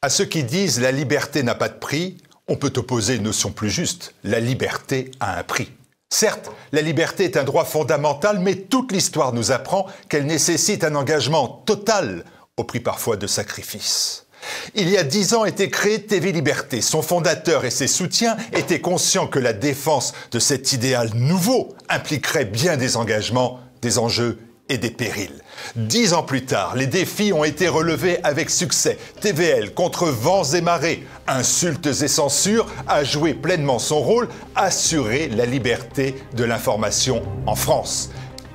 À ceux qui disent la liberté n'a pas de prix, on peut opposer une notion plus juste. La liberté a un prix. Certes, la liberté est un droit fondamental, mais toute l'histoire nous apprend qu'elle nécessite un engagement total, au prix parfois de sacrifices. Il y a dix ans était créé TV Liberté. Son fondateur et ses soutiens étaient conscients que la défense de cet idéal nouveau impliquerait bien des engagements, des enjeux et des périls. Dix ans plus tard, les défis ont été relevés avec succès. TVL, contre vents et marées, insultes et censures, a joué pleinement son rôle, assurer la liberté de l'information en France.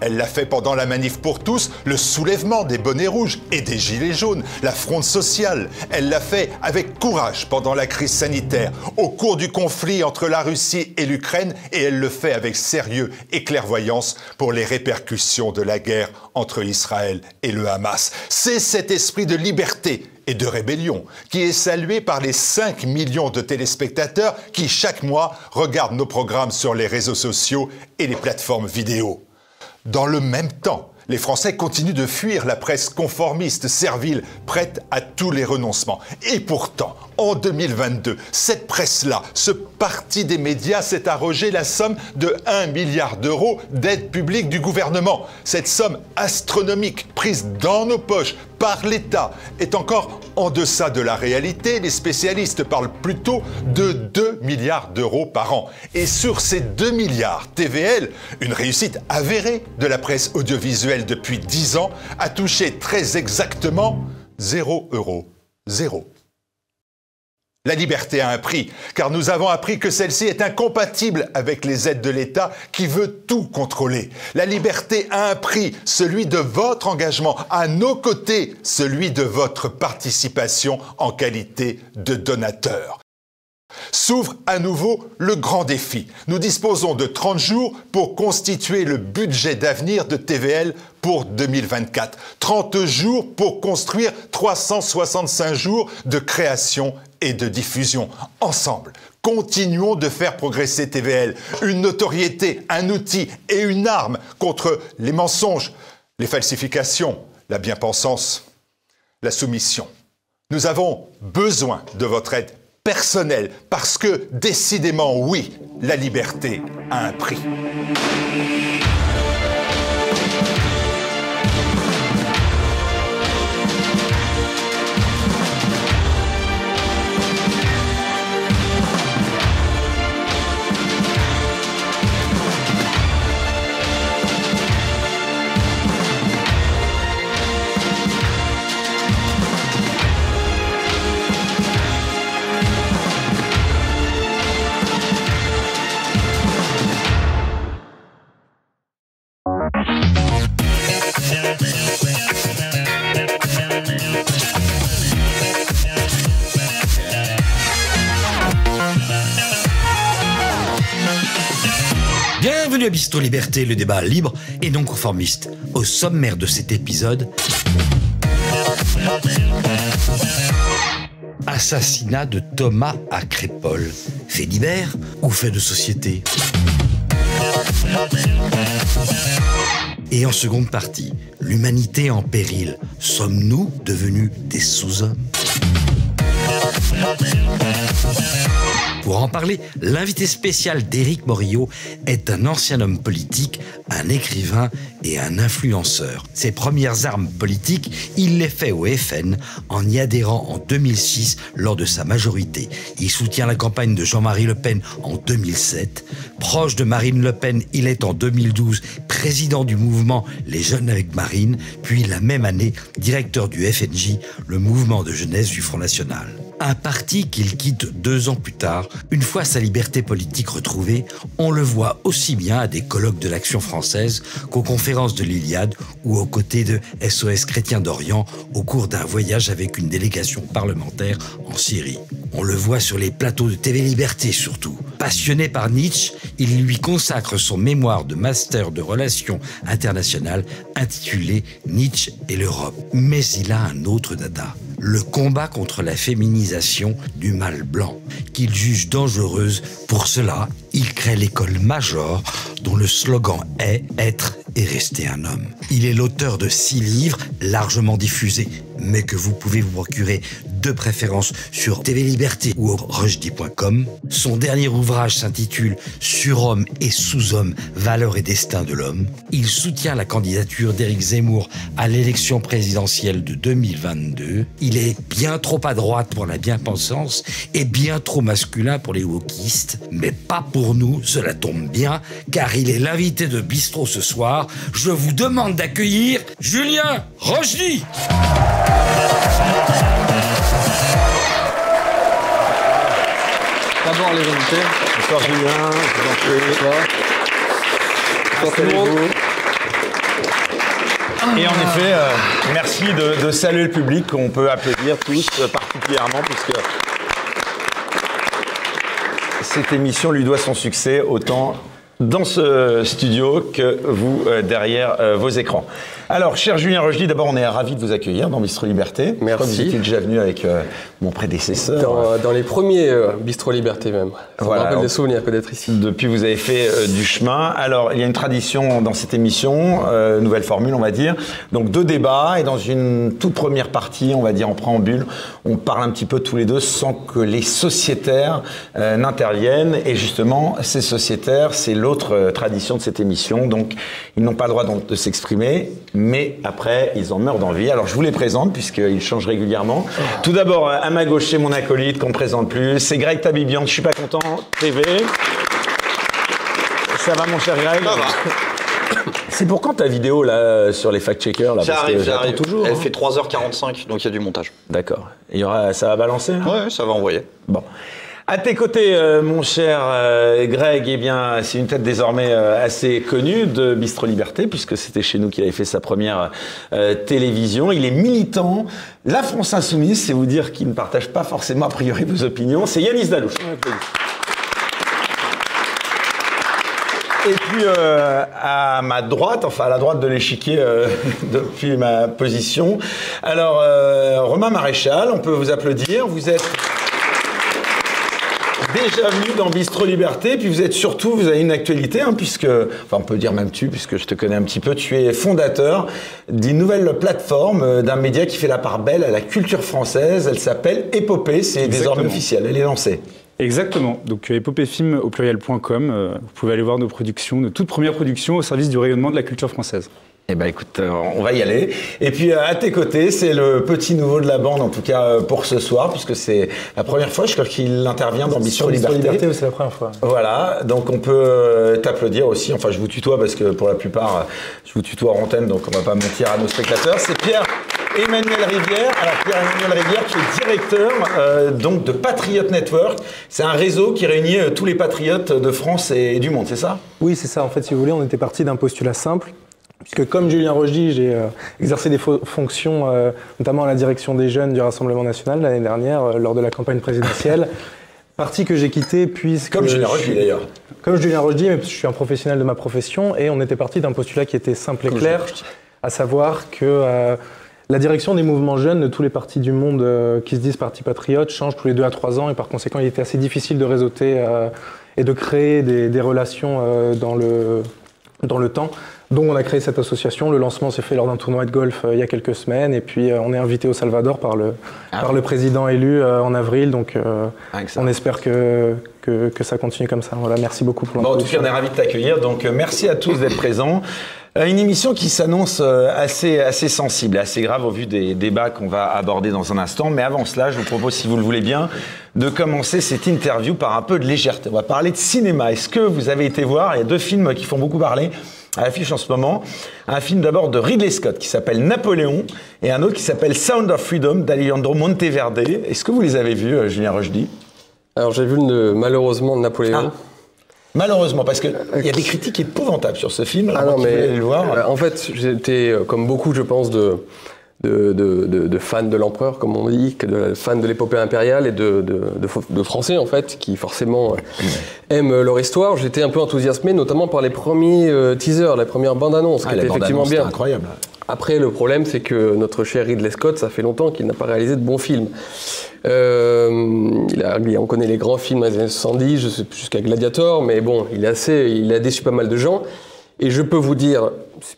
Elle l'a fait pendant la manif pour tous, le soulèvement des bonnets rouges et des gilets jaunes, la fronde sociale. Elle l'a fait avec courage pendant la crise sanitaire, au cours du conflit entre la Russie et l'Ukraine, et elle le fait avec sérieux et clairvoyance pour les répercussions de la guerre entre Israël et le Hamas. C'est cet esprit de liberté et de rébellion, qui est salué par les 5 millions de téléspectateurs qui chaque mois regardent nos programmes sur les réseaux sociaux et les plateformes vidéo. Dans le même temps, les Français continuent de fuir la presse conformiste, servile, prête à tous les renoncements. Et pourtant, en 2022, cette presse-là, ce parti des médias s'est arrogé la somme de 1 milliard d'euros d'aide publique du gouvernement. Cette somme astronomique prise dans nos poches par l'État est encore en deçà de la réalité. Les spécialistes parlent plutôt de 2 milliards d'euros par an. Et sur ces 2 milliards, TVL, une réussite avérée de la presse audiovisuelle depuis 10 ans, a touché très exactement 0 euros. Zéro. La liberté a un prix, car nous avons appris que celle-ci est incompatible avec les aides de l'État qui veut tout contrôler. La liberté a un prix, celui de votre engagement, à nos côtés, celui de votre participation en qualité de donateur. S'ouvre à nouveau le grand défi. Nous disposons de 30 jours pour constituer le budget d'avenir de TVL pour 2024. 30 jours pour construire 365 jours de création et de diffusion. Ensemble, continuons de faire progresser TVL. Une notoriété, un outil et une arme contre les mensonges, les falsifications, la bien-pensance, la soumission. Nous avons besoin de votre aide personnel, parce que décidément, oui, la liberté a un prix. Bisto Liberté, le débat libre et non conformiste. Au sommaire de cet épisode, assassinat de Thomas à. Fait divers ou fait de société? Et en seconde partie, l'humanité en péril. Sommes-nous devenus des sous-hommes? En parler, l'invité spécial d'Éric Morillo est un ancien homme politique, un écrivain et un influenceur. Ses premières armes politiques, il les fait au FN en y adhérant en 2006 lors de sa majorité. Il soutient la campagne de Jean-Marie Le Pen en 2007. Proche de Marine Le Pen, il est en 2012 président du mouvement Les Jeunes avec Marine, puis la même année directeur du FNJ, le mouvement de jeunesse du Front National un parti qu'il quitte deux ans plus tard. Une fois sa liberté politique retrouvée, on le voit aussi bien à des colloques de l'Action française qu'aux conférences de l'Iliade ou aux côtés de SOS Chrétien d'Orient au cours d'un voyage avec une délégation parlementaire en Syrie. On le voit sur les plateaux de TV Liberté surtout. Passionné par Nietzsche, il lui consacre son mémoire de master de relations internationales intitulé Nietzsche et l'Europe. Mais il a un autre dada le combat contre la féminisation du mâle blanc, qu'il juge dangereuse. Pour cela, il crée l'école Major, dont le slogan est Être et rester un homme. Il est l'auteur de six livres largement diffusés mais que vous pouvez vous procurer de préférence sur TV Liberté ou rushdie.com. Son dernier ouvrage s'intitule Sur homme et sous homme, valeurs et destin de l'homme. Il soutient la candidature d'Éric Zemmour à l'élection présidentielle de 2022. Il est bien trop à droite pour la bien-pensance et bien trop masculin pour les wokistes, mais pas pour nous, cela tombe bien, car il est l'invité de Bistrot ce soir. Je vous demande d'accueillir Julien Rochdy. D'abord les invités. Bonsoir Julien, Bonsoir. Bonsoir tout le monde. Et en effet, euh, merci de, de saluer le public qu'on peut applaudir tous euh, particulièrement puisque cette émission lui doit son succès autant dans ce studio que vous euh, derrière euh, vos écrans. Alors, cher Julien Rochdy, d'abord, on est ravis de vous accueillir dans Bistro Liberté. Je crois que Merci. Vous étiez déjà venu avec euh, mon prédécesseur. Dans, dans les premiers euh, Bistro Liberté même. Ça Voilà. me rappelle des souvenirs que d'être ici. Depuis, vous avez fait euh, du chemin. Alors, il y a une tradition dans cette émission, euh, nouvelle formule, on va dire. Donc, deux débats. Et dans une toute première partie, on va dire en préambule, on parle un petit peu tous les deux sans que les sociétaires euh, n'interviennent. Et justement, ces sociétaires, c'est l'autre euh, tradition de cette émission. Donc, ils n'ont pas le droit de s'exprimer. Mais après, ils en meurent d'envie. Alors, je vous les présente puisqu'ils changent régulièrement. Tout d'abord, à ma gauche, c'est mon acolyte qu'on ne présente plus. C'est Greg Tabibian. Je suis pas content. TV. Ça va mon cher Greg? C'est pour quand ta vidéo là sur les fact-checkers là? Ça Parce que arrive, ça arrive. toujours. Elle hein. fait 3h45, donc il y a du montage. D'accord. Il y aura, ça va balancer hein? Ouais, ça va envoyer. Bon. À tes côtés, euh, mon cher euh, Greg, eh bien, c'est une tête désormais euh, assez connue de Bistro Liberté, puisque c'était chez nous qu'il avait fait sa première euh, télévision. Il est militant. La France Insoumise, c'est vous dire qu'il ne partage pas forcément a priori vos opinions. C'est Yanis Dalouche. Et puis euh, à ma droite, enfin à la droite de l'échiquier euh, depuis ma position. Alors euh, Romain Maréchal, on peut vous applaudir. Vous êtes déjà venu dans Bistro Liberté, puis vous êtes surtout, vous avez une actualité, hein, puisque, enfin on peut dire même tu, puisque je te connais un petit peu, tu es fondateur d'une nouvelle plateforme, euh, d'un média qui fait la part belle à la culture française. Elle s'appelle Épopée, c'est désormais officiel, elle est lancée. Exactement. Donc euh, épopéefilm au pluriel.com, euh, vous pouvez aller voir nos productions, nos toutes premières productions au service du rayonnement de la culture française. Eh ben écoute, euh, on va y aller. Et puis euh, à tes côtés, c'est le petit nouveau de la bande, en tout cas euh, pour ce soir, puisque c'est la première fois, je crois qu'il intervient dans Bistro Liberté. c'est la première fois. Voilà, donc on peut t'applaudir aussi. Enfin, je vous tutoie parce que pour la plupart, je vous tutoie en antenne, donc on va pas mentir à nos spectateurs. C'est Pierre Emmanuel Rivière. Alors Pierre Emmanuel Rivière, qui est directeur euh, donc de Patriot Network. C'est un réseau qui réunit euh, tous les patriotes de France et, du monde, c'est ça? Oui, c'est ça. En fait, si vous voulez, on était parti d'un postulat simple. Puisque comme Julien Rochdy, j'ai euh, exercé des fo- fonctions, euh, notamment à la direction des jeunes du Rassemblement national l'année dernière, euh, lors de la campagne présidentielle. Parti que j'ai quitté puisque... Comme Julien Rochdy, d'ailleurs. Comme Julien Rochdy, mais je suis un professionnel de ma profession, et on était parti d'un postulat qui était simple et clair, à savoir que la direction des mouvements jeunes de tous les partis du monde qui se disent partis patriotes change tous les deux à trois ans, et par conséquent, il était assez difficile de réseauter et de créer des, des relations dans, le, dans le temps. Donc on a créé cette association. Le lancement s'est fait lors d'un tournoi de golf euh, il y a quelques semaines, et puis euh, on est invité au Salvador par le, Ah par le président élu euh, en avril. Donc ça. on espère que, que, que ça continue comme ça. Voilà, merci beaucoup pour Bon, en tout cas, on est ravis de t'accueillir. Donc, merci à tous d'être présents. Euh, Une émission qui s'annonce euh, assez, assez sensible, assez grave au vu des débats qu'on va aborder dans un instant. Mais avant cela, je vous propose, si vous le voulez bien, de commencer cette interview par un peu de légèreté. On va parler de cinéma. Est-ce que vous avez été voir Il y a deux films qui font beaucoup parler à l'affiche en ce moment. Un film d'abord de Ridley Scott qui s'appelle Napoléon et un autre qui s'appelle Sound of Freedom d'Alejandro Monteverde. Est-ce que vous les avez vus, euh, Julien Rochdy? Alors j'ai vu le, malheureusement Napoléon. Ah. Malheureusement, parce qu'il y a des critiques épouvantables sur ce film. Ah non, mais le voir. euh, en fait, j'étais euh, comme beaucoup, je pense, de, de, de, de- de fans de l'empereur, comme on dit, de fans de l'épopée impériale et de, Français, en fait, qui forcément euh, aiment leur histoire. J'étais un peu enthousiasmé, notamment par les premiers teasers, les premières bandes annonces, Ah, qui la étaient effectivement bande-annonce, bien. incroyable. Après, le problème, c'est que notre cher Ridley Scott, ça fait longtemps qu'il n'a pas réalisé de bons films. Euh, il a, on connaît les grands films des années 70, je sais- jusqu'à Gladiator, mais bon, il, est assez, il a déçu pas mal de gens. Et je peux vous dire,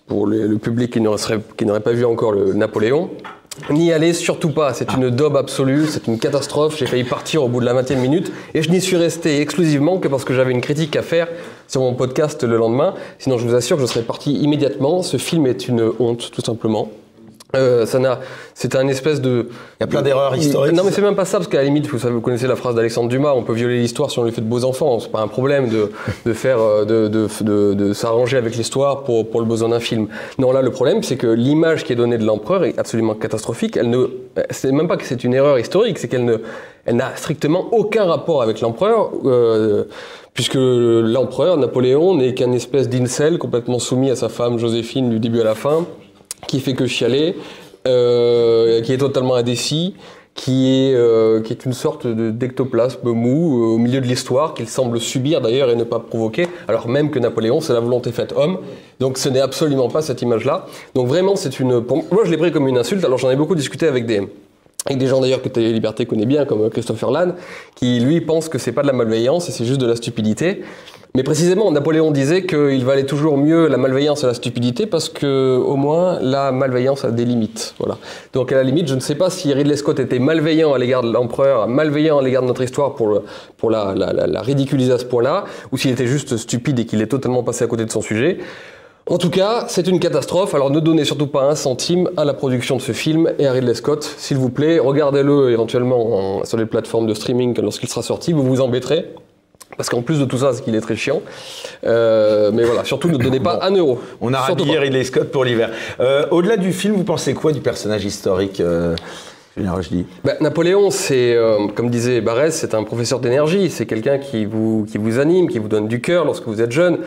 pour le, public qui n'aurait pas vu encore le Napoléon, N'y allez surtout pas, c'est une daube absolue, c'est une catastrophe. J'ai failli partir au bout de la 20e minute et je n'y suis resté exclusivement que parce que j'avais une critique à faire sur mon podcast le lendemain. Sinon, je vous assure que je serais parti immédiatement. Ce film est une honte, tout simplement. Euh, ça n'a, c'est un espèce de. Il y a plein d'erreurs historiques. Non, mais c'est même pas ça, parce qu'à la limite, vous, savez, vous connaissez la phrase d'Alexandre Dumas on peut violer l'histoire si on lui fait de beaux enfants. C'est pas un problème de, de faire, euh, de, de, de, de s'arranger avec l'histoire pour, pour le besoin d'un film. Non, là, le problème, c'est que l'image qui est donnée de l'empereur est absolument catastrophique. Elle ne, c'est même pas que c'est une erreur historique, c'est qu'elle ne, elle n'a strictement aucun rapport avec l'empereur. Euh, puisque l'empereur Napoléon n'est qu'un espèce d'incel complètement soumis à sa femme Joséphine du début à la fin, qui fait que chialer, euh, qui est totalement indécis, qui est, euh, qui est une sorte de- d'ectoplasme mou euh, au milieu de l'histoire, qu'il semble subir d'ailleurs et ne pas provoquer, alors même que Napoléon, c'est la volonté faite homme. Donc ce n'est absolument pas cette image-là. Donc vraiment, c'est une. moi, je l'ai pris comme une insulte. Alors j'en ai beaucoup discuté avec des, avec des gens d'ailleurs que Télé Liberté connaît bien, comme Christopher Lann, qui lui pense que c'est pas de la malveillance et c'est juste de la stupidité. Mais précisément, Napoléon disait qu'il valait toujours mieux la malveillance à la stupidité parce que, au moins, la malveillance a des limites. Voilà. Donc, à la limite, je ne sais pas si Ridley Scott était malveillant à l'égard de l'empereur, malveillant à l'égard de notre histoire pour, la, ridiculiser à ce point-là, ou s'il était juste stupide et qu'il est totalement passé à côté de son sujet. En tout cas, c'est une catastrophe. Alors ne donnez surtout pas un centime à la production de ce film et à Ridley Scott, s'il vous plaît. Regardez-le éventuellement en- sur les plateformes de streaming lorsqu'il sera sorti. Vous vous embêterez. Parce qu'en plus de tout ça, c'est qu'il est très chiant. Euh, mais voilà, surtout ne donnez pas un euro. On a rhabillé. Ridley Scott pour l'hiver. Euh, Au-delà du film, vous pensez quoi du personnage historique euh, Bah, Napoléon, c'est, euh, comme disait Barès, c'est un professeur d'énergie. C'est quelqu'un qui vous, qui vous anime, qui vous donne du cœur lorsque vous êtes jeune.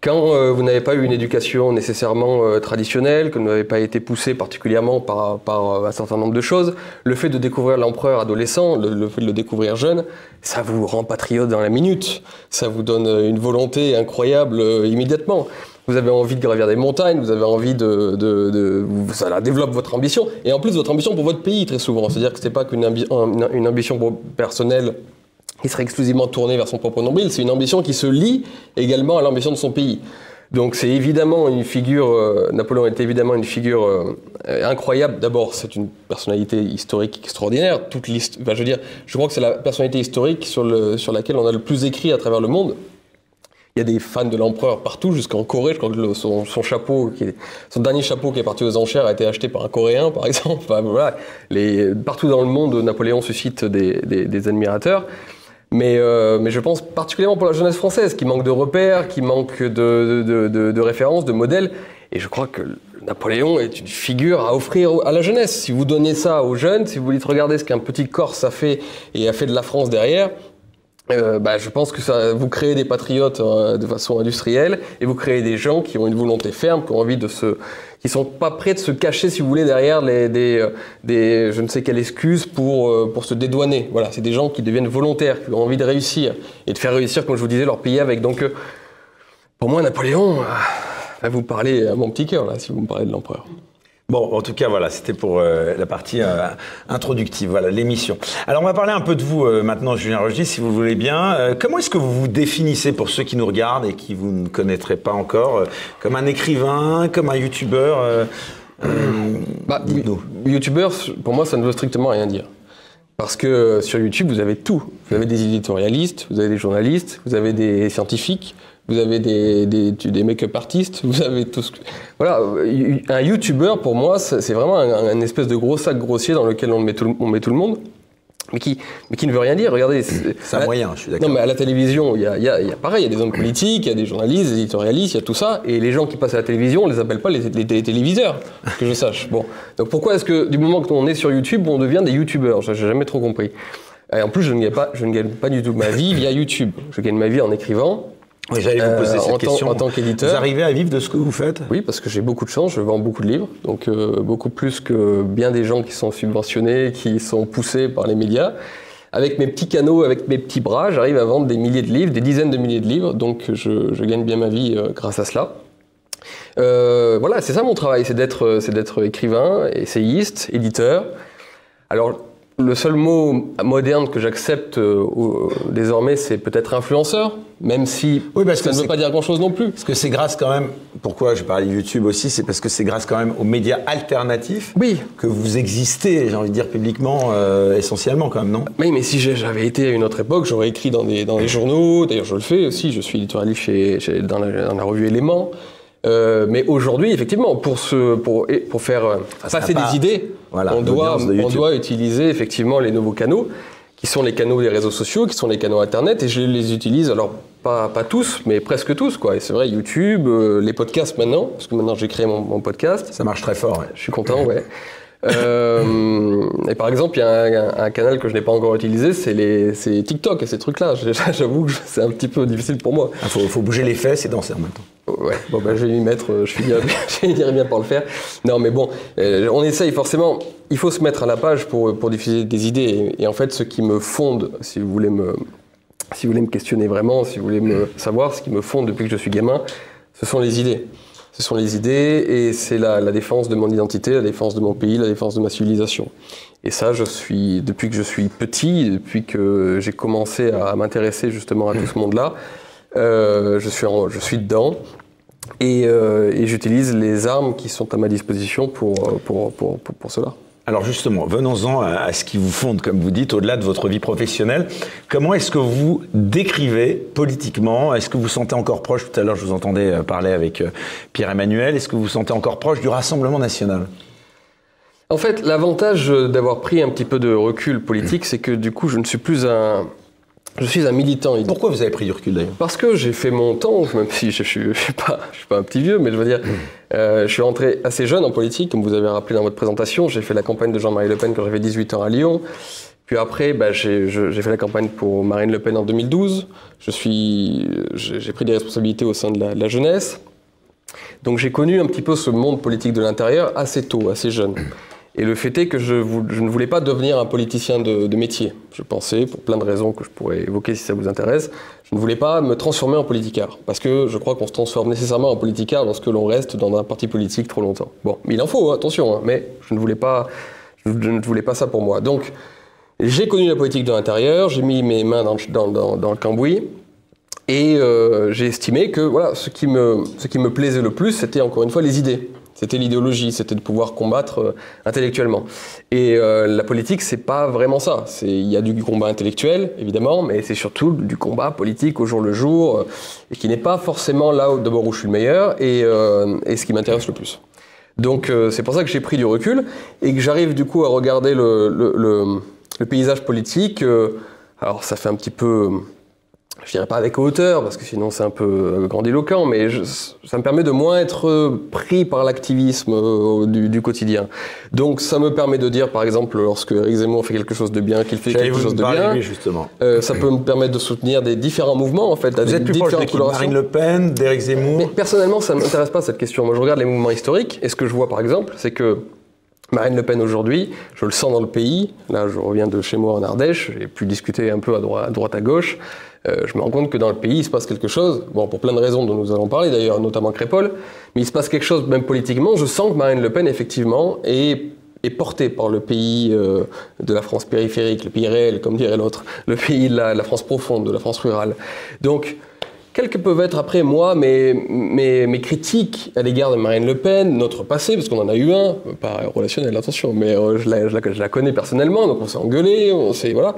Quand euh, vous n'avez pas eu une éducation nécessairement euh, traditionnelle, que vous n'avez pas été poussé particulièrement par, euh, un certain nombre de choses, le fait de découvrir l'empereur adolescent, le, fait de le découvrir jeune, ça vous rend patriote dans la minute. Ça vous donne une volonté incroyable immédiatement. Vous avez envie de gravir des montagnes, vous avez envie de, ça développe votre ambition et en plus votre ambition pour votre pays très souvent. C'est-à-dire que c'est pas qu'une ambi- un- une ambition personnelle qui serait exclusivement tournée vers son propre nombril, c'est une ambition qui se lie également à l'ambition de son pays. Donc c'est évidemment une figure, euh, Napoléon est évidemment une figure euh, incroyable. D'abord, c'est une personnalité historique extraordinaire. Toute l'hist- enfin, je veux dire, je crois que c'est la personnalité historique sur, le, sur laquelle on a le plus écrit à travers le monde. Il y a des fans de l'empereur partout, jusqu'en Corée. Je crois que son, son chapeau, qui est- son dernier chapeau qui est parti aux enchères a été acheté par un Coréen, par exemple. Enfin, voilà. Les, partout dans le monde, Napoléon suscite des, des- des admirateurs. Mais, euh, mais je pense particulièrement pour la jeunesse française, qui manque de repères, qui manque de, de, de- de références, de modèles. Et je crois que Napoléon est une figure à offrir à la jeunesse. Si vous donnez ça aux jeunes, si vous dites regardez ce qu'un petit Corse a fait et a fait de la France derrière, euh, bah, je pense que ça, vous créez des patriotes euh, de façon industrielle et vous créez des gens qui ont une volonté ferme, qui ont envie de se, qui sont pas prêts de se cacher, si vous voulez, derrière des, euh, des, je ne sais quelle excuse pour euh, pour se dédouaner. Voilà, c'est des gens qui deviennent volontaires, qui ont envie de réussir et de faire réussir, comme je vous disais, leur pays avec. Donc, euh, pour moi, Napoléon, euh, vous parlez à mon petit cœur là, si vous me parlez de l'empereur. Bon, en tout cas, voilà, c'était pour euh, la partie euh, introductive, voilà, l'émission. Alors, on va parler un peu de vous euh, maintenant, Julien Rogy, si vous voulez bien. Euh, comment est-ce que vous vous définissez pour ceux qui nous regardent et qui vous ne connaîtraient pas encore, euh, comme un écrivain, comme un youtubeur euh, Bah, dites-nous. Youtubeur, pour moi, ça ne veut strictement rien dire. Parce que sur YouTube, vous avez tout. Vous avez des éditorialistes, vous avez des journalistes, vous avez des scientifiques, vous avez des, des, des make-up artistes, vous avez tout ce que... Voilà, euh, un YouTuber, pour moi, c'est vraiment un, un espèce de gros sac grossier dans lequel on met tout, le- on met tout le monde. Mais qui, mais qui ne veut rien dire. Regardez, C'est un moyen, je suis d'accord. non, mais à la télévision, il y a, y a- y a pareil, il y a des hommes politiques, il y a des journalistes, des éditorialistes, il y a tout ça. Et les gens qui passent à la télévision, on les appelle pas les, les télé- téléviseurs, que je sache. Bon. Donc pourquoi est-ce que du moment qu'on est sur YouTube, on devient des youtubeurs? J'ai jamais trop compris. Et en plus, je ne, gagne pas, je ne gagne pas du tout ma vie via YouTube. Je gagne ma vie en écrivant. Oui, J'allais vous poser Euh, cette en tant- question. en tant qu'éditeur. Vous arrivez à vivre de ce que vous faites? Oui, parce que j'ai beaucoup de chance, je vends beaucoup de livres, donc euh, beaucoup plus que bien des gens qui sont subventionnés, qui sont poussés par les médias. Avec mes petits canaux, avec mes petits bras, j'arrive à vendre des milliers de livres, des dizaines de milliers de livres, donc je, je gagne bien ma vie euh, grâce à cela. Euh, voilà, c'est ça mon travail, c'est d'être, c'est d'être écrivain, essayiste, éditeur. Alors, le seul mot moderne que j'accepte euh, désormais, c'est peut-être influenceur, même si Oui, parce ça que ne veut pas dire grand-chose non plus. Parce que c'est grâce quand même, pourquoi je parlais de YouTube aussi, c'est parce que c'est grâce quand même aux médias alternatifs Oui. que vous existez, j'ai envie de dire publiquement, euh, essentiellement quand même, non? Oui, mais si j'avais été à une autre époque, j'aurais écrit dans des, dans des journaux. D'ailleurs, je le fais aussi. Je suis éditorialiste chez, chez- dans, la, dans la revue Éléments. Euh, mais aujourd'hui, effectivement, pour, se, pour, pour faire euh, ça passer des idées, Voilà, on, doit, de on doit utiliser effectivement les nouveaux canaux, qui sont les canaux des réseaux sociaux, qui sont les canaux Internet. Et je les utilise, alors pas, pas tous, mais presque tous. Quoi. Et c'est vrai, YouTube, euh, les podcasts maintenant, parce que maintenant j'ai créé mon, mon podcast. Ça marche très fort, ouais. Je suis content, ouais. Euh, et par exemple, il y a un, un canal que je n'ai pas encore utilisé, c'est les- c'est TikTok et ces trucs-là. J'avoue que c'est un petit peu difficile pour moi. Il faut, faut bouger les fesses et danser en même temps. Ouais, bon, bah, je vais m'y mettre, euh, je finirai, bien- bien par le faire. Non, mais bon, euh, on essaye forcément, il faut se mettre à la page pour, pour diffuser des idées. Et, et en fait, ce qui me fonde, si vous voulez me, si vous voulez me questionner vraiment, si vous voulez me savoir, ce qui me fonde depuis que je suis gamin, ce sont les idées. Ce sont les idées et c'est la, la défense de mon identité, la défense de mon pays, la défense de ma civilisation. Et ça, je suis, depuis que je suis petit, depuis que j'ai commencé à m'intéresser justement à tout ce monde-là, euh, je, suis en- je suis dedans. Et, euh, et j'utilise les armes qui sont à ma disposition pour, pour, pour, pour, pour cela. Alors justement, venons-en à, à ce qui vous fonde, comme vous dites, au-delà de votre vie professionnelle. Comment est-ce que vous décrivez politiquement? Est-ce que vous sentez encore proche, tout à l'heure je vous entendais euh, parler avec euh, Pierre-Emmanuel, est-ce que vous vous sentez encore proche du Rassemblement national? En fait, l'avantage d'avoir pris un petit peu de recul politique, c'est que du coup, je ne suis plus un. Je suis un militant. Pourquoi vous avez pris du recul d'ailleurs? Parce que j'ai fait mon temps, même si je ne suis, je suis, pas, je suis pas un petit vieux, mais je veux dire, euh, je suis rentré assez jeune en politique, comme vous avez rappelé dans votre présentation. J'ai fait la campagne de Jean-Marie Le Pen quand j'avais 18 ans à Lyon. Puis après, bah, j'ai fait la campagne pour Marine Le Pen en 2012. Je suis, j'ai j'ai pris des responsabilités au sein de la, de la jeunesse. Donc j'ai connu un petit peu ce monde politique de l'intérieur assez tôt, assez jeune. Et le fait est que je, ne voulais pas devenir un politicien de, métier. Je pensais, pour plein de raisons que je pourrais évoquer si ça vous intéresse, je ne voulais pas me transformer en politicard. Parce que je crois qu'on se transforme nécessairement en politicard lorsque l'on reste dans un parti politique trop longtemps. Bon, il en faut, hein, attention, hein, mais je ne voulais pas, je ne voulais pas ça pour moi. Donc, j'ai connu la politique de l'intérieur, j'ai mis mes mains dans le cambouis. Et euh, j'ai estimé que voilà, ce, qui me, ce qui me plaisait le plus, c'était encore une fois les idées. C'était l'idéologie, c'était de pouvoir combattre euh, intellectuellement. Et euh, la politique, c'est pas vraiment ça. Il y a du combat intellectuel, évidemment, mais c'est surtout du combat politique au jour le jour, euh, et qui n'est pas forcément là où, d'abord où je suis le meilleur, et, euh, et ce qui m'intéresse le plus. Donc c'est pour ça que j'ai pris du recul, et que j'arrive du coup à regarder le, le- le- le paysage politique. alors ça fait un petit peu je dirais pas avec hauteur, parce que sinon c'est un peu euh, grandiloquent, mais je- ça me permet de moins être euh, pris par l'activisme euh, du, du quotidien. Donc ça me permet de dire, par exemple, lorsque Eric Zemmour fait quelque chose de bien, qu'il fait quelque chose de bien, lui justement. euh, ça peut me permettre de soutenir des différents mouvements, en fait, Vous des êtes plus proche de Marine Le Pen, d'Éric Zemmour mais personnellement, ça ne m'intéresse pas cette question. Moi, je regarde les mouvements historiques, et ce que je vois, par exemple, c'est que Marine Le Pen aujourd'hui, je le sens dans le pays. Là, je reviens de chez moi en Ardèche, j'ai pu discuter un peu à droite à, droite, à gauche. Euh, je me rends compte que dans le pays, il se passe quelque chose. Bon, pour plein de raisons dont nous allons parler, d'ailleurs, notamment Crépol. Mais il se passe quelque chose, même politiquement. Je sens que Marine Le Pen, effectivement, est portée par le pays euh, de la France périphérique, le pays réel, comme dirait l'autre, le pays de la, France profonde, de la France rurale. Donc, quelles que peuvent être après moi mes, mes, critiques à l'égard de Marine Le Pen, notre passé, parce qu'on en a eu un, pas relationnel, attention, mais euh, je, la, je la connais personnellement, donc on s'est engueulé, on s'est. Voilà.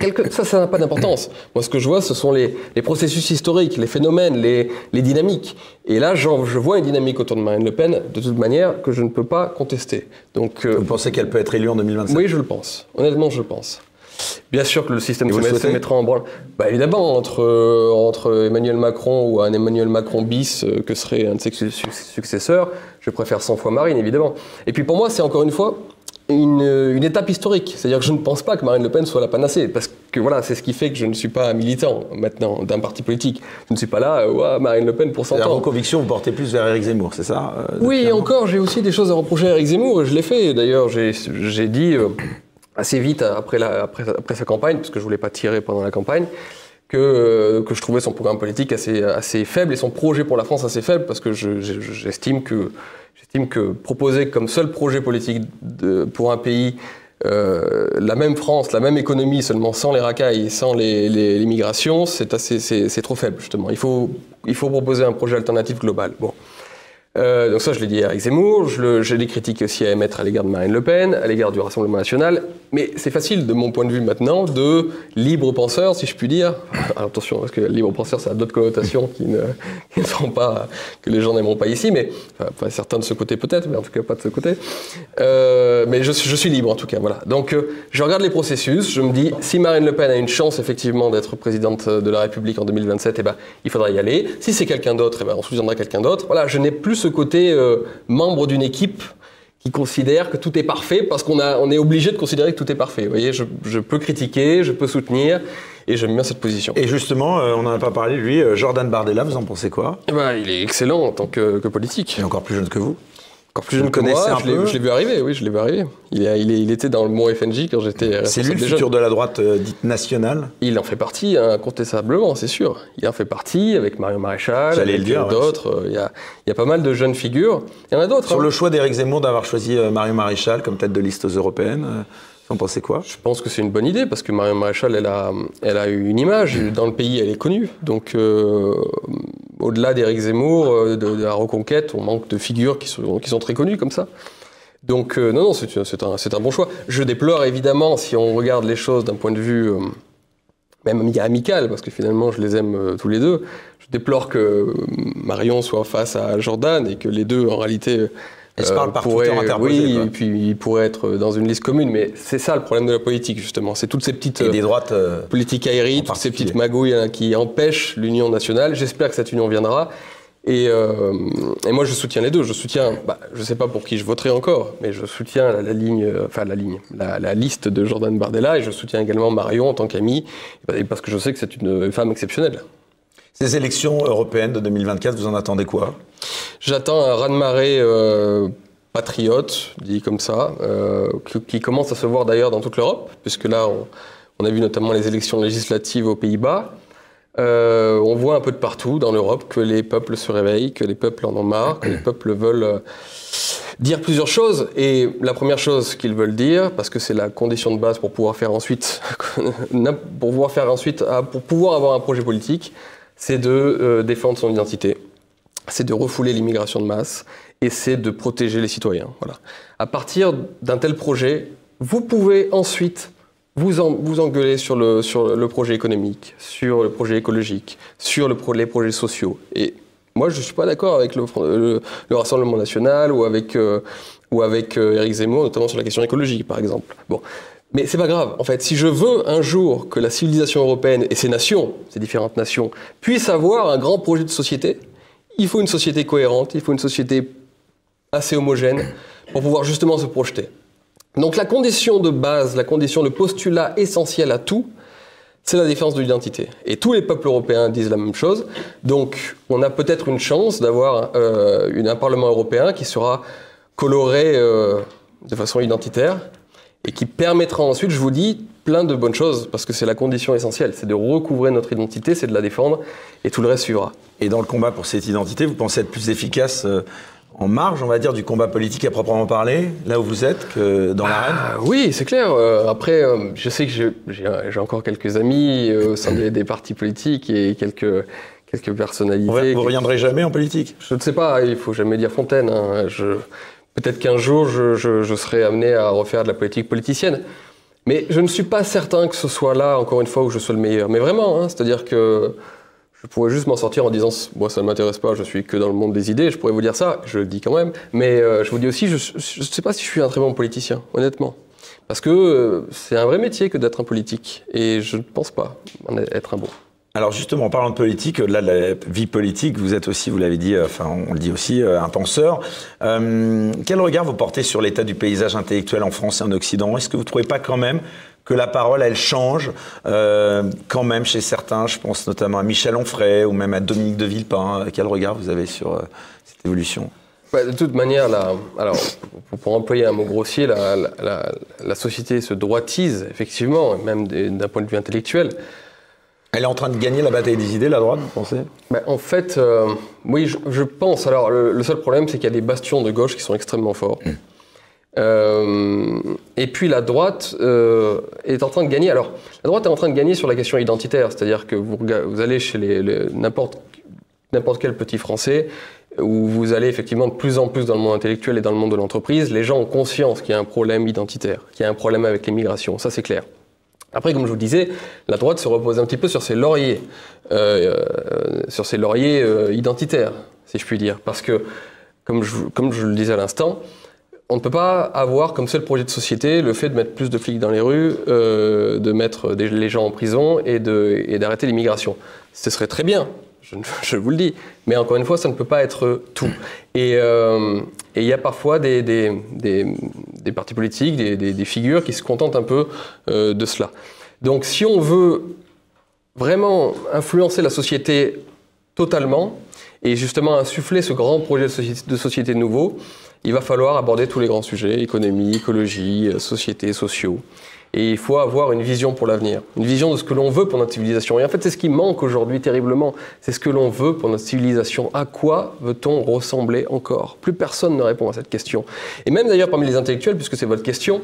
Quelque, ça, ça n'a pas d'importance. Moi, ce que je vois, ce sont les, les processus historiques, les phénomènes, les, les dynamiques. Et là, genre, je vois une dynamique autour de Marine Le Pen, de toute manière, que je ne peux pas contester. Donc, euh, Vous pensez qu'elle peut être élue en 2025 oui, je le pense. Honnêtement, je le pense. Bien sûr que le système se, met- se mettra en branle. Bah, évidemment, entre, euh, entre Emmanuel Macron ou un Emmanuel Macron bis, euh, que serait un de ses su- su- successeurs, je préfère 100 fois Marine, évidemment. Et puis pour moi, c'est encore une fois une, euh, une étape historique. C'est-à-dire que je ne pense pas que Marine Le Pen soit la panacée, parce que voilà, c'est ce qui fait que je ne suis pas militant maintenant d'un parti politique. Je ne suis pas là, euh, Ouah, Marine Le Pen pour 100 Et à ans. vos convictions, vous portez plus vers Éric Zemmour, c'est ça euh, Oui, et encore, j'ai aussi des choses à reprocher à Eric Zemmour, et je l'ai fait. D'ailleurs, j'ai dit euh, assez vite après, la, après, après sa campagne, parce que je voulais pas tirer pendant la campagne, que, euh, que je trouvais son programme politique assez, assez faible et son projet pour la France assez faible, parce que je- je- j'estime que, que proposer comme seul projet politique pour un pays euh, la même France, la même économie, seulement sans les racailles, sans les, les- assez, c'est, c'est trop faible justement. Il faut, il faut proposer un projet alternatif global. Bon. Euh, donc ça, je l'ai dit à Eric Zemmour, j'ai des critiques aussi à émettre à l'égard de Marine Le Pen, à l'égard du Rassemblement National, mais c'est facile de mon point de vue maintenant de libre penseur, si je puis dire. Alors, attention, parce que libre penseur, ça a d'autres connotations qui ne, qui pas, que les gens n'aimeront pas ici, mais certains de ce côté peut-être, mais en tout cas pas de ce côté. Euh, mais je suis libre en tout cas, voilà. Donc euh, je regarde les processus, je me dis, si Marine Le Pen a une chance effectivement d'être présidente de la République en 2027, eh ben, il faudra y aller. Si c'est quelqu'un d'autre, eh ben, on soutiendra quelqu'un d'autre. Voilà, je n'ai plus ce côté euh, membre d'une équipe qui considère que tout est parfait parce qu'on on est obligé de considérer que tout est parfait. Vous voyez, je, je peux critiquer, je peux soutenir, et j'aime bien cette position. Et justement, euh, on n'en a pas parlé, lui, euh, Jordan Bardella, vous en pensez quoi? Eh ben, il est excellent en tant que, que politique. Il est encore plus jeune que vous. Encore plus que connaissez moi, un je l'ai- peu je l'ai vu arriver, oui, je l'ai vu arriver. Il, était dans le mont FNJ quand j'étais C'est lui le futur de la droite euh, dite nationale Il en fait partie, hein, incontestablement, c'est sûr. Il en fait partie avec Marion Maréchal, J'allais avec le dire, ouais. d'autres. euh, Il y, a, il y a pas mal de jeunes figures. Il y en a d'autres. Sur hein. le choix d'Éric Zemmour d'avoir choisi euh, Marion Maréchal comme tête de liste aux européennes, euh, vous en pensez quoi? Je pense que c'est une bonne idée parce que Marion Maréchal, elle a, elle a eu une image. Dans le pays, elle est connue. Donc, euh, au-delà d'Éric Zemmour, euh, de, la reconquête, on manque de figures qui sont, très connues comme ça. Donc, euh, non, non, c'est un, bon choix. Je déplore évidemment, si on regarde les choses d'un point de vue euh, même ami- amical, parce que finalement, je les aime tous les deux. Je déplore que Marion soit face à Jordan et que les deux, en réalité, euh, Elles se parlent par pourraient- Twitter interposé, Oui, quoi. et puis ils pourraient être dans une liste commune. Mais c'est ça le problème de la politique, justement. C'est toutes ces petites Et euh, des droites. euh, politiques En aériennes, toutes ces petites magouilles hein, qui empêchent l'union nationale. J'espère que cette union viendra. Et, euh, et moi, je soutiens les deux. Je soutiens, bah, je ne sais pas pour qui je voterai encore, mais je soutiens la, la ligne, euh, enfin la ligne, la, la liste de Jordan Bardella, et je soutiens également Marion en tant qu'amie, et parce que je sais que c'est une femme exceptionnelle. Ces élections européennes de 2024, vous en attendez quoi? J'attends un raz-de-marée euh, patriote, dit comme ça, euh, qui, commence à se voir d'ailleurs dans toute l'Europe, puisque là, on, on a vu notamment les élections législatives aux Pays-Bas. Euh, on voit un peu de partout dans l'Europe que les peuples se réveillent, que les peuples en ont marre, que les peuples veulent dire plusieurs choses. Et la première chose qu'ils veulent dire, parce que c'est la condition de base pour pouvoir faire ensuite, pour pouvoir faire ensuite, ah, pour pouvoir avoir un projet politique, c'est de euh, défendre son identité, c'est de refouler l'immigration de masse et c'est de protéger les citoyens. Voilà. À partir d'un tel projet, vous pouvez ensuite vous, en- vous engueuler sur le, projet économique, sur le projet écologique, sur les projets sociaux. Et moi, je ne suis pas d'accord avec le, Rassemblement national ou avec, euh, euh, Éric Zemmour, notamment sur la question écologique, par exemple. Bon. Mais c'est pas grave. En fait, si je veux un jour que la civilisation européenne et ses nations, ces différentes nations, puissent avoir un grand projet de société, il faut une société cohérente, il faut une société assez homogène pour pouvoir justement se projeter. Donc la condition de base, la condition, le postulat essentiel à tout, c'est la défense de l'identité. Et tous les peuples européens disent la même chose. Donc on a peut-être une chance d'avoir euh, un Parlement européen qui sera coloré euh, de façon identitaire et qui permettra ensuite, je vous dis, plein de bonnes choses, parce que c'est la condition essentielle, c'est de recouvrer notre identité, c'est de la défendre, et tout le reste suivra. Et dans le combat pour cette identité, vous pensez être plus efficace euh, en marge, on va dire, du combat politique à proprement parler, là où vous êtes, que dans l'arène? Ah, oui, c'est clair. Euh, après, euh, je sais que j'ai- encore quelques amis euh, au sein des, des partis politiques et quelques, quelques personnalités. vous quelques- reviendrez jamais en politique? Je ne sais pas, il faut jamais dire Fontaine. hein. Je- Peut-être qu'un jour, je, serai amené à refaire de la politique politicienne. Mais je ne suis pas certain que ce soit là, encore une fois, où je sois le meilleur. Mais vraiment, hein, c'est-à-dire que je pourrais juste m'en sortir en disant moi ça ne m'intéresse pas, je suis que dans le monde des idées. Je pourrais vous dire ça, je le dis quand même. Mais euh, je vous dis aussi, je ne sais pas si je suis un très bon politicien, honnêtement. Parce que euh, c'est un vrai métier que d'être un politique. Et je ne pense pas en être un bon. Alors justement, en parlant de politique, au-delà de la vie politique, vous êtes aussi, vous l'avez dit, euh, enfin on le dit aussi, euh, un penseur. Euh, quel regard vous portez sur l'état du paysage intellectuel en France et en Occident? Est-ce que vous ne trouvez pas quand même que la parole, elle change euh, quand même chez certains? Je pense notamment à Michel Onfray ou même à Dominique de Villepin. Quel regard vous avez sur cette évolution? Bah, de toute manière, la- alors, pour, employer un mot grossier, la, la- la- société se droitise, effectivement, même d'un point de vue intellectuel. Elle est en train de gagner la bataille des idées, la droite, vous pensez? Bah, en fait, euh, oui, je, je pense. Alors, le, le seul problème, c'est qu'il y a des bastions de gauche qui sont extrêmement forts. Euh, et puis la droite euh, est en train de gagner. Alors, la droite est en train de gagner sur la question identitaire, c'est-à-dire que vous, allez chez les, les- n'importe n'importe quel petit Français, où vous allez effectivement de plus en plus dans le monde intellectuel et dans le monde de l'entreprise, les gens ont conscience qu'il y a un problème identitaire, qu'il y a un problème avec l'immigration, ça c'est clair. Après, comme je vous disais, la droite se repose un petit peu sur ses lauriers, euh, euh, sur ses lauriers euh, identitaires, si je puis dire. Parce que, comme je, le disais à l'instant, on ne peut pas avoir comme seul projet de société le fait de mettre plus de flics dans les rues, de mettre des- les gens en prison et d'arrêter l'immigration. Ce serait très bien, je, vous le dis. Mais encore une fois, ça ne peut pas être tout. Et euh, il y a parfois des, partis politiques, des, figures qui se contentent un peu euh, de cela. Donc si on veut vraiment influencer la société totalement et justement insuffler ce grand projet de société, de nouveau, il va falloir aborder tous les grands sujets, économie, écologie, euh, société, sociaux. Et il faut avoir une vision pour l'avenir, une vision de ce que l'on veut pour notre civilisation. Et en fait, c'est ce qui manque aujourd'hui terriblement. C'est ce que l'on veut pour notre civilisation. À quoi veut-on ressembler encore? Plus personne ne répond à cette question. Et même d'ailleurs parmi les intellectuels, puisque c'est votre question,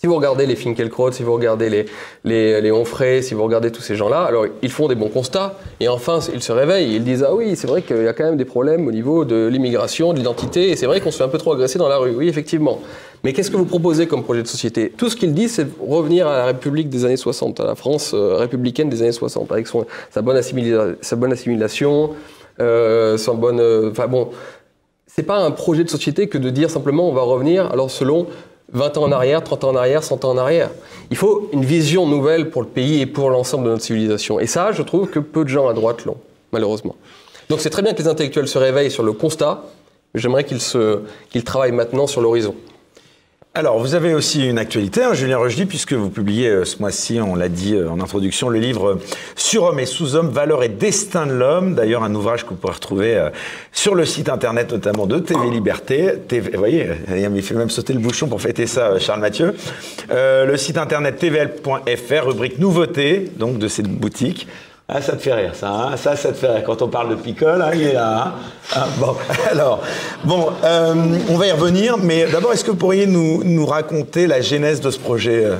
si vous regardez les Finkielkraut, si vous regardez les, les, les Onfray, si vous regardez tous ces gens-là, alors ils font des bons constats et enfin ils se réveillent. Ils disent Ah oui, c'est vrai qu'il y a quand même des problèmes au niveau de l'immigration, de l'identité, et c'est vrai qu'on se fait un peu trop agresser dans la rue. Oui, effectivement. Mais qu'est-ce que vous proposez comme projet de société? Tout ce qu'ils disent, c'est revenir à la République des années 60, à la France euh, républicaine des années 60, avec sa, bonne sa bonne assimilation, euh, bonne. euh, Enfin bon, c'est pas un projet de société que de dire simplement on va revenir, alors selon 20 ans en arrière, 30 ans en arrière, 100 ans en arrière. Il faut une vision nouvelle pour le pays et pour l'ensemble de notre civilisation. Et ça, je trouve que peu de gens à droite l'ont, malheureusement. Donc c'est très bien que les intellectuels se réveillent sur le constat, mais j'aimerais qu'ils travaillent maintenant sur l'horizon. Alors, vous avez aussi une actualité, hein, Julien Rochdy, puisque vous publiez euh, ce mois-ci, on l'a dit euh, en introduction, le livre euh, Surhomme et sous-homme, valeurs et destin de l'homme. D'ailleurs, un ouvrage que vous pourrez retrouver euh, sur le site internet notamment de TV Liberté. TV, vous voyez, il fait même sauter le bouchon pour fêter ça, Charles Mathieu. Le site internet tvl.fr, rubrique nouveautés, donc de cette boutique. Ah, ça te fait rire, ça. hein ça, ça te fait rire. Quand on parle de picole, hein, il est là. hein. Ah, bon, alors, bon, euh, on va y revenir, mais d'abord, est-ce que vous pourriez nous, nous raconter la genèse de ce projet euh?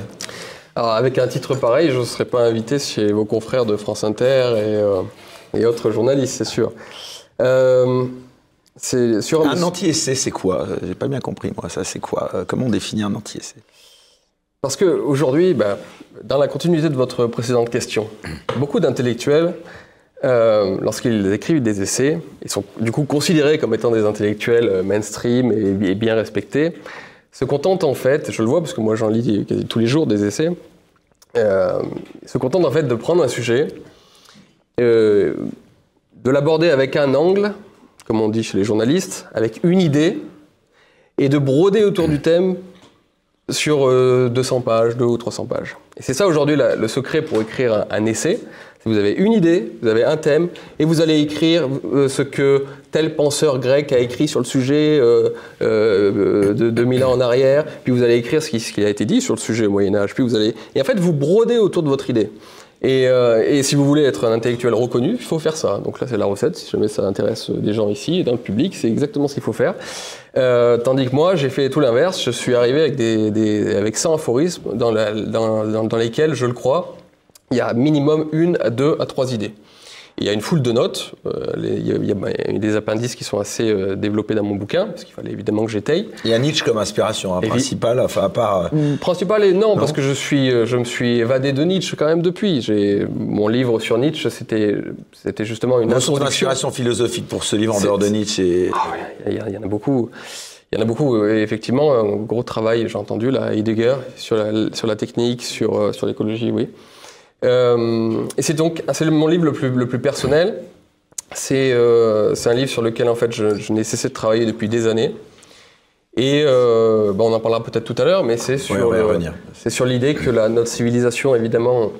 Alors avec un titre pareil, je ne serais pas invité chez vos confrères de France Inter et, euh, et autres journalistes, c'est sûr. Euh, c'est sur Un anti-essai, c'est quoi? J'ai pas bien compris, moi, ça, c'est quoi? Comment on définit un anti-essai? Parce qu'aujourd'hui, ben, dans la continuité de votre précédente question, beaucoup d'intellectuels, euh, lorsqu'ils écrivent des essais, ils sont du coup considérés comme étant des intellectuels euh, mainstream et, bien respectés, se contentent en fait, je le vois parce que moi j'en lis quasi tous les jours des essais, euh, se contentent en fait de prendre un sujet, de l'aborder avec un angle, comme on dit chez les journalistes, avec une idée, et de broder autour du thème sur euh, 200 pages, 200 ou 300 pages. Et c'est ça aujourd'hui le secret pour écrire un, un essai. Vous avez une idée, vous avez un thème, et vous allez écrire euh, ce que tel penseur grec a écrit sur le sujet euh, euh, de 2000 ans en arrière, puis vous allez écrire ce qui, ce qui a été dit sur le sujet au Moyen Âge, puis vous allez... Et en fait, vous brodez autour de votre idée. Et, euh, et si vous voulez être un intellectuel reconnu, il faut faire ça. Donc là, c'est la recette. Si jamais ça intéresse des gens ici et dans le public, c'est exactement ce qu'il faut faire. Euh, tandis que moi, j'ai fait tout l'inverse. Je suis arrivé avec, des, des- avec 100 aphorismes dans, la- dans, dans- lesquels, je le crois, il y a minimum une deux à trois idées. Il y a une foule de notes. euh, les- il, y a, il y des appendices qui sont assez euh, développés dans mon bouquin, parce qu'il fallait évidemment que j'étaye. Il y a Nietzsche comme inspiration hein, principale, enfin, à part. euh, Principal et non, parce que je suis, je me suis évadé de Nietzsche quand même depuis. J'ai mon livre sur Nietzsche, c'était, c'était justement une source d'inspiration philosophique pour ce livre en dehors de Nietzsche. Et... Ah ouais, il y, en a beaucoup. Il y en a beaucoup. Et effectivement, un gros travail, j'ai entendu, là, Heidegger, sur la, sur la technique, sur, sur l'écologie, oui. Euh, et c'est donc c'est mon livre le plus, le plus personnel. C'est euh, c'est un livre sur lequel, en fait, je, je n'ai cessé de travailler depuis des années. Et euh, on en parlera peut-être tout à l'heure, mais c'est sur, l'idée que la, notre civilisation, évidemment,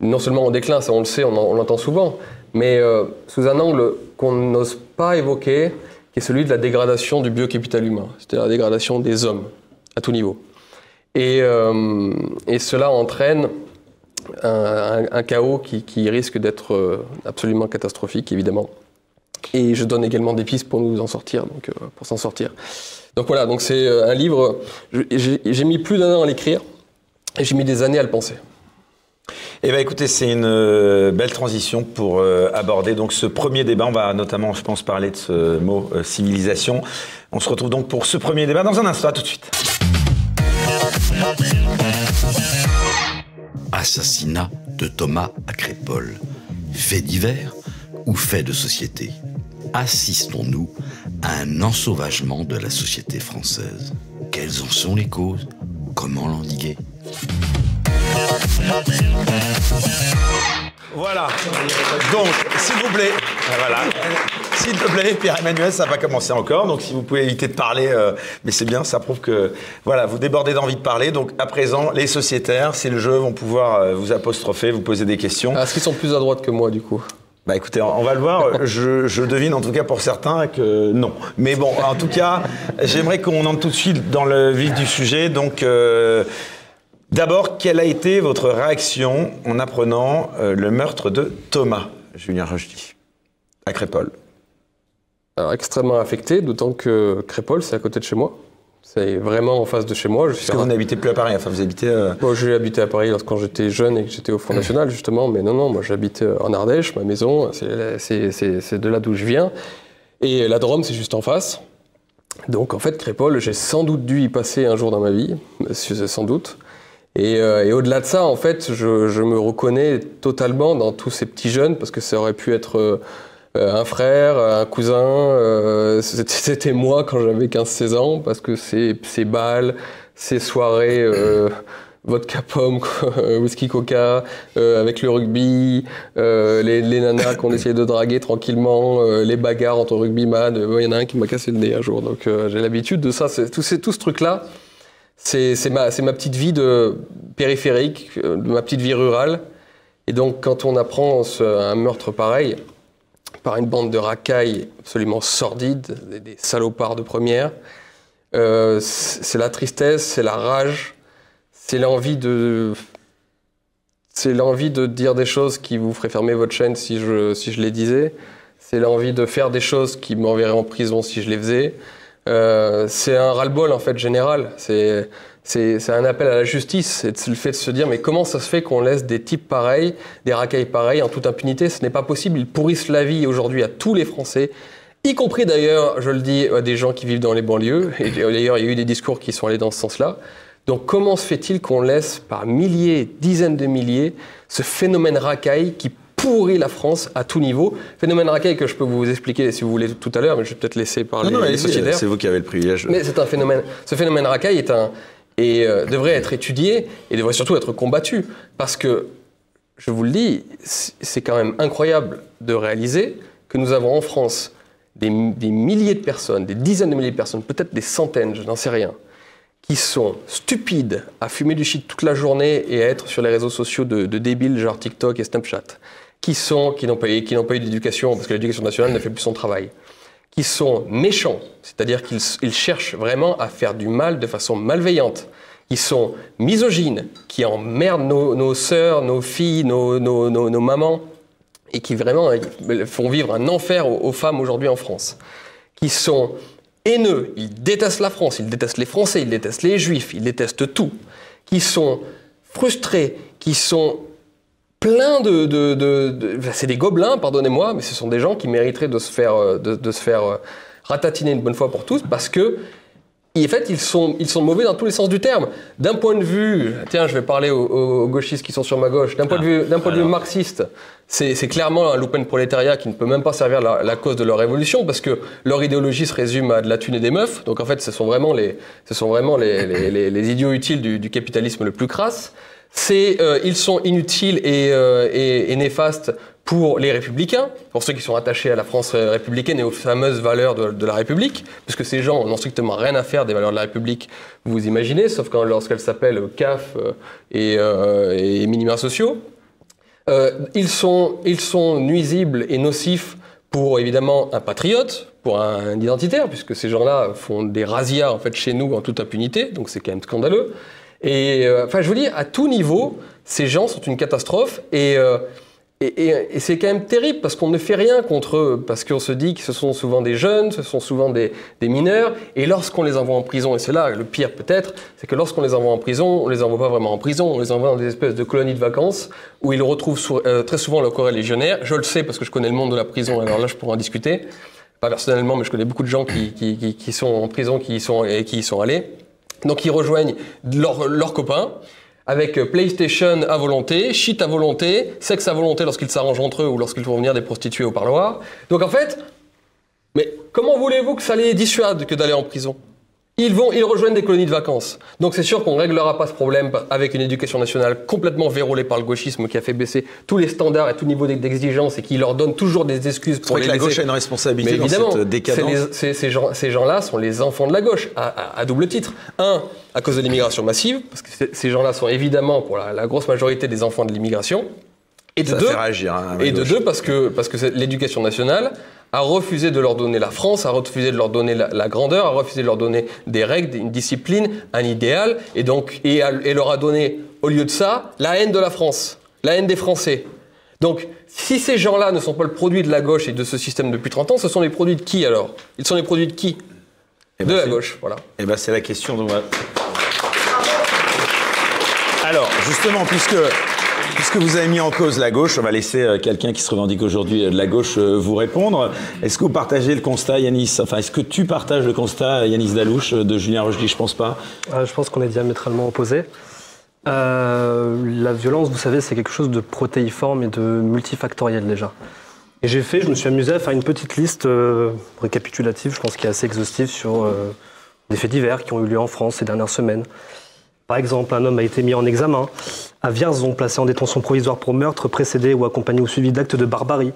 non seulement en déclin, ça on le sait, on, en- on l'entend souvent, mais sous un angle qu'on n'ose pas évoquer, qui est celui de la dégradation du biocapital humain, c'est-à-dire la dégradation des hommes à tout niveau. Et, et cela entraîne un, chaos qui, risque d'être euh, absolument catastrophique, évidemment. Et je donne également des pistes pour nous en sortir, donc euh, pour s'en sortir. Donc voilà, donc c'est euh, un livre. J'ai mis plus d'un an à l'écrire et j'ai mis des années à le penser. Eh bien, écoutez, c'est une belle transition pour aborder donc ce premier débat. On va notamment, je pense, parler de ce mot civilisation. On se retrouve donc pour ce premier débat dans un instant. À tout de suite. Assassinat de Thomas à Crépole. Fait divers ou fait de société? Assistons-nous à un ensauvagement de la société française Quelles en sont les causes? Comment l'endiguer? Voilà. Donc, s'il vous plaît, voilà. S'il te plaît, Pierre-Emmanuel, ça va commencer encore. Donc, si vous pouvez éviter de parler, euh, mais c'est bien, ça prouve que voilà, vous débordez d'envie de parler. Donc, à présent, les sociétaires, c'est le jeu, vont pouvoir euh, vous apostropher, vous poser des questions. Ah, Est-ce qu'ils sont plus à droite que moi, du coup? Bah écoutez, on va le voir. Je, je devine en tout cas pour certains que non. Mais bon, en tout cas, j'aimerais qu'on entre tout de suite dans le vif du sujet. Donc, euh, d'abord, quelle a été votre réaction en apprenant le meurtre de Thomas, Julien Rochdy, à Crépole? Alors, extrêmement affecté, d'autant que Crépole, c'est à côté de chez moi. C'est vraiment en face de chez moi. Je suis Parce que vous n'habitez plus à Paris, enfin vous habitez... euh, Bon, j'ai habité à Paris lorsque j'étais jeune et que j'étais au Front National, justement, mais non, non, moi j'habite euh, en Ardèche, ma maison, c'est- c'est c'est- c'est de là d'où je viens. Et la Drôme, c'est juste en face. Donc en fait, Crépole, j'ai sans doute dû y passer un jour dans ma vie, sans doute. Et, euh, et au-delà de ça, en fait, je, je me reconnais totalement dans tous ces petits jeunes, parce que ça aurait pu être euh, euh, un frère, un cousin, euh, c'était moi quand j'avais 15-16 ans, parce que ces, ces balles, ces soirées, euh, vodka pomme, whisky coca, euh, avec le rugby, euh, les, les nanas qu'on essayait de draguer tranquillement, euh, les bagarres entre rugbyman. Euh, Il y en a un qui m'a cassé le nez un jour, donc euh, j'ai l'habitude de ça. Tout, ce truc-là, c'est ma, petite vie de périphérique, euh, de ma petite vie rurale. Et donc, quand on apprend ce- un meurtre pareil, par une bande de racailles absolument sordides, des, salopards de première, euh, c'est c'est la tristesse, c'est la rage, c'est l'envie de. C'est l'envie de dire des choses qui vous feraient fermer votre chaîne si je, si je les disais. C'est l'envie de faire des choses qui m'enverraient en prison si je les faisais. Euh, c'est un ras-le-bol en fait général. C'est c'est un appel à la justice. C'est le fait de se dire mais comment ça se fait qu'on laisse des types pareils, des racailles pareils en toute impunité? Ce n'est pas possible. Ils pourrissent la vie aujourd'hui à tous les Français, y compris d'ailleurs, je le dis, à des gens qui vivent dans les banlieues. Et d'ailleurs, il y a eu des discours qui sont allés dans ce sens-là. Donc comment se fait-il qu'on laisse par milliers, dizaines de milliers, ce phénomène racaille qui pourrit la France à tout niveau? Phénomène racaille que je peux vous expliquer si vous voulez tout à l'heure, mais je vais peut-être laisser parler Non, non, les sociétaires. c'est vous qui avez le privilège. Mais c'est un phénomène. Ce phénomène racaille est un et euh, devrait être étudié et devrait surtout être combattu. Parce que je vous le dis, c'est quand même incroyable de réaliser que nous avons en France des, milliers de personnes, des dizaines de milliers de personnes, peut-être des centaines, je n'en sais rien, qui sont stupides à fumer du shit toute la journée et à être sur les réseaux sociaux de, débiles genre TikTok et Snapchat, qui sont qui n'ont pas, pas eu d'éducation parce que l'éducation nationale ne fait plus son travail, qui sont méchants, c'est-à-dire qu'ils ils cherchent vraiment à faire du mal de façon malveillante, qui sont misogynes, qui emmerdent nos, nos sœurs, nos filles, nos, mamans, et qui vraiment euh, font vivre un enfer aux femmes aujourd'hui en France, qui sont haineux, ils détestent la France, ils détestent les Français, ils détestent les Juifs, ils détestent tout, qui sont frustrés, qui sont pleins de... de, de- de- c'est des gobelins, pardonnez-moi, mais ce sont des gens qui mériteraient de se faire, euh, de, se faire euh, ratatiner une bonne fois pour tous, parce que en fait, ils sont, ils sont mauvais dans tous les sens du terme. D'un point de vue, tiens, je vais parler aux, aux gauchistes qui sont sur ma gauche. D'un point, de vue, d'un point de vue marxiste, c'est, c'est clairement un loupen prolétariat qui ne peut même pas servir la, la cause de leur révolution parce que leur idéologie se résume à de la thune et des meufs. Donc en fait, ce sont vraiment les, ce sont vraiment les, les, les- les idiots utiles du, du capitalisme le plus crasse. C'est, euh, ils sont inutiles et, euh, et, néfastes pour les républicains, pour ceux qui sont attachés à la France euh, républicaine et aux fameuses valeurs de, la République, puisque ces gens n'ont strictement rien à faire des valeurs de la République, vous imaginez, sauf quand lorsqu'elles s'appellent CAF et, euh, minima sociaux. Ils, sont, ils sont nuisibles et nocifs pour évidemment un patriote, pour un identitaire, puisque ces gens-là font des razzias en fait chez nous en toute impunité, donc c'est quand même scandaleux. Et euh, enfin, je veux dire, à tout niveau, ces gens sont une catastrophe et euh, et, c'est quand même terrible parce qu'on ne fait rien contre eux, parce qu'on se dit que ce sont souvent des jeunes, ce sont souvent des, mineurs, et lorsqu'on les envoie en prison, et c'est là le pire peut-être, c'est que lorsqu'on les envoie en prison, on les envoie pas vraiment en prison, on les envoie dans des espèces de colonies de vacances où ils retrouvent euh, très souvent leurs corréligionnaires. Je le sais parce que je connais le monde de la prison, alors là je pourrais en discuter. Pas personnellement, mais je connais beaucoup de gens qui, sont en prison, qui et qui y sont allés. Donc ils rejoignent leurs copains avec euh, PlayStation à volonté, shit à volonté, sexe à volonté lorsqu'ils s'arrangent entre eux ou lorsqu'ils font venir des prostituées au parloir. Donc en fait, mais comment voulez-vous que ça les dissuade que d'aller en prison? Ils vont, ils rejoignent des colonies de vacances. Donc c'est sûr qu'on réglera pas ce problème avec une éducation nationale complètement vérolée par le gauchisme qui a fait baisser tous les standards et tout niveau d'exigence et qui leur donne toujours des excuses pour les que la gauche a une responsabilité mais dans évidemment, cette c'est décadence. les- c'est- ces gens- ces gens-là sont les enfants de la gauche, à, à- à double titre. Un, à cause de l'immigration massive, parce que ces gens-là sont évidemment, pour la, la grosse majorité, des enfants de l'immigration. Et de Ça deux, fait réagir. hein, et de deux parce que, parce que c'est- l'éducation nationale a refusé de leur donner la France, a refusé de leur donner la, la grandeur, a refusé de leur donner des règles, une discipline, un idéal, et donc et, a- et leur a donné, au lieu de ça, la haine de la France, la haine des Français. Donc, si ces gens-là ne sont pas le produit de la gauche et de ce système depuis 30 ans, ce sont les produits de qui alors? Ils sont les produits de qui? Eh De ben, la c'est- gauche, voilà. Eh ben, c'est la question dont on va... Alors, justement, puisque, puisque vous avez mis en cause la gauche, on va laisser euh, quelqu'un qui se revendique aujourd'hui euh, de la gauche euh, vous répondre. Est-ce que vous partagez le constat, Yanis? Enfin, est-ce que tu partages le constat, Yanis Dalouche, de Julien Rochdy Je pense pas. Je pense qu'on est diamétralement opposés. La violence, vous savez, c'est quelque chose de protéiforme et de multifactoriel déjà. Et j'ai fait, je me suis amusé à faire une petite liste récapitulative, je pense qui est assez exhaustive sur des faits divers qui ont eu lieu en France ces dernières semaines. Par exemple, un homme a été mis en examen à Vierzon, placé en détention provisoire pour meurtre précédé ou accompagné ou suivi d'actes de barbarie.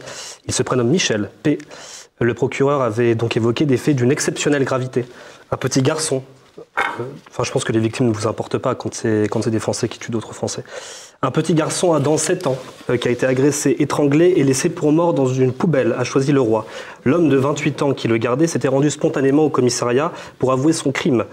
Il se prénomme Michel P. Le procureur avait donc évoqué des faits d'une exceptionnelle gravité. Un petit garçon, enfin je pense que les victimes ne vous importent pas quand c'est quand c'est des Français qui tuent d'autres Français. Un petit garçon à dans 7 ans euh, qui a été agressé, étranglé et laissé pour mort dans une poubelle, a choisi le roi. L'homme de 28 ans qui le gardait s'était rendu spontanément au commissariat pour avouer son crime.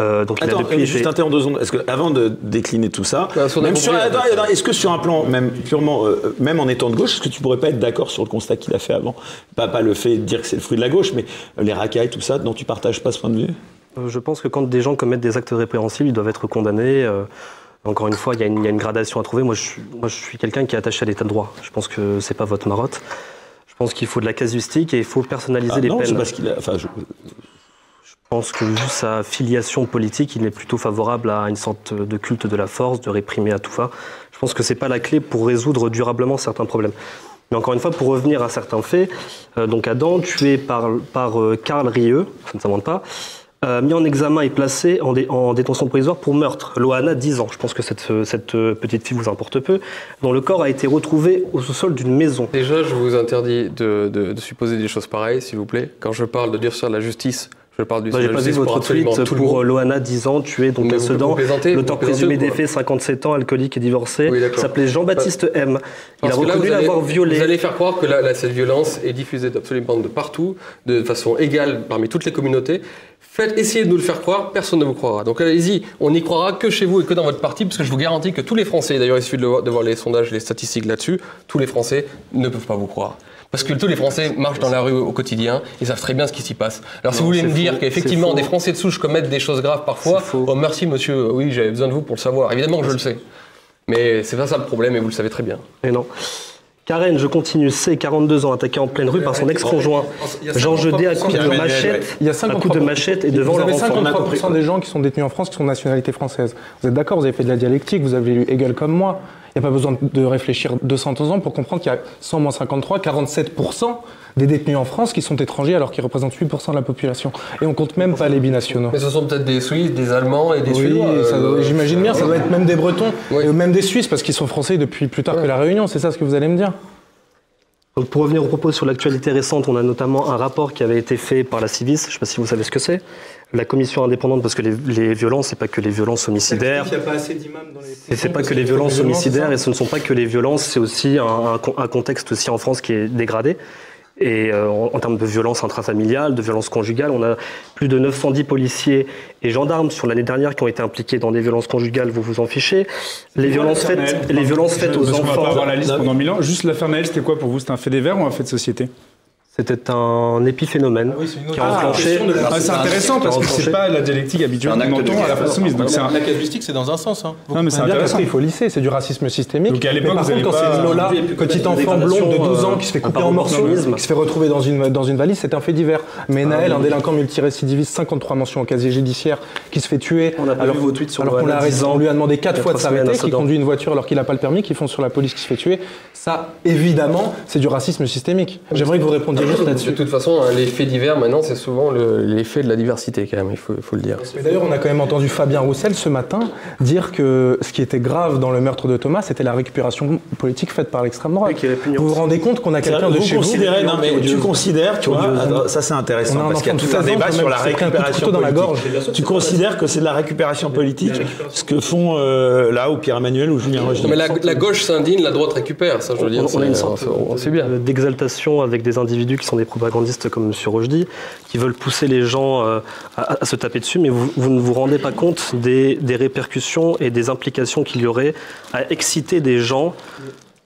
Euh, donc il a Attends, depuis euh, juste interromps deux secondes. Est-ce que, avant de décliner tout ça, Bah, même sur, attends, attends, est-ce que sur un plan même purement, euh, même en étant de gauche, est-ce que tu pourrais pas être d'accord sur le constat qu'il a fait avant? Pas, pas le fait de dire que c'est le fruit de la gauche, mais les racailles, tout ça, dont tu partages pas ce point de vue? Je pense que quand des gens commettent des actes répréhensibles, ils doivent être condamnés. euh, Encore une fois, il y, a une- il y a une gradation à trouver. Moi, je suis, moi, je suis quelqu'un qui est attaché à l'état de droit. Je pense que c'est pas votre marotte. Je pense qu'il faut de la casuistique et il faut personnaliser Ah les Non, peines. parce qu'il a. Enfin, je- Je pense que vu sa filiation politique, il est plutôt favorable à une sorte de culte de la force, de réprimer à tout va. Je pense que c'est pas la clé pour résoudre durablement certains problèmes. Mais encore une fois, pour revenir à certains faits, euh, donc Adam, tué par, par euh, Karl Rieux, ça ne s'invente pas, euh, mis en examen et placé en, dé- en détention provisoire pour meurtre. Loana, 10 ans. Je pense que cette, petite fille vous importe peu. Dont le corps a été retrouvé au sous-sol d'une maison. Déjà, je vous interdis de, de- de supposer des choses pareilles, s'il vous plaît. Quand je parle de durcir la justice, je parle du Bah, J'ai pas vu votre tweet pour euh, Loana, 10 ans, tué donc à Sedan. L'auteur présumé des quoi faits, 57 ans, alcoolique et divorcé, Oui, s'appelait Jean-Baptiste M. Il a Parce reconnu l'avoir violé. Vous allez faire croire que là, là, cette violence est diffusée absolument de partout, de façon égale parmi toutes les communautés. Faites, essayez de nous le faire croire, personne ne vous croira. Donc allez-y, on n'y croira que chez vous et que dans votre parti, parce que je vous garantis que tous les Français, d'ailleurs il suffit de, le voir- de voir les sondages, les statistiques là-dessus, tous les Français ne peuvent pas vous croire. Parce que tous les Français marchent dans la rue au quotidien, ils savent très bien ce qui s'y passe. Alors si vous voulez me dire qu'effectivement des. Français de souche commettent des choses graves parfois, oh merci monsieur, oui j'avais besoin de vous pour le savoir. Évidemment que je le sais. Mais c'est pas ça le problème et vous le savez très bien. Et non. Karen, je continue, C, 42 ans, attaqué en pleine rue par son ex-conjoint. Jean Gedé à coups de machette, Il y a à coups de machette et devant vous leur avez enfant. 53% des gens qui sont détenus en France qui sont de nationalité française. Vous êtes d'accord Vous avez fait de la dialectique, vous avez lu Hegel comme moi. Il n'y a pas besoin de réfléchir 200 ans pour comprendre qu'il y a 100 moins 53, 47% des détenus en France qui sont étrangers alors qu'ils représentent 8% de la population. Et on compte même pas les binationaux. Mais ce sont peut-être des Suisses, des Allemands et des Oui, Suédois. euh, j'imagine bien, ça doit être même des Bretons, Oui. et même des Suisses, parce qu'ils sont français depuis plus tard que la Réunion, c'est ça ce que vous allez me dire? Donc pour revenir au propos sur l'actualité récente, on a notamment un rapport qui avait été fait par la Civis, je ne sais pas si vous savez ce que c'est, la commission indépendante, parce que les, les violences, c'est pas que les violences homicidaires, a pas assez d'imams dans les et c'est pas que les violences homicidaires, et ce ne sont pas que les violences, c'est aussi un, un contexte aussi en France qui est dégradé. Et euh, en, en termes de violence intrafamiliale, de violence conjugale, on a plus de 910 policiers et gendarmes sur l'année dernière qui ont été impliqués dans des violences conjugales, vous vous en fichez. Les violences faites, les violences faites aux va pas enfants. avoir la liste pendant mille ans. Juste l'affaire Naël, c'était quoi pour vous? C'était un fait divers ou un fait de société? C'était un épiphénomène qui a enclenché. Ah, C'est intéressant parce que c'est pas la dialectique habituelle de entend à la. Donc c'est un- La casuistique, c'est dans un sens. Hein. Non, mais c'est intéressant. il faut lisser, c'est du racisme systémique. Donc, à l'époque, mais par vous contre, quand c'est Lola, petit enfant blond de 12 ans qui se fait euh, couper en morceaux, qui se fait retrouver dans une, dans une valise, c'est un fait divers. Mais Naël, un délinquant multirécidiviste, 53 mentions au casier judiciaire, qui se fait tuer On a pas alors, vu vos tweets sur alors qu'on l'a Lola, arrêté, 10 ans, on lui a demandé il y quatre a fois de s'arrêter, qui Sedan. conduit une voiture alors qu'il n'a pas le permis, qui fonce sur la police, qui se fait tuer. Ça, évidemment, c'est du racisme systémique. J'aimerais que vous répondiez juste De toute façon, hein, les faits divers, maintenant, c'est souvent le- l'effet de la diversité, quand même, il faut, le dire. D'ailleurs, on a quand même entendu Fabien Roussel ce matin dire que ce qui était grave dans le meurtre de Thomas, c'était la récupération politique faite par l'extrême droite. Oui. Vous vous rendez compte qu'on a quelqu'un de vous chez considérez, vous non mais tu considères, tu vois, ça c'est intéressant parce qu'il y a tout un 16 ans, débat sur la récupération dans la politique. gorge. Tu considères que c'est de la récupération politique, ce que font euh, là ou Pierre-Emmanuel ou Julien Roger Non, mais la, gauche s'indigne, la droite récupère, ça je veux dire. On a une c'est- sorte d'exaltation avec des individus qui sont des propagandistes comme M. Rochdy, qui veulent pousser les gens euh, à, à se taper dessus, mais vous, vous ne vous rendez pas compte des, des répercussions et des implications qu'il y aurait à exciter des gens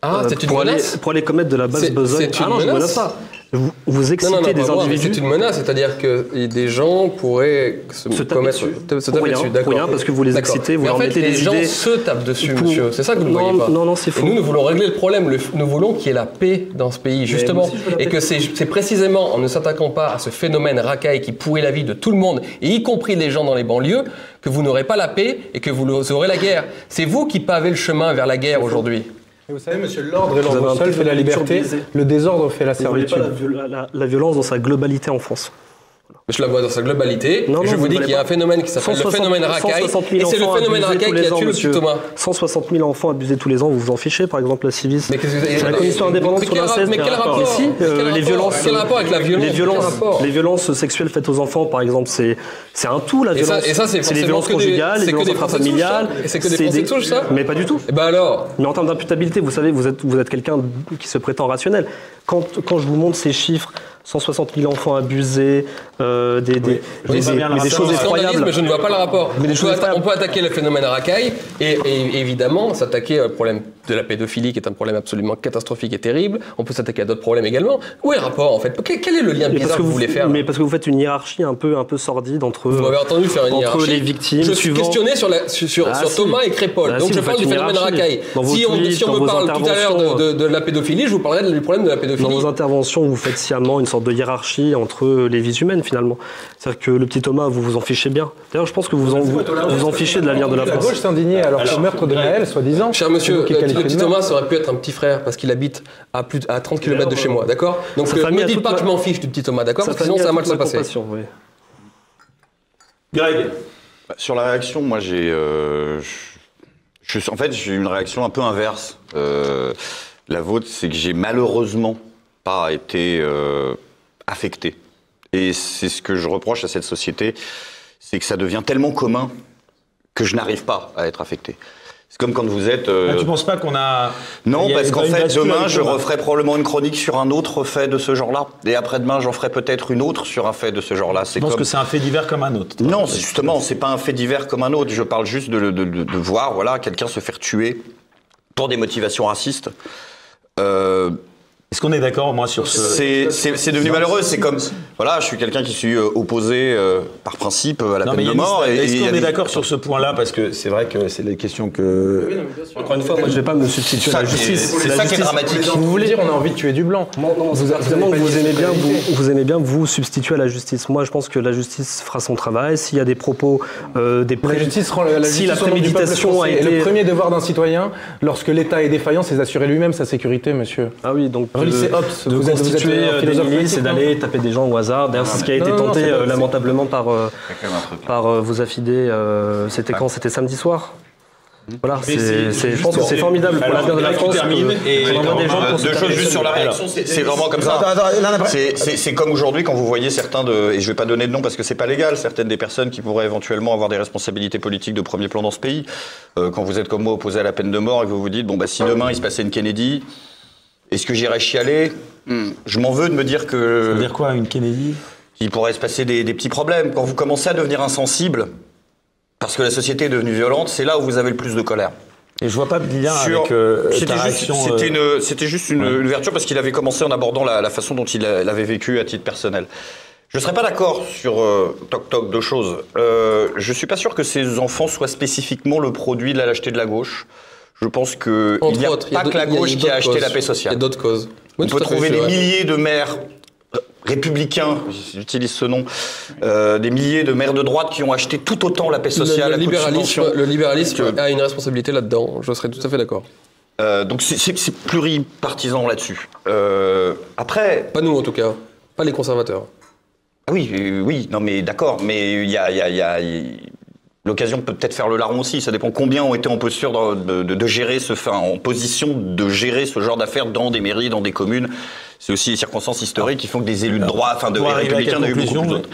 Ah, euh, une pour, aller, menace pour aller commettre de la basse besogne. Ah non, je ne menace menace pas. Vous, vous Non, excitez non, non, des moi, mais individus c'est une menace, c'est-à-dire que des gens pourraient se, Se taper dessus. se taper rien, dessus, d'accord. rien, parce que vous les excitez, vous Mais leur en fait, mettez les des gens idées. se tapent dessus, Pour- monsieur. C'est ça que vous ne Non, voyez pas. non, non, c'est Et faux. nous, nous voulons régler le problème. Le- nous voulons qu'il y ait la paix dans ce pays, justement. aussi, Et que c'est c'est précisément en ne s'attaquant pas à ce phénomène racaille qui pourrit la vie de tout le monde, et y compris les gens dans les banlieues, que vous n'aurez pas la paix et que vous aurez la guerre. C'est vous qui pavez le chemin vers la guerre aujourd'hui. Et vous savez, monsieur, l'ordre et l'ordre seul fait la liberté, le désordre fait la Vous pas servitude. la, viol- la- la violence dans sa globalité en France. Je la vois dans sa globalité. Non, et non, je vous vous dis qu'il y a un phénomène qui s'appelle le 160 phénomène racaille. 160 Et 000 c'est le enfants phénomène abusés racaille tous qui les a ans, tué le petit Thomas. 160 000 enfants abusés tous les ans, vous vous en fichez, par exemple, la civisme. Mais qu'est-ce que C'est la commission indépendante sur 16. mais quel rapport euh, les rapport violences. Quel rapport avec la violence Les violences, sexuelles faites aux enfants, par exemple, c'est un tout, la Et ça- violence. et ça, c'est les violences conjugales, c'est les violences intrafamiliales. c'est que des souches, ça Mais pas du tout. Et ben alors Mais en termes d'imputabilité, vous savez, vous êtes, vous êtes quelqu'un qui se prétend rationnel. Quand, quand je vous montre ces chiffres, 160 000 enfants abusés, euh, des, des, Oui, des- mais des choses Le scandalisme, effroyables. je ne vois pas le rapport. Mais on, peut on attaquer le phénomène racaille et, et évidemment s'attaquer au problème de la pédophilie qui est un problème absolument catastrophique et terrible. On peut s'attaquer à d'autres problèmes également. Où est le rapport en fait? Quel, quel est le lien Mais bizarre parce, que vous voulez faire mais parce que vous faites une hiérarchie un peu, un peu sordide entre, Vous m'avez entendu faire une entre hiérarchie. les victimes. Je suis questionné sur, la- sur, sur- Ah, sur si. Thomas et Crépol. Ah, Donc si, je vous parle du phénomène racaille. Dans Si on, tweets, si on dans me parle tout à l'heure de, interventions, de- de la pédophilie, je vous parlerai du problème de la Dans pédophilie. vos interventions, vous faites sciemment une sorte de hiérarchie entre les vies humaines, finalement. C'est-à-dire que le petit Thomas, vous vous en fichez bien. D'ailleurs, je pense que vous en, vous, vous en fichez de l'avenir de la La France. gauche s'indignait alors qu'au meurtre de Naël, soi-disant. Cher monsieur, euh, le petit. Thomas, ça aurait pu être un petit frère parce qu'il habite à plus de- à 30 km de chez moi, d'accord Donc euh, ne a dites pas que je m'en fiche du petit Thomas, d'accord Parce que sinon ça a va mal se passer. Greg, Bah, Sur la réaction, moi j'ai. euh, en fait, j'ai une réaction un peu inverse. Euh, la vôtre, c'est que j'ai malheureusement pas été euh, affecté. Et c'est ce que je reproche à cette société, c'est que ça devient tellement commun que je n'arrive pas à être affecté. C'est comme quand vous êtes. euh, ah, tu penses pas qu'on a non, a parce qu'en fait, demain, je referai probablement une chronique sur un autre fait de ce genre-là. Et après-demain, j'en ferai peut-être une autre sur un fait de ce genre-là. Je pense comme... que c'est un fait divers comme un autre. Non, justement, c'est pas un fait divers comme un autre. Je parle juste de, de- de- de voir, voilà, quelqu'un se faire tuer pour des motivations racistes. Euh, Est-ce qu'on est d'accord moins sur ce c'est devenu malheureux. C'est comme, voilà, je suis quelqu'un qui suis euh, opposé euh, par principe à la Non, peine de mort. Est-ce qu'on est des- d'accord sur ce point-là Parce que c'est vrai que c'est les questions que. Encore une fois, moi, je ne vais pas me substituer à la justice. c'est La ça qui est justice- dramatique. Si vous voulez dire, on a envie de tuer du blanc. Non, non, Vous vous, aimez bien la vous, vous aimez bien vous substituer à la justice. Moi, je pense que la justice fera son travail. S'il y a des propos, euh, des La pré- justice rend la, la si justice la préméditation a été, le premier devoir d'un citoyen, lorsque l'État est défaillant, c'est d'assurer lui-même sa sécurité, monsieur. ah oui, donc Relisez Hobbes. de Vous êtes- vous êtes constituer un euh, des milices et d'aller taper des gens au hasard. D'ailleurs, c'est ce qui a été tenté euh, lamentablement par euh, truc. par euh, vos affidés. euh, C'était quand? C'était samedi soir? Voilà, je pense que c'est formidable pour l'avenir de la France. termines que- et- Euh, deux choses juste sur la réaction, c'est vraiment comme ça. C'est- comme aujourd'hui quand vous voyez certains de, et je vais pas donner de nom parce que c'est pas légal, certaines des personnes qui pourraient éventuellement avoir des responsabilités politiques de premier plan dans ce pays. Euh, quand vous êtes comme moi opposé à la peine de mort et que vous vous dites bon bah si demain il se passait une Kennedy, Est-ce que j'irai chialer Hmm, Je m'en veux de me dire que. Ça veut dire quoi, une Kennedy? Il pourrait se passer des, des petits problèmes. Quand vous commencez à devenir insensible, parce que la société est devenue violente, c'est là où vous avez le plus de colère. Et je vois pas de lien Sur- avec euh, C'était ta juste, réaction. c'était euh, une, c'était juste une, ouais. une ouverture parce qu'il avait commencé en abordant la, la façon dont il l'avait vécu à titre personnel. Je ne serais pas d'accord sur euh, Toc Toc deux choses. Euh, je suis pas sûr que ces enfants soient spécifiquement le produit de la lâcheté de la gauche. Je pense que il Entre n'y a autres, pas que la a gauche qui a acheté causes. la paix Il y sociale. a d'autres causes. On Oui, tout peut fait, trouver des vrai. milliers de maires euh, républicains, j'utilise ce nom, euh, des milliers de maires de droite qui ont acheté tout autant la paix sociale le, libéralisme, subventions. le libéralisme Que- a une responsabilité là-dedans. Je serais tout à fait d'accord. Euh, donc c'est- pluripartisan là-dessus. Euh, après, Pas nous en tout cas. Pas les conservateurs. ah oui, euh, oui, non mais d'accord, mais il y a, y a- y a- l'occasion peut peut-être faire le larron aussi. Ça dépend combien ont été en posture de, de- de gérer ce, enfin, en position de gérer ce genre d'affaires dans des mairies, dans des communes. C'est aussi les circonstances historiques qui font que des élus de droit, enfin de républicains, a eu beaucoup plus d'autres.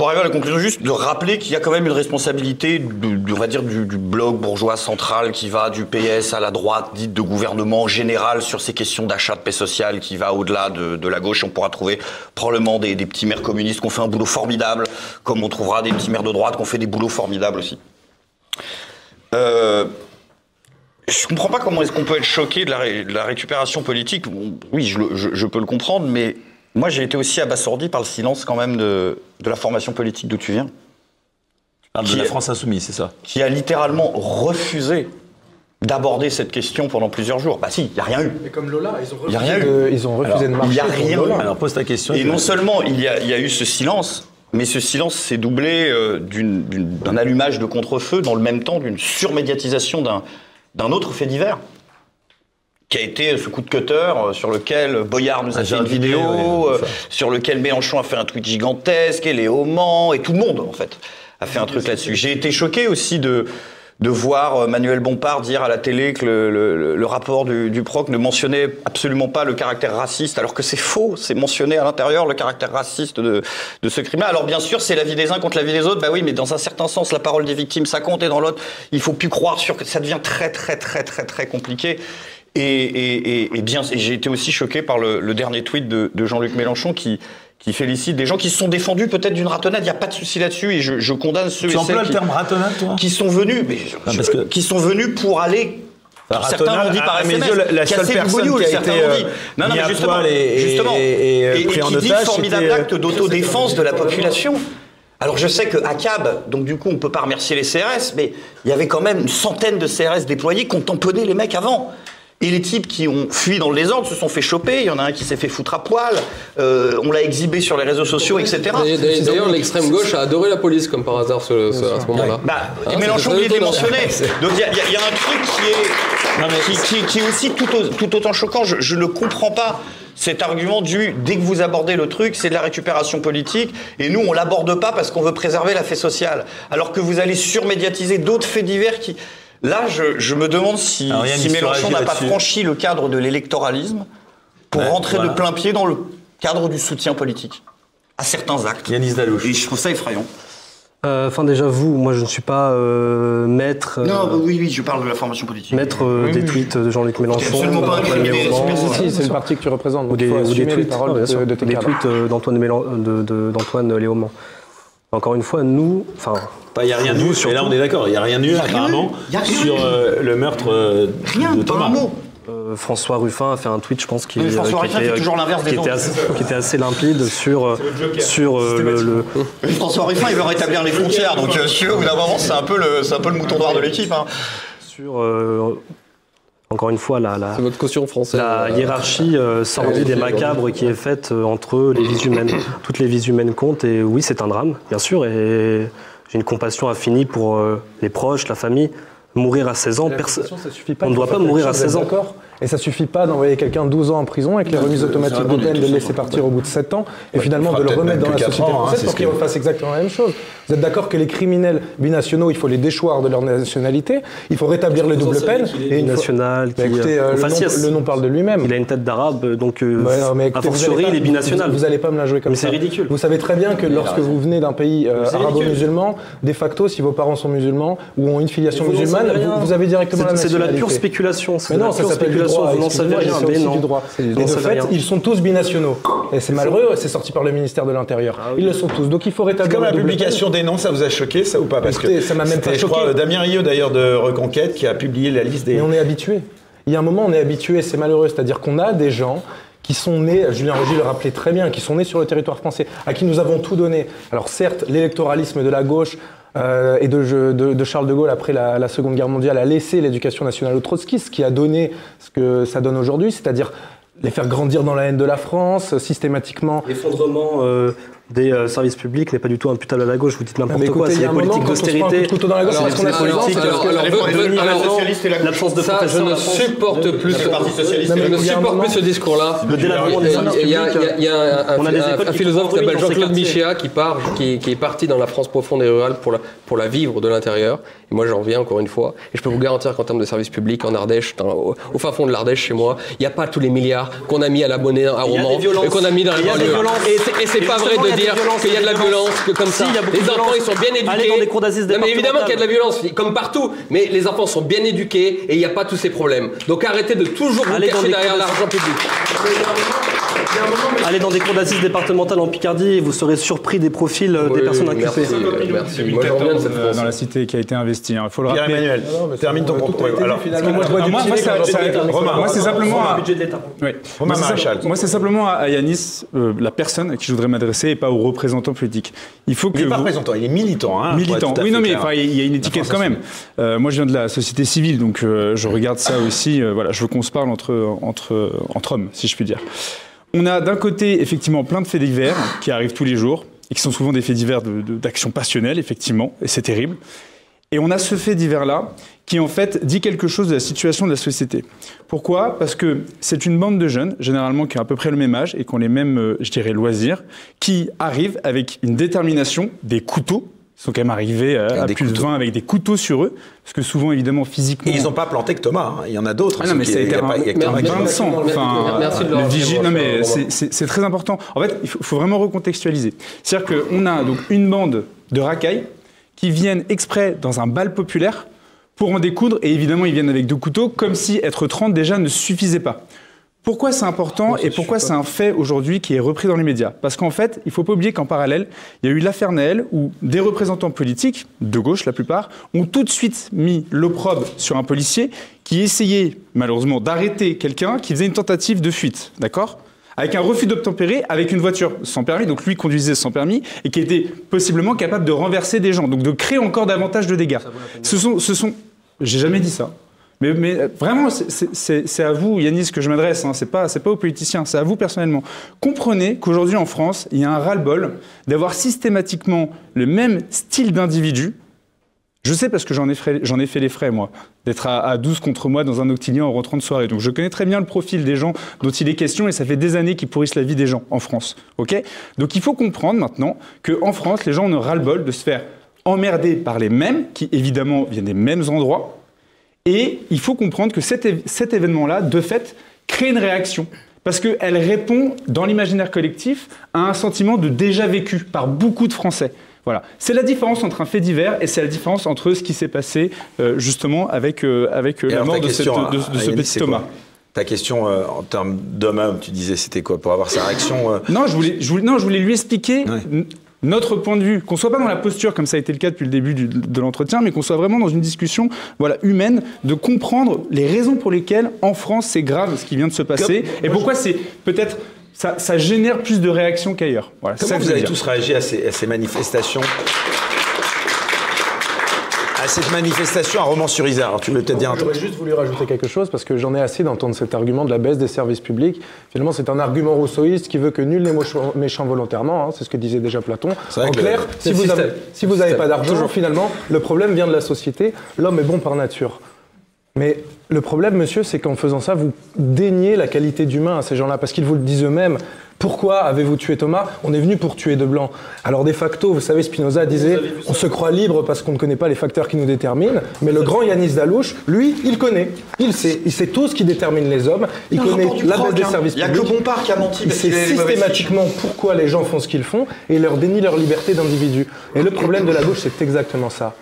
Pour arriver à la conclusion, juste de rappeler qu'il y a quand même une responsabilité, on va dire, du, bloc bourgeois central qui va du PS à la droite, dite de gouvernement général sur ces questions d'achat de paix sociale, qui va au-delà de, la gauche. On pourra trouver probablement des, petits maires communistes qui ont fait un boulot formidable, comme on trouvera des petits maires de droite qui ont fait des boulots formidables aussi. Euh, je comprends pas comment est-ce qu'on peut être choqué de la, récupération politique. Oui, je peux le comprendre, mais moi j'ai été aussi abasourdi par le silence quand même de, de la formation politique d'où tu viens, parle de la France insoumise, c'est ça qui a littéralement refusé d'aborder cette question pendant plusieurs jours. Bah si, il n'y a rien eu. Et comme Lola, ils ont Il y a refusé, rien de, ils ont refusé Alors, de marcher. il y a rien eu. Alors pose ta question. Et non seulement il y a, il y a eu ce silence, mais ce silence s'est doublé euh, d'une- d'une- d'un allumage de contre-feu dans le même temps d'une surmédiatisation d'un d'un autre fait divers qui a été ce coup de cutter euh, sur lequel Boyard nous a Ah, fait une vidéo, oui, euh, sur lequel Mélenchon a fait un tweet gigantesque, et Léo Mans, et tout le monde en fait a fait un truc là-dessus. J'ai été choqué aussi de de voir euh, Manuel Bompard dire à la télé que le, le- le rapport du, du PROC ne mentionnait absolument pas le caractère raciste, alors que c'est faux, c'est mentionné à l'intérieur le caractère raciste de, de ce crime-là. Alors bien sûr, c'est la vie des uns contre la vie des autres, bah oui, mais dans un certain sens, la parole des victimes, ça compte, et dans l'autre, il faut plus croire sur que ça devient très très très très très compliqué. Et, et, et, et bien, j'ai été aussi choqué par le, le dernier tweet de, de Jean-Luc Mélenchon qui, qui félicite des gens qui se sont défendus peut-être d'une ratonnade. Il n'y a pas de souci là-dessus et je, je condamne ceux Tu et celles le qui, terme ratonnade, toi? qui sont venus, mais je- Ah, je- parce que- qui sont venus pour aller. Certains l'ont dit par mes SMS, yeux, la- la seule personne qui a été, euh, Non, non, mais justement, et- justement, et- et, euh, et, pris en qui dit formidable euh, acte d'autodéfense de la population. Alors je sais que à CAB, donc du coup on peut pas remercier les CRS, mais il y avait quand même une centaine de CRS déployés qui ont tamponné les mecs avant. Et les types qui ont fui dans le désordre se sont fait choper. Il y en a un qui s'est fait foutre à poil. Euh, on l'a exhibé sur les réseaux sociaux, etc. D'ailleurs, l'extrême gauche a adoré la police, comme par hasard, ce- ce- à ce moment-là. Bah, Hein, et Mélenchon il est étonnant. mentionné. Donc il y, a- y y un truc qui est, Non, mais- qui, qui- qui est aussi tout, au- tout autant choquant. Je, je ne comprends pas cet argument du dès que vous abordez le truc, c'est de la récupération politique, et nous on l'aborde pas parce qu'on veut préserver la fait sociale. Alors que vous allez surmédiatiser d'autres faits divers qui. Là, je, je me demande si, Alors, Yannis, si tu Mélenchon n'a pas franchi le cadre de l'électoralisme pour Ouais, rentrer voilà. de plein pied dans le cadre du soutien politique à certains actes. Yanis Dalouche. Et je trouve ça effrayant. Euh, Enfin, déjà, vous, moi, je ne suis pas euh, maître, euh, Non, oui, oui, je parle de la formation politique. maître euh, des tweets de Jean-Luc Mélenchon. absolument pas Léaumont, c'est Si, c'est le parti que tu représentes. ou des, ou des tweets, de, de des tweets euh, d'Antoine Léaumont. Encore une fois, nous, enfin, Il n'y a rien eu, et là on est d'accord, il n'y a rien eu rien apparemment sur eu. euh, le meurtre euh, Rien, de pas Thomas. un mot. euh, François Ruffin a fait un tweet, je pense, qui, Mais François euh, qui Ruffin était, fait toujours l'inverse qui des était autres. assez, qui était assez limpide sur, euh, sur le, le- Mais François Ruffin, il veut rétablir les frontières, donc euh, si tu veux, au bout d'un moment, c'est un peu le, c'est un peu le mouton noir de l'équipe. Hein. sur, euh, encore une fois, la, la, C'est votre caution française. la euh, hiérarchie euh, sordide et macabre qui est faite euh, entre les vies humaines. Toutes les vies humaines comptent et oui, c'est un drame, bien sûr, et j'ai une compassion infinie pour euh, les proches, la famille. Mourir à 16 ans, La perso- compassion, ça suffit pas, on ne doit pas mourir à chose, vous 16 êtes ans. Et ça suffit pas d'envoyer quelqu'un 12 ans en prison avec les remises automatiques de peine, de le laisser partir au bout de 7 ans, et finalement de le remettre dans la société hein, française c'est pour qu'il refasse exactement la même chose. Vous êtes d'accord que les criminels binationaux, il faut les déchoir de leur nationalité, il faut rétablir les doubles peines, et une qui, Bah, écoutez, euh, euh, le, nom, le nom parle de lui-même. Il a une tête d'arabe, donc euh, Ouais, non, mais a écoutez, vous fortiori, il est binational. Vous, vous allez pas me la jouer comme Mais ça. c'est ridicule. Vous savez très bien que lorsque vous venez d'un pays euh, arabo-musulman, de facto, si vos parents sont musulmans ou ont une filiation Mais musulmane, vous, vous avez directement la C'est c'est de la nationalité. pure spéculation. Mais non, ça s'appelle que vous n'en savez rien, mais non. du droit. Et de fait, rien. ils sont tous binationaux. Et c'est malheureux, c'est sorti par le ministère de l'Intérieur. Ah oui. Ils le sont tous. Donc il faut rétablir Comme la publication des noms, ça vous a choqué, ça ou pas? Parce Écoutez, ça m'a même pas je crois, choqué. Damien Rieu, d'ailleurs, de Reconquête, qui a publié la liste des. Mais on est habitué. Il y a un moment, on est habitué, c'est malheureux. C'est-à-dire qu'on a des gens qui sont nés, Julien Rogy le rappelait très bien, qui sont nés sur le territoire français, à qui nous avons tout donné. Alors certes, l'électoralisme de la gauche euh, et de, Charles de Gaulle après la, Seconde Guerre mondiale a laissé l'éducation nationale trotskistes, ce qui a donné ce que ça donne aujourd'hui, c'est-à-dire les faire grandir dans la haine de la France, systématiquement. L'effondrement euh, des euh, services publics n'est pas du tout imputable à la gauche. Vous dites n'importe Mais quoi. écoutez, C'est il y les a un moment, politiques d'austérité. la c'est les politiques, la l'absence de Ça, je ne supporte plus. La ce discours-là. Le délabrement des Il y a- a un, des philosophe qui s'appelle Jean-Claude. Michéa qui, part, qui, qui est parti dans la France profonde et rurale pour la, pour la vivre de l'intérieur. Et moi, j'en reviens encore une fois. Et je peux vous garantir qu'en termes de services publics, en Ardèche, dans- au, au fin fond de l'Ardèche, chez moi, il n'y a pas tous les milliards qu'on a mis à la monnaie à Roman des et qu'on a mis dans les Il y a des banlieues. violences. Et c'est- pas vrai de des dire qu'il y a de la violence que comme ça. Les enfants, ils sont bien éduqués. Mais évidemment qu'il y a de la violence, comme partout. Mais les enfants sont bien éduqués et il n'y a pas tous ces problèmes. Donc arrêtez de toujours vous cacher derrière l'argent public. Allez dans des cours d'assises départementales en Picardie et vous serez surpris des profils euh, des personnes merci. inculpées. Merci. Moi, j'en reviens de cette euh, France. dans la cité qui a été investie. Il faut le rappeler. Pierre-Emmanuel, termine ton propos. Alors, moi, moi, moi, moi, c'est simplement à- Moi, c'est Maréchal. simple- Moi, c'est simplement à, Yanis, euh, la personne à qui je voudrais m'adresser et pas aux représentants politiques. Il faut que il n'est pas représentant, il est militant. Hein, militant. Oui, non, mais il y a une étiquette quand même. Euh, moi, je viens de la société civile, donc je regarde ça aussi. voilà, je veux qu'on se parle entre, entre, entre hommes, si je puis dire. On a d'un côté, effectivement, plein de faits divers qui arrivent tous les jours et qui sont souvent des faits divers de- de- d'action passionnelle, effectivement, et c'est terrible. Et on a ce fait divers-là qui, en fait, dit quelque chose de la situation de la société. Pourquoi? Parce que c'est une bande de jeunes, généralement qui ont à peu près le même âge et qui ont les mêmes, euh, je dirais, loisirs, qui arrivent avec une détermination, des couteaux. Ils sont quand même arrivés à, à des plus de couteaux. 20 avec des couteaux sur eux, parce que souvent, évidemment, physiquement... Et ils n'ont pas planté que Thomas, hein. il y en a d'autres. Ah non, mais de de le vigile, non mais c'est- c'est c'est très important. En fait, il faut, faut vraiment recontextualiser. C'est-à-dire qu'on a donc une bande de racailles qui viennent exprès dans un bal populaire pour en découdre, et évidemment, ils viennent avec deux couteaux, comme si être 30 déjà ne suffisait pas. Pourquoi c'est important et pourquoi c'est un fait aujourd'hui qui est repris dans les médias? Parce qu'en fait, il ne faut pas oublier qu'en parallèle, il y a eu l'affaire Naël où des représentants politiques, de gauche la plupart, ont tout de suite mis l'opprobre sur un policier qui essayait malheureusement d'arrêter quelqu'un qui faisait une tentative de fuite, d'accord? Avec un refus d'obtempérer, avec une voiture sans permis, donc lui conduisait sans permis, et qui était possiblement capable de renverser des gens, donc de créer encore davantage de dégâts. Ce sont, ce sont, j'ai jamais dit ça. Mais, euh, vraiment, c'est- à vous, Yanis, que je m'adresse. Hein. C'est pas, pas aux politiciens, c'est à vous personnellement. Comprenez qu'aujourd'hui en France, il y a un ras-le-bol d'avoir systématiquement le même style d'individu. Je sais parce que j'en ai, ai fait les frais, moi, d'être à, à 12 contre moi dans un octilien en rentrant de soirée. Donc je connais très bien le profil des gens dont il est question et ça fait des années qu'ils pourrissent la vie des gens en France. ok? Donc il faut comprendre maintenant qu'en France, les gens ont ras-le-bol de se faire emmerder par les mêmes, qui évidemment viennent des mêmes endroits, et il faut comprendre que cet, événement-là, de fait, crée une réaction. Parce qu'elle répond, dans l'imaginaire collectif, à un sentiment de déjà vécu par beaucoup de Français. Voilà. C'est la différence entre un fait divers et c'est la différence entre ce qui s'est passé euh, justement avec, euh, avec euh, la mort de, cette- ce petit Thomas. Ta question euh, en termes d'homme à homme, tu disais c'était quoi Pour avoir sa réaction euh, Non, je voulais, je voulais, non, je voulais lui expliquer Ouais. Notre point de vue, qu'on soit pas dans la posture comme ça a été le cas depuis le début du- de l'entretien, mais qu'on soit vraiment dans une discussion, voilà, humaine, de comprendre les raisons pour lesquelles en France c'est grave ce qui vient de se passer et pourquoi c'est peut-être ça, ça génère plus de réactions qu'ailleurs. Voilà, ça Comment que vous avez tous réagi à ces, à ces manifestations? À cette manifestation à Romans-sur-Isère Alors, tu voulais peut-être dire un J'aurais truc juste voulu rajouter quelque chose parce que j'en ai assez d'entendre cet argument de la baisse des services publics. Finalement, c'est un argument rousseauiste qui veut que nul n'est méchant volontairement. hein, c'est ce que disait déjà Platon. En que clair, si vous, avez, si vous n'avez pas d'argent, finalement, le problème vient de la société. L'homme est bon par nature. Mais le problème, monsieur, c'est qu'en faisant ça, vous déniez la qualité d'humain à ces gens-là, parce qu'ils vous le disent eux-mêmes. Pourquoi avez-vous tué Thomas? On est venu pour tuer de blanc. Alors de facto, vous savez, Spinoza disait, on se croit libre parce qu'on ne connaît pas les facteurs qui nous déterminent, mais le grand Yanis Dalouche, lui, il connaît. Il sait, il sait tout ce qui détermine les hommes. Il connaît la Croc, des hein. services Il y a publics. que Bompard qui a menti Il sait systématiquement pourquoi les gens font ce qu'ils font et il leur dénie leur liberté d'individu. Et le problème de la gauche, c'est exactement ça.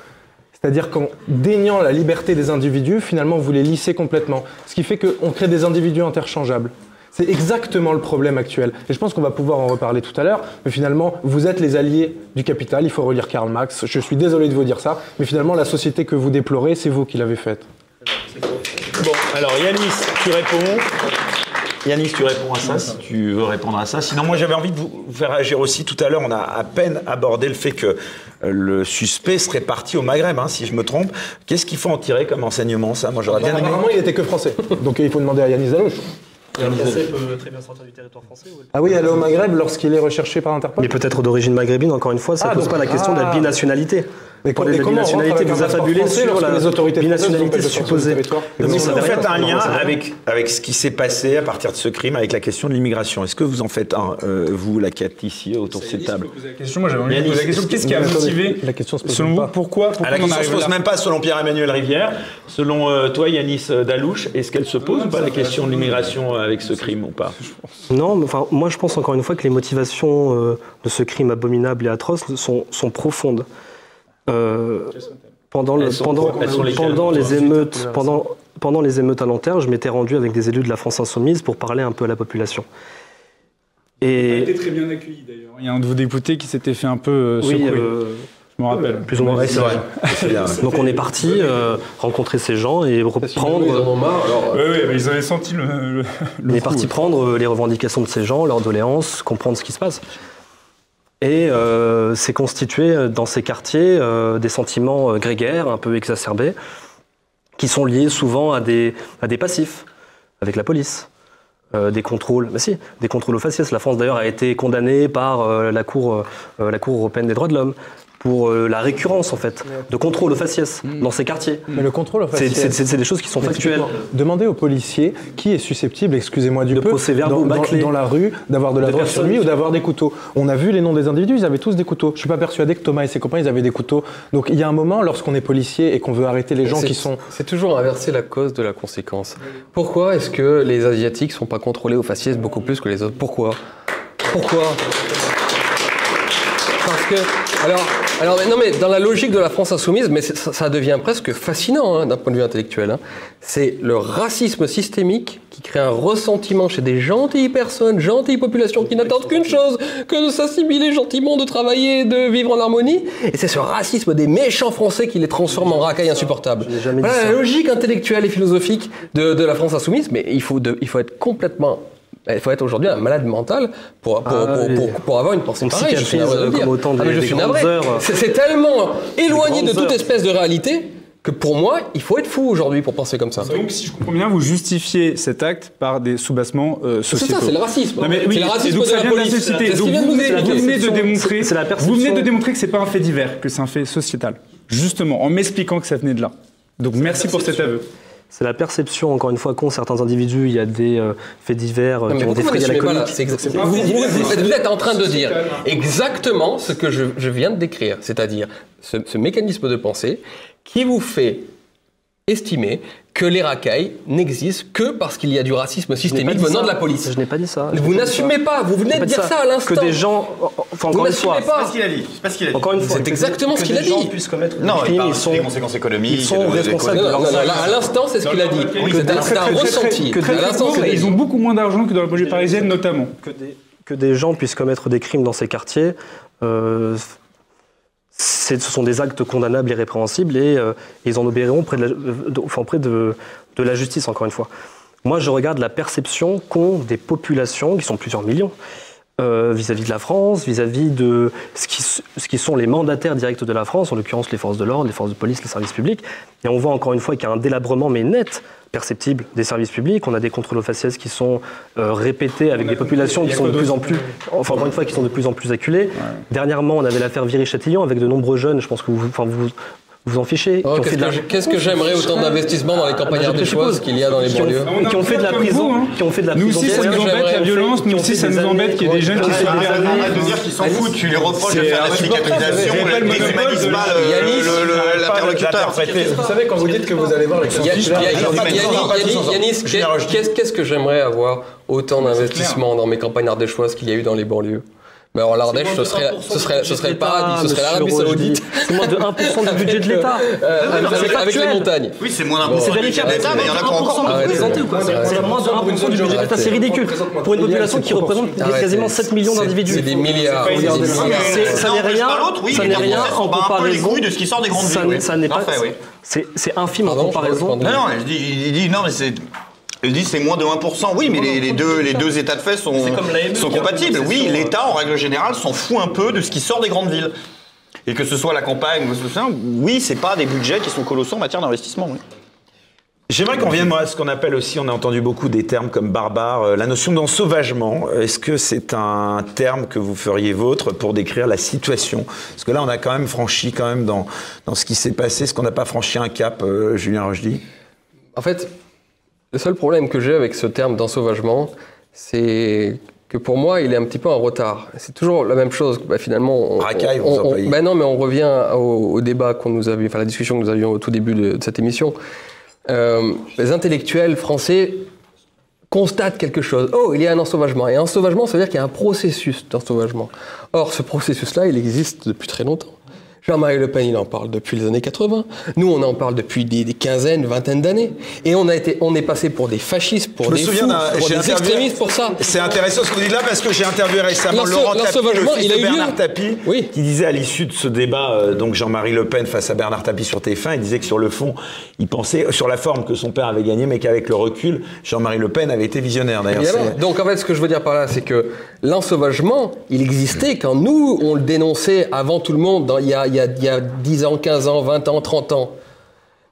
C'est-à-dire qu'en déniant la liberté des individus, finalement, vous les lissez complètement. Ce qui fait qu'on crée des individus interchangeables. C'est exactement le problème actuel. Et je pense qu'on va pouvoir en reparler tout à l'heure. Mais finalement, vous êtes les alliés du capital. Il faut relire Karl Marx. Je suis désolé de vous dire ça. Mais finalement, la société que vous déplorez, c'est vous qui l'avez faite. Bon, alors Yanis, tu réponds. Yanis, tu réponds à ça si tu veux répondre à ça. Sinon, moi j'avais envie de vous faire réagir aussi. Tout à l'heure, on a à peine abordé le fait que euh, le suspect serait parti au Maghreb, hein, si je me trompe. Qu'est-ce qu'il faut en tirer comme enseignement, ça? Moi j'aurais bien aimé. Apparemment, il était que français. Donc il faut demander à Yanis Zalouche. Un Français peut très bien sortir du territoire français. ou- Ah oui, aller au Maghreb lorsqu'il est recherché par Interpol Mais peut-être d'origine maghrébine, encore une fois, ça Ah, pose donc- pas la question de la ah. binationalité. Mais Parler et de comment un vous affabulez sur la les autorités binationalité supposée. si ça vous faites un lien avec, avec ce qui s'est passé à partir de ce crime, avec la question de l'immigration, est-ce que vous en faites un, euh, vous, la Cat, ici, autour de cette table la question, moi j'avais envie de Yanis, poser la question. est-ce Qu'est-ce que- qui a motivé, la question se pose selon même vous, pas. pourquoi, pourquoi la question se pose même pas selon Pierre-Emmanuel Rivière. Selon euh, toi, Yanis euh, Dalouche, est-ce qu'elle se pose ou pas la question de l'immigration avec ce crime ou pas? Non, mais enfin, moi je pense encore une fois que les motivations de ce crime abominable et atroce sont, sont profondes. Euh, pendant le, sont les émeutes, pendant, pendant les émeutes à Nanterre, je m'étais rendu avec des élus de la France insoumise pour parler un peu à la population. Il a Et été très bien accueilli d'ailleurs. Il y a un de vos députés qui s'était fait un peu euh, oui, secouer. euh, je me rappelle. plus ou moins. C'est vrai. Donc on est parti euh, rencontrer ces gens et reprendre. Ils en ont marre, alors. Oui, oui, mais ils avaient senti le. le, le On est parti ouais. prendre les revendications de ces gens, leurs doléances, comprendre ce qui se passe. Et euh, c'est constitué euh, dans ces quartiers euh, des sentiments grégaires, un peu exacerbés, qui sont liés souvent à des, à des passifs avec la police. Des contrôles, mais si, des contrôles aux faciès. La France d'ailleurs a été condamnée par la, cour, la Cour européenne des droits de l'homme pour euh, la récurrence en fait de contrôles aux faciès dans ces quartiers. Mais le contrôle, en fait, C'est- des choses qui sont factuelles. Demandez aux policiers qui est susceptible, excusez-moi du De peu, dans, dans- dans la rue, d'avoir de la drogue sur lui ou d'avoir des couteaux. On a vu les noms des individus, ils avaient tous des couteaux. Je suis pas persuadé que Thomas et ses copains, ils avaient des couteaux. Donc il y a un moment, lorsqu'on est policier et qu'on veut arrêter les gens qui sont... C'est toujours inverser la cause de la conséquence. Pourquoi est-ce que les Asiatiques sont pas contrôlés au faciès beaucoup plus que les autres? Pourquoi? Pourquoi? Parce que. Alors, alors mais non, mais dans la logique de la France insoumise, mais ça, ça devient presque fascinant hein, d'un point de vue intellectuel. hein. C'est le racisme systémique qui crée un ressentiment chez des gentilles personnes, gentilles populations qui n'attendent qu'une chose que de s'assimiler gentiment, de travailler, de vivre en harmonie. Et c'est ce racisme des méchants Français qui les transforme en racailles insupportables. Voilà la logique intellectuelle et philosophique de, de la France insoumise, mais il faut, de- il faut être complètement. Il faut être aujourd'hui un malade mental pour, pour, Ah, pour, oui. pour- pour avoir une pensée Une pareille. je suis le comme autant Ah, des- je des suis. C'est c'est tellement éloigné de toute heures. espèce de réalité que pour moi, il faut être fou aujourd'hui pour penser comme ça. Donc, si je comprends bien, vous justifiez cet acte par des soubassements euh, C'est sociétaux. ça, c'est le racisme. Non, mais oui, c'est le racisme donc de ça la vient de la police. société. C'est Donc vous venez, dire. vous venez de démontrer, C'est la vous venez de démontrer que c'est pas un fait divers, que c'est un fait sociétal. Justement, en m'expliquant que ça venait de là. Donc merci pour cet aveu. C'est la perception, encore une fois, qu'ont certains individus. Il y a des euh, faits divers euh, Non, qui ont défrayé la vous, vous- vous- vous êtes en train de dire exactement ce que je, je viens de décrire, c'est-à-dire ce, ce mécanisme de pensée qui vous fait estimer que les racailles n'existent que parce qu'il y a du racisme systémique venant ça. de la police. Je n'ai pas dit ça. Je Vous n'assumez pas, vous venez de dire ça à l'instant. Que des gens, enfin Vous encore une fois, n'assumez pas. C'est ce qu'il a dit. Pas ce qu'il a dit. encore une fois, C'est que- exactement ce qu'il des a gens dit. puissent commettre Non, il ils sont des conséquences économiques. ils sont responsables Non, non, à l'instant, c'est ce qu'il a dit. C'est un, ressenti. ils ont beaucoup moins d'argent que dans la banlieue parisienne, notamment. que des, gens puissent commettre des crimes dans ces quartiers, euh, ce sont des actes condamnables et répréhensibles et euh, ils en obéiront près, de la, euh, enfin, près de, de la justice, encore une fois. Moi, je regarde la perception qu'ont des populations, qui sont plusieurs millions, euh, vis-à-vis de la France, vis-à-vis de ce qui, ce qui sont les mandataires directs de la France, en l'occurrence les forces de l'ordre, les forces de police, les services publics. Et on voit encore une fois qu'il y a un délabrement, mais net, perceptible des services publics. On a des contrôles aux faciès qui sont euh, répétés avec des populations qui sont de plus en plus, enfin encore une fois, qui sont de plus en plus acculées. Dernièrement, on avait l'affaire Viry-Châtillon avec de nombreux jeunes, je pense que vous enfin, vous, vous en fichez, Oh, Qu'est-ce que la- j'aimerais autant d'investissements dans les je des choix suppose. qu'il y a dans les banlieues qui ont fait de la prison, vous, hein. qui ont fait de la Nous aussi, ça nous embête la violence, nous aussi, ça nous embête qu'il y ait des jeunes qui Ah, se ah. Arrête de dire qu'ils s'en foutent, tu les reproches de faire la cicatrisation, avez pas l'interlocuteur. Vous savez, quand vous dites que vous allez voir les tous Yanis, qu'est-ce que j'aimerais avoir autant d'investissements dans mes campagnards des choix qu'il y a eu dans les banlieues? Mais alors l'Ardèche, ce serait, ce serait, ce serait le paradis, ce serait l'Arabie Saoudite. C'est moins de 1% du budget de l'État. Euh, avec, les montagnes. Oui, c'est moins d'un Bon. pour cent C'est l'État, mais il y en a encore. Quoi C'est moins de 1% du budget de l'État, c'est ridicule. Pour une population qui représente quasiment 7 millions d'individus. C'est des milliards. Ça n'est rien, ça n'est rien en sont pas un peu les comparaison. de ce qui sort des grandes villes. Ça n'est pas. C'est c'est infime en comparaison. Non, non, il dit non, mais c'est. Il dit c'est moins de 1%. Oui, mais les, les deux, les deux états de fait sont, compatibles. Oui, l'État, en règle générale, s'en fout un peu de ce qui sort des grandes villes. Et que ce soit la campagne ou ce oui, c'est pas des budgets qui sont colossaux en matière d'investissement. Oui. J'aimerais qu'on vienne moi, à ce qu'on appelle aussi, on a entendu beaucoup des termes comme barbare, euh, la notion d'ensauvagement. Est-ce que c'est un terme que vous feriez vôtre pour décrire la situation? Parce que là, on a quand même franchi, quand même, dans, dans ce qui s'est passé, ce qu'on n'a pas franchi un cap, euh, Julien Rochdy En fait, le seul problème que j'ai avec ce terme d'ensauvagement, c'est que pour moi, il est un petit peu en retard. C'est toujours la même chose. Bah, finalement, on, Racaille, on- on- bah non, mais on revient au, au débat qu'on nous avait, enfin la discussion que nous avions au tout début de, de cette émission. Euh, les intellectuels français constatent quelque chose. Oh, il y a un ensauvagement. Et ensauvagement, ça veut dire qu'il y a un processus d'ensauvagement. Or, ce processus-là, il existe depuis très longtemps. Jean-Marie Le Pen, il en parle depuis les années 80. Nous, on en parle depuis des, des quinzaines, vingtaines d'années. Et on a été, on est passé pour des fascistes, pour Je me des souviens fous, pour des extrémistes, pour ça. C'est intéressant ce que vous dites là parce que j'ai interviewé récemment Laurent Tapie, le l'ensauvagement, fils il a de eu Bernard lieu. Tapie, Oui. qui disait à l'issue de ce débat, euh, donc Jean-Marie Le Pen face à Bernard Tapie sur TF1, il disait que sur le fond, il pensait, euh, sur la forme, que son père avait gagné, mais qu'avec le recul, Jean-Marie Le Pen avait été visionnaire. D'ailleurs, Donc en fait, ce que je veux dire par là, c'est que l'ensauvagement, il existait quand nous, on le dénonçait avant tout le monde, dans- il, y a, il, y a, il y a 10 ans, 15 ans, 20 ans, 30 ans.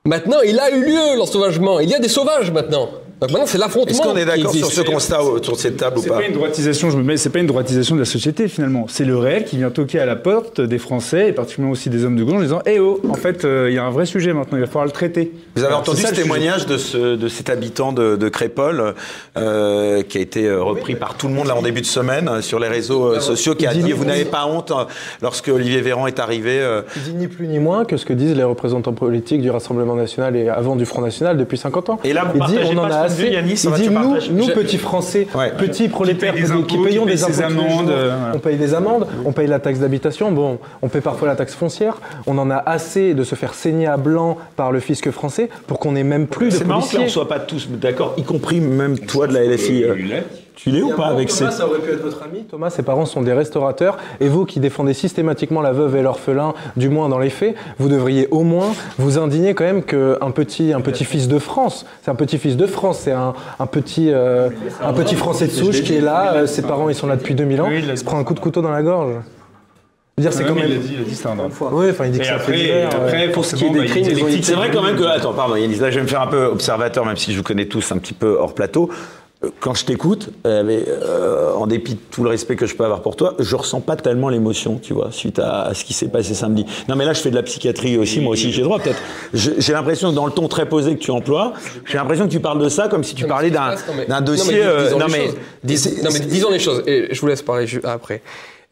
Maintenant, il a eu lieu, l'ensauvagement. Il y a des sauvages maintenant. Donc maintenant, c'est l'affrontement. Est-ce qu'on est d'accord sur ce constat autour de cette table ou C'est pas pas une droitisation, je me mets, c'est pas une droitisation de la société finalement. C'est le réel qui vient toquer à la porte des Français et particulièrement aussi des hommes de gauche en disant Eh oh, en fait, euh, il y a un vrai sujet maintenant, il va falloir le traiter. Vous avez Alors, entendu ça ce témoignage de, ce, de cet habitant de, de Crépole euh, qui a été euh, repris par tout le monde là en début de semaine sur les réseaux euh, sociaux qui a dit- dit vous n'avez pas honte euh, lorsque Olivier Véran est arrivé euh, Il dit ni plus ni moins que ce que disent les représentants politiques du Rassemblement national et avant du Front national depuis 50 ans. Et là, vous il dit on pas en a assez. Yannis, ça il dit nous, petits Français, Ouais. petits prolétaires Qui payons qui des impôts amendes, jours, euh, voilà. on paye des amendes, on paye la taxe d'habitation, bon, on paye parfois la taxe foncière. On en a assez de se faire saigner à blanc par le fisc français pour qu'on ait même plus de c'est marrant que là, on policiers. soit pas tous d'accord y compris même toi de la LFI euh, tu l'es ou pas avec ces Thomas, ça aurait pu être votre ami. Thomas, ses parents sont des restaurateurs. Et vous qui défendez systématiquement la veuve et l'orphelin, du moins dans les faits, vous devriez au moins vous indigner quand même qu'un petit, un petit fils de France, c'est un petit fils de France, c'est un, un petit, euh, un petit Français de souche qui est là, euh, ses parents ils sont là depuis 2000 ans, il se prend un coup de couteau dans la gorge. Dire, c'est quand même. il a dit, il a dit c'est un drame. Oui, enfin, il dit que Et c'est un fait après, divers, euh, après, pour ce qui est des bah, crimes, ils ont c'est vrai quand même que attends pardon Yannis là je vais me faire un peu observateur même si je vous connais tous un petit peu hors plateau Euh, quand je t'écoute, euh, mais, euh, en dépit de tout le respect que je peux avoir pour toi, je ressens pas tellement l'émotion, tu vois, suite à, à ce qui s'est passé samedi. Non, mais là, je fais de la psychiatrie aussi, moi aussi, j'ai droit, peut-être. J'ai l'impression que dans le ton très posé que tu emploies, j'ai l'impression que tu parles de ça comme si tu parlais d'un dossier. non, mais disons les choses. Et je vous laisse parler ju- après.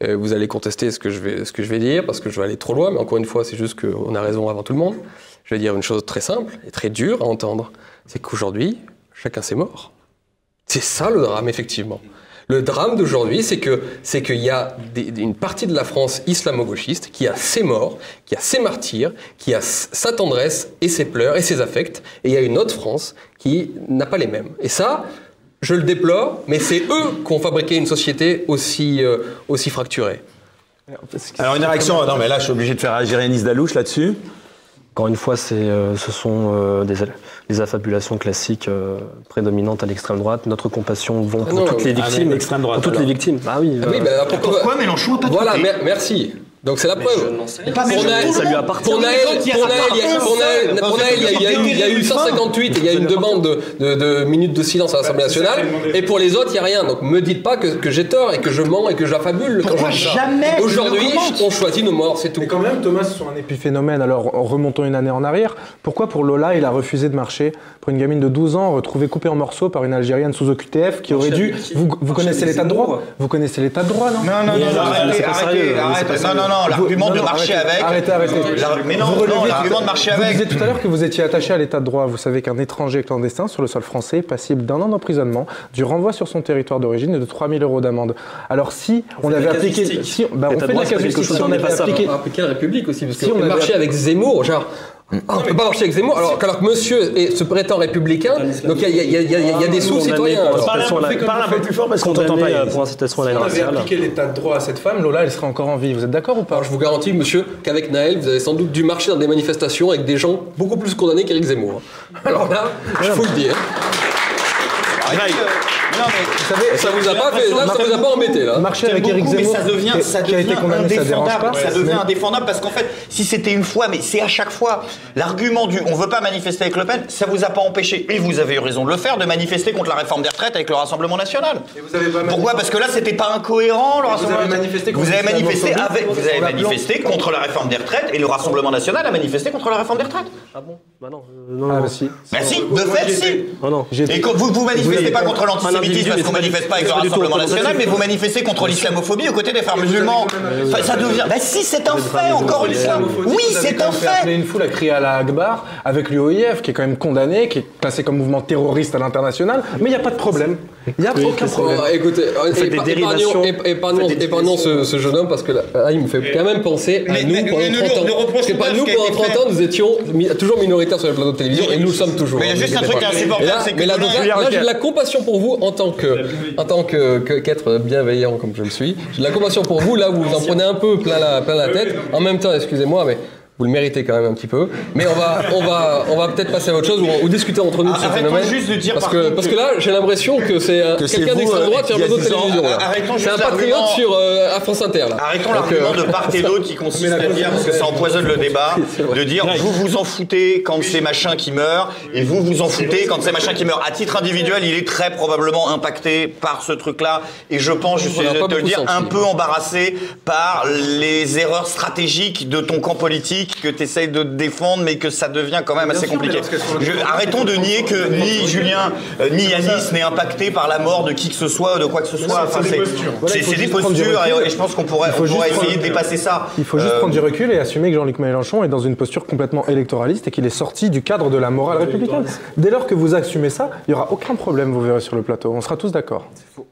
Euh, vous allez contester ce que, je vais, ce que je vais dire parce que je vais aller trop loin, mais encore une fois, c'est juste qu'on a raison avant tout le monde. Je vais dire une chose très simple et très dure à entendre c'est qu'aujourd'hui, chacun s'est mort. C'est ça le drame, effectivement. Le drame d'aujourd'hui, c'est que c'est qu'il y a une partie de la France islamo-gauchiste qui a ses morts, qui a ses martyrs, qui a sa tendresse et ses pleurs et ses affects, et il y a une autre France qui n'a pas les mêmes. Et ça, je le déplore, mais c'est eux qui ont fabriqué une société aussi, euh, fracturée. Alors, une réaction. Non, mais là, je suis obligé de faire réagir Yanis Dalouche là-dessus. Encore une fois, c'est, euh, ce sont euh, des, des affabulations classiques euh, prédominantes à l'extrême droite. Notre compassion vont pour non, toutes les ah, victimes. pour toutes alors. les victimes. Ah oui. Ah oui, bah, pourquoi, Pourquoi Mélenchon a pas de Voilà, mer- merci. Donc c'est la preuve. Pour Naël, il y a eu- il y a eu 158 et il y a une demande de, minutes de silence à l'Assemblée nationale. Et pour les autres, il n'y a rien. Donc me dites pas que, j'ai tort et que je mens et que j'affabule quand je dis ça. jamais Aujourd'hui, on choisit nos morts, c'est tout. Mais quand même, Thomas, ce sont un épiphénomène. Alors, remontons une année en arrière. Pourquoi pour Lola, il a refusé de marcher pour une gamine de 12 ans retrouvée coupée en morceaux par une Algérienne sous OQTF qui aurait dû. Vous, connaissez l'état de droit Vous connaissez l'état de droit, non? Non, non, non, arrêtez, arrêtez, Non, non, non, l'argument de marcher avec. Arrêtez, arrêtez. Mais non, Vous l'argument de marcher Vous avec. disiez tout à l'heure que vous étiez attaché à l'état de droit. Vous savez qu'un étranger clandestin sur le sol français est passible d'un an d'emprisonnement, du renvoi sur son territoire d'origine et de 3000 euros d'amende. Alors si on, avait appliqué, si, bah, on fait de la casuistique, si on avait appliqué, appliquer la République aussi, parce Si on que marcher avec Zemmour, genre. Ah, on peut pas marcher avec Zemmour, alors, alors que monsieur est, se prétend républicain, donc il y a, y y y des sous-citoyens. Parle un, peu- parle un peu plus fort parce qu'on t'entend pas. Yannis. pour incitation à la si on avait appliqué l'état de droit à cette femme, Lola, elle serait encore en vie. Vous êtes d'accord ou pas? Alors je vous garantis, monsieur, qu'avec Naël, vous avez sans doute dû marcher dans des manifestations avec des gens beaucoup plus condamnés qu'Éric Zemmour. Alors là, je faut le dire. Non, mais Ça vous a pas fait, là, ça vous a pas embêté, là. Marcher avec Eric beaucoup, mais Zemmour, ça devient, ça qui a été devient condamné, ça dérange indéfendable. pas. Ça devient indéfendable parce qu'en fait, si c'était une fois, mais c'est à chaque fois, l'argument du on veut pas manifester avec Le Pen, ça vous a pas empêché, et vous avez eu raison de le faire, de manifester contre la réforme des retraites avec le Rassemblement National. vous avez pas Pourquoi? Parce que là, c'était pas incohérent, le Rassemblement avez manifesté contre Vous avez manifesté avec, vous avez manifesté contre la réforme des retraites, et le Rassemblement National a manifesté contre la réforme des retraites. Ah bon? Bah non. euh, non, Ah non. bah si. Bah si, de fait, si. Oh non. Et quand vous, vous manifestez pas contre l'antisémitisme parce mais qu'on manifeste pas avec le Rassemblement National, mais vous manifestez contre l'islamophobie aux côtés des frères musulmans. Enfin, ça devient. Bah si, c'est un fait, encore une fois. Oui, c'est un fait. fait. appeler une foule à crier à la Akbar avec l'UOIF, qui est quand même condamné, qui est classé comme mouvement terroriste à l'international, mais il n'y a pas de problème. Il n'y a aucun problème. Bon, écoutez, dérivations. épargnons, épa- épargnons, épargnons ce, ce jeune homme parce que là, là, il me fait quand même penser à Mais- nous mais- pendant mais ne 30 le- ans. Parce que pas nous pendant été 30 fait. ans, nous étions mi- toujours minoritaires sur les plateaux de télévision et nous le sommes toujours. Mais il y a hein, juste un truc insupportable, c'est que Mais là, j'ai de la compassion pour vous en tant que, en tant que, que- qu'être bienveillant comme je le suis. J'ai de la compassion pour vous là où vous en prenez un peu plein la, plein la tête. En même temps, excusez-moi, mais vous le méritez quand même un petit peu. Mais on va, on va, on va peut-être passer à autre chose ou, ou discuter entre nous de ce Arrêtons phénomène. juste de dire, parce par que, parce que- là, j'ai l'impression que c'est c'est quelqu'un d'extrême euh, droite sur un qui a plateau de 10 ans. télévision. C'est un patriote l'argument. sur euh, à France Inter là. Arrêtons l'argument euh, de part et d'autre qui consiste à dire, parce que ça empoisonne le débat, de dire vous vous en foutez quand c'est machin qui meurt, et vous vous en foutez quand c'est machin qui meurt. À titre individuel, il est très probablement impacté par ce truc-là, et je pense, je suis te le dire, un peu embarrassé par les erreurs stratégiques de ton camp politique que tu essayes de défendre, mais que ça devient quand même assez compliqué. Je- arrêtons de nier que ni Julien euh, ni Yanis n'est impacté par la mort de qui que ce soit, de quoi que ce soit. Enfin, c'est des prendre du postures, et, et je pense qu'on pourrait, on essayer de dépasser ça. Il faut juste Euh, prendre du recul et assumer que Jean-Luc Mélenchon est dans une posture complètement électoraliste et qu'il est sorti du cadre de la morale républicaine. Dès lors que vous assumez ça, il n'y aura aucun problème, vous verrez sur le plateau. On sera tous d'accord. C'est faux.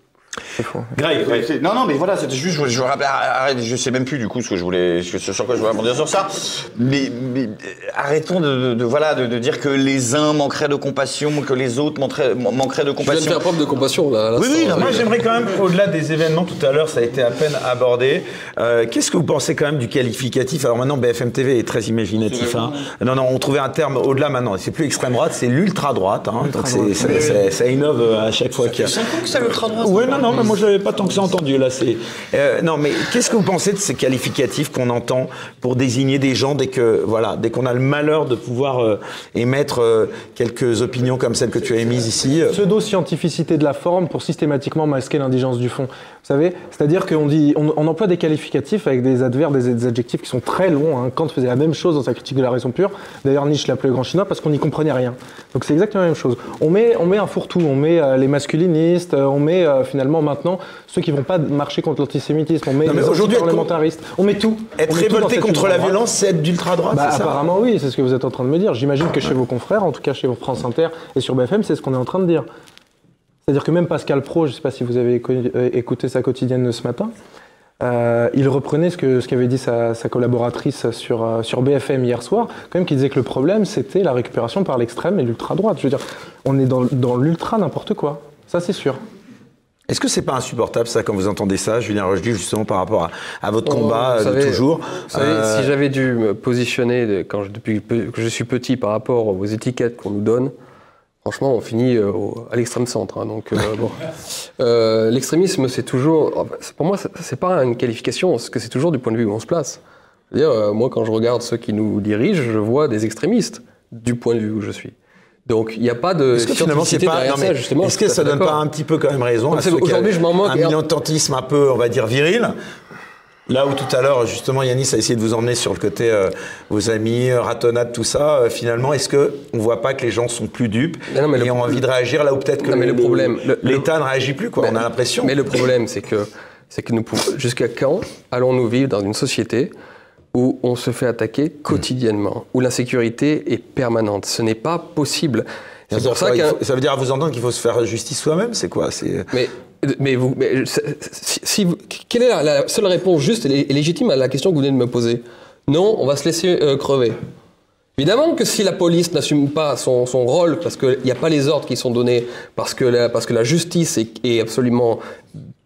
Greg, Ouais, c'est- Non, non, mais voilà, c'était juste, je, je rappelle, arrête, je sais même plus du coup ce que je voulais, ce sur quoi je voulais rebondir sur ça. Mais, mais, arrêtons de, de- de- voilà, de, de dire que les uns manqueraient de compassion, que les autres manqueraient, manqueraient de Je viens de compassion. faire preuve de compassion là. Oui, oui, non. Moi, j'aimerais quand même, au-delà des événements, tout à l'heure, ça a été à peine abordé. Euh, Qu'est-ce que vous pensez quand même du qualificatif? Alors maintenant, BFM TV est très imaginatif. Hein. Non, non, on trouvait un terme au-delà maintenant. C'est plus extrême droite, c'est l'ultra droite. Hein. Donc c'est- c'est- c'est- ça innove à chaque fois qu'il y a. que ça l'ultra droite. Oui, non, non, mais moi je l'avais pas tant que ça entendu là. C'est euh, non, mais qu'est-ce que vous pensez de ces qualificatifs qu'on entend pour désigner des gens dès que voilà, dès qu'on a le malheur de pouvoir euh, émettre euh, quelques opinions comme celles que tu as émises ici euh, Pseudo-scientificité de la forme pour systématiquement masquer l'indigence du fond. Vous savez C'est-à-dire qu'on dit, on, on emploie des qualificatifs avec des adverbes, des, des adjectifs qui sont très longs. Hein. Kant faisait la même chose dans sa critique de la raison pure. D'ailleurs, Nietzsche l'appelait le grand chinois parce qu'on n'y comprenait rien. Donc c'est exactement la même chose. On met, on met un fourre-tout, on met euh, les masculinistes, euh, on met euh, finalement maintenant ceux qui vont pas marcher contre l'antisémitisme, on met Non, mais les parlementaristes, on met tout. être révolté contre la violence, c'est être d'ultra droite, Bah, apparemment oui, c'est ce que vous êtes en train de me dire. J'imagine que chez vos confrères, en tout cas chez France Inter et sur BFM, c'est ce qu'on est en train de dire. C'est-à-dire que même Pascal Pro, je ne sais pas si vous avez euh, écouté sa quotidienne de ce matin, euh, il reprenait ce que ce qu'avait dit sa, sa collaboratrice sur, euh, sur BFM hier soir, quand même qui disait que le problème c'était la récupération par l'extrême et l'ultra-droite. Je veux dire, on est dans, dans l'ultra n'importe quoi. Ça c'est sûr. Est-ce que c'est pas insupportable ça quand vous entendez ça, Julien Rochdy, justement par rapport à, à votre combat Vous euh, de savez- toujours Vous savez, Euh, si j'avais dû me positionner de- quand je, depuis que je suis petit par rapport aux étiquettes qu'on nous donne, franchement, on finit euh, au- à l'extrême centre. hein, donc, euh, bon. Euh, l'extrémisme, c'est toujours. Pour moi, c'est- pas une qualification, parce que c'est toujours du point de vue où on se place. Je veux dire, euh, moi, quand je regarde ceux qui nous dirigent, je vois des extrémistes du point de vue où je suis. Donc, il n'y a pas de Est-ce que finalement c'est pas non, mais ça, justement. Est-ce que ça donne pas un petit peu quand même raison aujourd'hui, je m'en moque, Un militantisme un peu, on va dire viril. Là où tout à l'heure, justement, Yanis a essayé de vous emmener sur le côté euh, vos amis, euh, ratonnade, tout ça. euh, finalement, est-ce que on voit pas que les gens sont plus dupes Mais non, mais et ont envie de réagir là où peut-être que Non, mais le problème- l'État ne réagit plus quoi. Mais- on a l'impression. Mais le problème, c'est que c'est que nous pouvons, jusqu'à quand allons-nous vivre dans une société où on se fait attaquer quotidiennement, où l'insécurité est permanente? Ce n'est pas possible. Ça quoi, il faut- ça veut dire à vous entendre qu'il faut se faire justice soi-même C'est quoi? C'est Mais, mais vous, mais si, vous- quelle est la, seule réponse juste et lé- et légitime à la question que vous venez de me poser? Non, on va se laisser euh, crever. Évidemment que si la police n'assume pas son, rôle, parce qu'il n'y a pas les ordres qui sont donnés, parce que la, parce que la justice est, absolument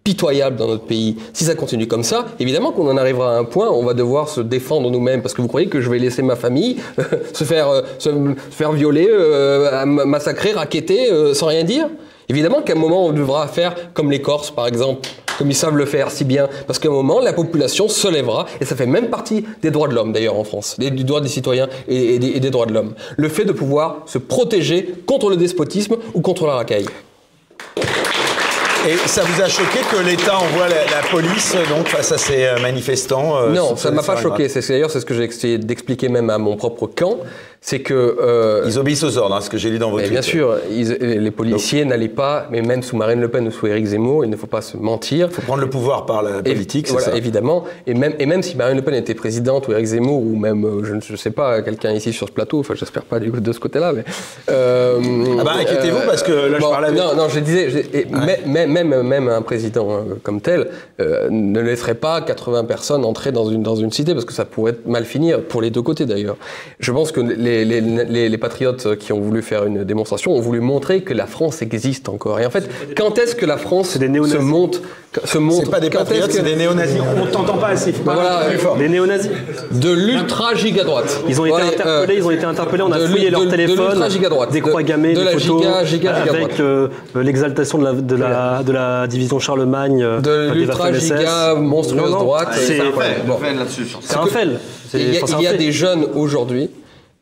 pitoyable dans notre pays, si ça continue comme ça, évidemment qu'on en arrivera à un point où on va devoir se défendre nous-mêmes. Parce que vous croyez que je vais laisser ma famille se, faire, euh, se, faire violer, euh, massacrer, raqueter, sans rien dire? Évidemment qu'à un moment, on devra faire comme les Corses, par exemple, comme ils savent le faire si bien, parce qu'à un moment, la population se lèvera, et ça fait même partie des droits de l'homme, d'ailleurs, en France, des, du droit des citoyens et, des droits de l'homme. Le fait de pouvoir se protéger contre le despotisme ou contre la racaille. Et ça vous a choqué que l'État envoie la, la police donc face à ces euh, manifestants euh, Non, ça ne m'a pas choqué. C'est d'ailleurs c'est ce que j'ai essayé d'expliquer même à mon propre camp, c'est que euh, Ils obéissent aux ordres, hein, ce que j'ai lu dans votre Mais bien tweet. sûr, ils- les policiers n'allaient pas, mais même sous Marine Le Pen ou sous Éric Zemmour, il ne faut pas se mentir. faut prendre le pouvoir par la politique, c'est voilà, ça évidemment. Et même, et même si Marine Le Pen était présidente ou Éric Zemmour ou même, je ne je sais pas, quelqu'un ici sur ce plateau, enfin j'espère pas du coup de ce côté-là, mais... euh, Ah bah, inquiétez-vous, parce que là, je parlais avec- Non, non, je disais, je- et même, même, même un président euh, comme tel euh, ne laisserait pas 80 personnes entrer dans une, dans une cité, parce que ça pourrait mal finir, pour les deux côtés d'ailleurs. Je pense que les, les, les, les patriotes qui ont voulu faire une démonstration ont voulu montrer que la France existe encore. Et en fait, quand est-ce que la France des se monte, se montre C'est pas des patriotes, que- c'est des néo-nazis. On t'entend pas assez. pas Voilà, fort. Les néo-nazis. de l'ultra giga droite. Ils ont été interpellés, euh, ils ont été interpellés, on a de fouillé leur de- de téléphone, l'ultra-giga-droite, des de- croix gammées, de des la photos, giga- giga- avec euh, l'exaltation de la, de, la, de la division Charlemagne, euh, de l'ultra giga monstrueuse Non, non, droite. c'est- euh, bon. fait là-dessus. sur ça. C'est un. C'est- Il y a, c'est il y un a des jeunes aujourd'hui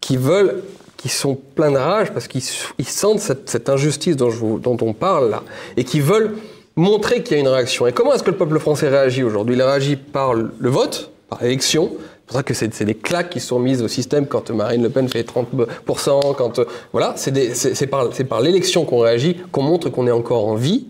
qui veulent, qui sont pleins de rage parce qu'ils ils sentent cette, cette injustice dont, je vous- dont on parle là, et qui veulent montrer qu'il y a une réaction. Et comment est-ce que le peuple français réagit aujourd'hui? Il réagit par le vote, par l'élection. C'est pour ça que c'est c'est des claques qui sont mises au système quand Marine Le Pen fait 30%, quand euh, voilà, c'est c'est c'est par, c'est par l'élection qu'on réagit, qu'on montre qu'on est encore en vie.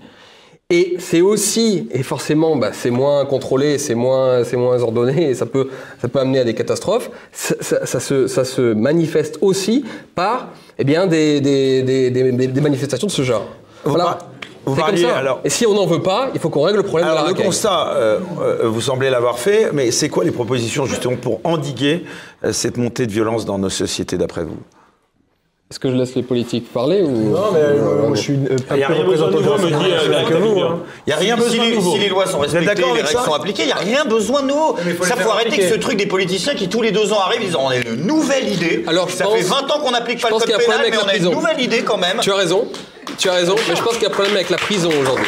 Et c'est aussi, et forcément, bah, c'est moins contrôlé, c'est moins, c'est moins ordonné, et ça peut, ça peut amener à des catastrophes. Ça, ça- ça se, ça se manifeste aussi par, eh bien, des, des, des, manifestations de ce genre. Voilà. vous comme ça. alors- Et si on n'en veut pas, il faut qu'on règle le problème Alors de la le racaille. constat, euh, euh, vous semblez l'avoir fait, mais c'est quoi les propositions justement pour endiguer euh, cette montée de violence dans nos sociétés d'après vous? Est-ce que je laisse les politiques parler ou Non, mais euh, moi, je suis euh, pas Il y a peu rien besoin de représentant nouveau, de me dit, euh, que vous. Hein. Il n'y a rien Si besoin de les, nouveau. si les lois sont respectées, les règles sont appliquées, il n'y a rien besoin de nouveau. Ça, faut arrêter avec ce truc des politiciens qui tous les deux ans arrivent, ils disent on a une nouvelle idée. Alors, je ça pense- fait 20 ans qu'on n'applique je pas le pense code qu'il y a un pénal, problème mais avec on la a une nouvelle idée quand même. Tu as raison, tu as raison, mais je pense qu'il y a un problème avec la prison aujourd'hui.